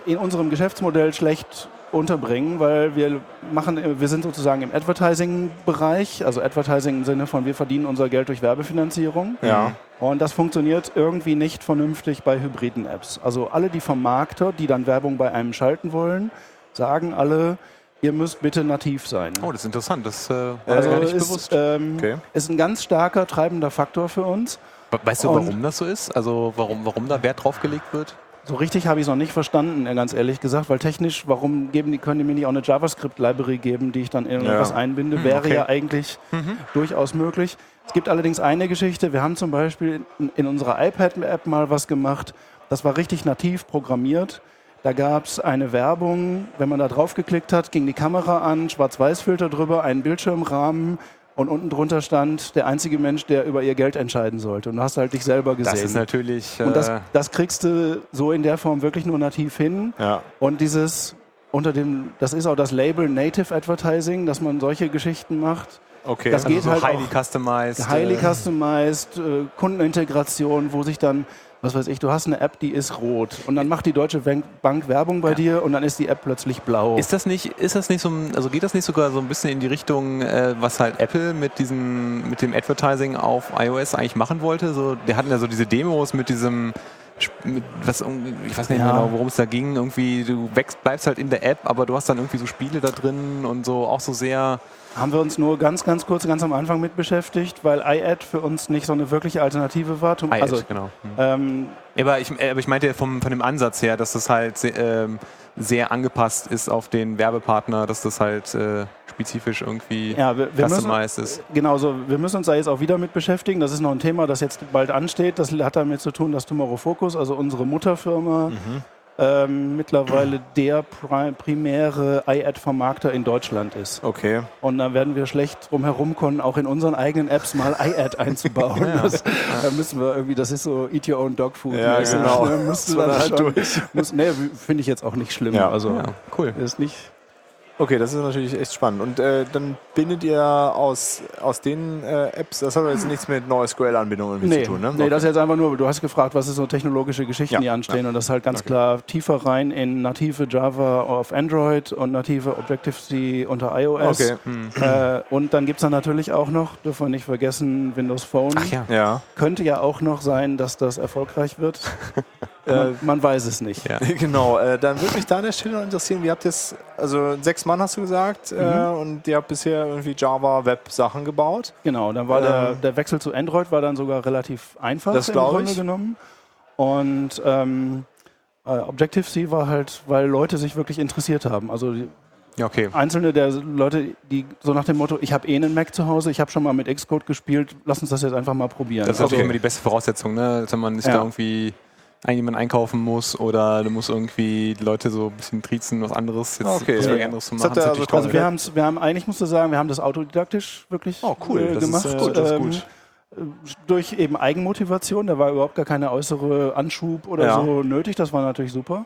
in unserem Geschäftsmodell schlecht unterbringen, weil wir machen, wir sind sozusagen im Advertising-Bereich, also Advertising im Sinne von wir verdienen unser Geld durch Werbefinanzierung. Ja. Und das funktioniert irgendwie nicht vernünftig bei hybriden Apps. Also alle die Vermarkter, die dann Werbung bei einem schalten wollen, sagen alle, ihr müsst bitte nativ sein. Oh, das ist interessant. Das äh, war also gar nicht ist, bewusst. ähm, Okay. ist ein ganz starker treibender Faktor für uns. Weißt du, und- warum das so ist? Also warum, warum da Wert drauf gelegt wird? So richtig habe ich es noch nicht verstanden, äh, ganz ehrlich gesagt, weil technisch, warum geben die, können die mir nicht auch eine JavaScript-Library geben, die ich dann irgendwas Ja. einbinde, Hm, wäre okay. ja eigentlich durchaus möglich. Es gibt allerdings eine Geschichte, wir haben zum Beispiel in, in unserer iPad-App mal was gemacht, das war richtig nativ programmiert. Da gab es eine Werbung, wenn man da drauf geklickt hat, ging die Kamera an, Schwarz-Weiß-Filter drüber, einen Bildschirmrahmen und unten drunter stand der einzige Mensch, der über ihr Geld entscheiden sollte. Und du hast halt dich selber gesehen. Das ist natürlich. Und das, äh, das kriegst du so in der Form wirklich nur nativ hin. Ja. Und dieses unter dem, das ist auch das Label Native Advertising, dass man solche Geschichten macht. Okay. Das geht so halt highly auch customized. highly äh, customized, äh, Kundenintegration, wo sich dann, was weiß ich, du hast eine App, die ist rot und dann macht die Deutsche Bank, Werbung bei dir und dann ist die App plötzlich blau. Ist das nicht, ist das nicht so, also geht das nicht sogar so ein bisschen in die Richtung, äh, was halt Apple mit diesem, mit dem Advertising auf iOS eigentlich machen wollte? So, die hatten ja so diese Demos mit diesem, mit was, ich weiß nicht Ja. genau, worum es da ging. Irgendwie, du wächst, bleibst halt in der App, aber du hast dann irgendwie so Spiele da drin und so auch so sehr. Haben wir uns nur ganz, ganz kurz, ganz am Anfang mit beschäftigt, weil iAd für uns nicht so eine wirkliche Alternative war. IAd, also, genau. Hm. ähm, Aber ich, äh, aber ich meinte vom, von dem Ansatz her, dass das halt ähm, sehr angepasst ist auf den Werbepartner, dass das halt äh, spezifisch irgendwie Ja, wir, wir müssen, customized ist. genau so. Wir müssen uns da jetzt auch wieder mit beschäftigen. Das ist noch ein Thema, das jetzt bald ansteht. Das hat damit zu tun, dass Tomorrow Focus, also unsere Mutterfirma, Mhm. Ähm, mittlerweile der pri primäre iAd-Vermarkter in Deutschland ist. Okay. Und da werden wir schlecht drum herum kommen, auch in unseren eigenen Apps mal iAd [LAUGHS] einzubauen. Das, da müssen wir irgendwie, das ist so Eat Your Own Dog Food. Ja, genau. Ne? Man dann halt schon, durch. muss, nee, finde ich jetzt auch nicht schlimm. Ja. Also Ja, cool. ist nicht. Okay, das ist natürlich echt spannend. Und äh, dann bindet ihr aus, aus den äh, Apps, das hat jetzt nichts mit NoSQL-Anbindungen Nee, zu tun, ne? nee das ist jetzt einfach nur, du hast gefragt, was sind so technologische Geschichten, Ja, die anstehen. Und das ist halt ganz klar tiefer rein in native Java auf Android und native Objective-C unter iOS. Okay. Hm. Äh, und dann gibt es dann natürlich auch noch, dürfen wir nicht vergessen, Windows Phone. Ach ja. Ja. Könnte ja auch noch sein, dass das erfolgreich wird. [LAUGHS] man, man weiß es nicht. Ja. [LAUGHS] Genau, äh, dann würde mich da an der Stelle noch interessieren, wie habt ihr es, also sechs Mann hast du gesagt, äh, Mhm. und ihr habt bisher irgendwie Java-Web-Sachen gebaut. Genau, dann war der, Ähm. der Wechsel zu Android war dann sogar relativ einfach Das im Grunde ich. genommen. Und ähm, äh, Objective-C war halt, weil Leute sich wirklich interessiert haben. Also okay. einzelne der Leute, die so nach dem Motto, ich habe eh einen Mac zu Hause, ich habe schon mal mit Xcode gespielt, lass uns das jetzt einfach mal probieren. Das ist Also, natürlich immer die beste Voraussetzung, ne? Dass man sich Ja. da irgendwie jemand einkaufen muss oder du musst irgendwie die Leute so ein bisschen triezen, was anderes, jetzt Okay. was Ja, anderes zu Das machen. hat er ist also natürlich toll. also wir, haben's, wir haben, eigentlich musst du sagen, wir haben das autodidaktisch wirklich Oh, cool. äh, Das ist, gemacht. äh, gut, das ist ähm, gut. Durch eben Eigenmotivation, da war überhaupt gar keine äußere Anschub oder Ja. so nötig, das war natürlich super.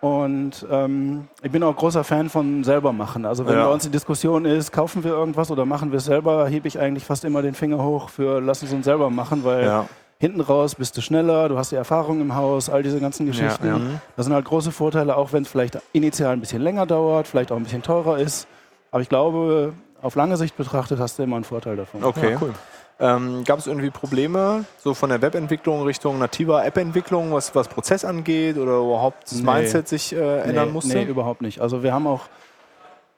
Und ähm, ich bin auch großer Fan von selber machen. Also wenn Ja. bei uns die Diskussion ist, kaufen wir irgendwas oder machen wir es selber, hebe ich eigentlich fast immer den Finger hoch für lass uns uns selber machen, weil Ja. Hinten raus bist du schneller, du hast die Erfahrung im Haus, all diese ganzen Geschichten. ja. Das sind halt große Vorteile, auch wenn es vielleicht initial ein bisschen länger dauert, vielleicht auch ein bisschen teurer ist. Aber ich glaube, auf lange Sicht betrachtet hast du immer einen Vorteil davon. Okay. Ja, cool. Ähm, Gab es irgendwie Probleme, so von der Webentwicklung Richtung nativer App-Entwicklung, was, was Prozess angeht oder überhaupt das Nee. Mindset sich äh, ändern nee, musste? Nee, überhaupt nicht. Also wir haben auch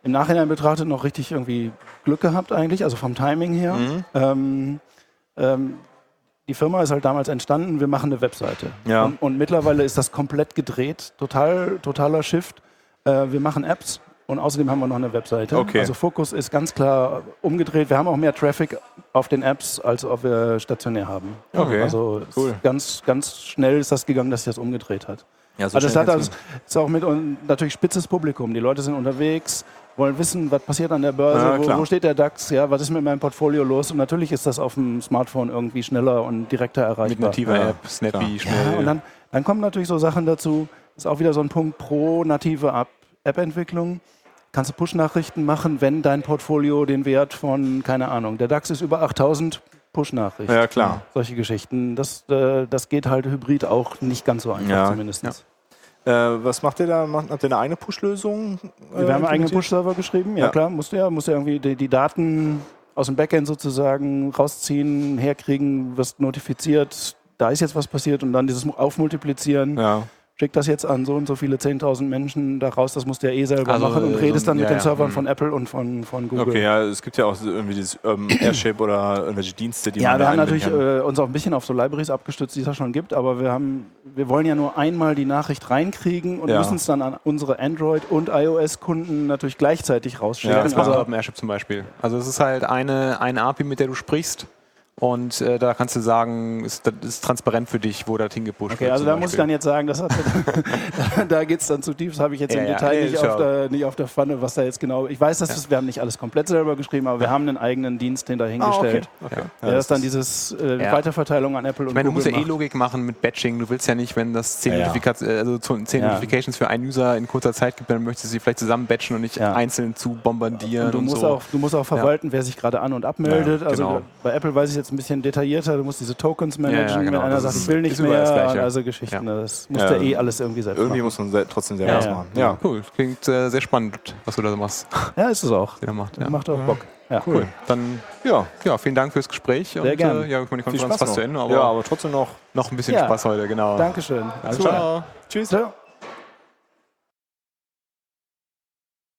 im Nachhinein betrachtet noch richtig irgendwie Glück gehabt eigentlich, also vom Timing her. Mhm. Ähm, ähm, die Firma ist halt damals entstanden, wir machen eine Webseite. Ja. Und, und mittlerweile ist das komplett gedreht, total, totaler Shift. Äh, wir machen Apps und außerdem haben wir noch eine Webseite. Okay. Also Fokus ist ganz klar umgedreht. Wir haben auch mehr Traffic auf den Apps, als ob wir stationär haben. Okay, Also cool. ganz, ganz schnell ist das gegangen, dass sich das umgedreht hat. Ja, so Also das hat kann's also, ist auch mit und natürlich spitzes Publikum. Die Leute sind unterwegs, wollen wissen, was passiert an der Börse, Ja, wo, wo steht der DAX, ja, was ist mit meinem Portfolio los? Und natürlich ist das auf dem Smartphone irgendwie schneller und direkter erreichbar. Mit nativer Ja, App, snappy, klar. schnell. Ja, und dann, dann kommen natürlich so Sachen dazu, ist auch wieder so ein Punkt pro native App- App-Entwicklung. Kannst du Push-Nachrichten machen, wenn dein Portfolio den Wert von, keine Ahnung, der DAX ist über 8000, Push-Nachricht. Ja, klar. Solche Geschichten. Das, äh, das geht halt hybrid auch nicht ganz so einfach Ja, zumindest. ja. Äh, was macht ihr da? Macht, habt ihr eine eigene Push-Lösung? äh, Wir haben einen eigenen? Push-Server geschrieben, ja, Ja. klar, musst du ja, musst ja irgendwie die, die Daten aus dem Backend sozusagen rausziehen, herkriegen, wirst notifiziert, da ist jetzt was passiert und dann dieses Aufmultiplizieren, Ja. Schick das jetzt an so und so viele 10.000 Menschen da raus, das musst du ja eh selber Also, machen und äh, redest so- dann mit ja, den ja, Servern mhm. von Apple und von, von Google. Okay, ja, es gibt ja auch so irgendwie dieses ähm, [CLEARS THROAT] Airship oder irgendwelche Dienste, die Ja, man wir da haben natürlich kann. äh, uns auch ein bisschen auf so Libraries abgestützt, die es ja schon gibt, aber wir haben, wir wollen ja nur einmal die Nachricht reinkriegen und Ja. müssen es dann an unsere Android- und iOS-Kunden natürlich gleichzeitig rausschicken. Ja, Das klar. macht also, Open Airship zum Beispiel. Also es ist halt eine, eine API, mit der du sprichst. Und äh, da kannst du sagen, ist, das ist transparent für dich, wo das hingepusht Okay, wird. also zum da muss ich dann jetzt sagen, das hat, [LAUGHS] [LAUGHS] da geht es dann zu tief, das habe ich jetzt Ja, im ja, Detail nee, nicht, auf ja- der, nicht auf der Pfanne, was da jetzt genau. Ich weiß, dass das, wir haben nicht alles komplett selber geschrieben, aber wir haben einen eigenen Dienst den dahingestellt. Ah, okay. Ja. Ja, das ist dann dieses äh, Ja. Weiterverteilung an Apple und Ich meine, du musst Google ja eh. Logik machen mit Batching. Du willst ja nicht, wenn das 10, Ja, ja. Notifikat- äh, also zu- 10 Ja. Notifications für einen User in kurzer Zeit gibt, dann möchtest du sie vielleicht zusammen batchen und nicht Ja. einzeln zu bombardieren. Und du, musst so. auch, du musst auch verwalten, wer sich gerade an- und abmeldet. Ja, also genau. bei Apple weiß ich jetzt ein bisschen detaillierter. Du musst diese Tokens managen, Ja, ja, genau. wenn einer sagt, ich will nicht mehr. Gleiche. Also Geschichten, das musst Ja. eh alles irgendwie selbst Irgendwie machen. muss man se trotzdem selber Ja, was ja. machen. Ja. Cool, klingt äh, sehr spannend, was du da so machst. Ja, ist es auch. Der macht, ja. Macht auch Bock. Ja. Cool. Dann ja, ja, vielen Dank fürs Gespräch. Sehr und, gerne. Äh, ja, ich meine, die Konferenz Spaß fast noch. zu Ende, aber, ja, aber trotzdem noch noch ein bisschen Ja. Spaß heute, genau. Dankeschön. Alles Ciao. Tschüss. Ciao.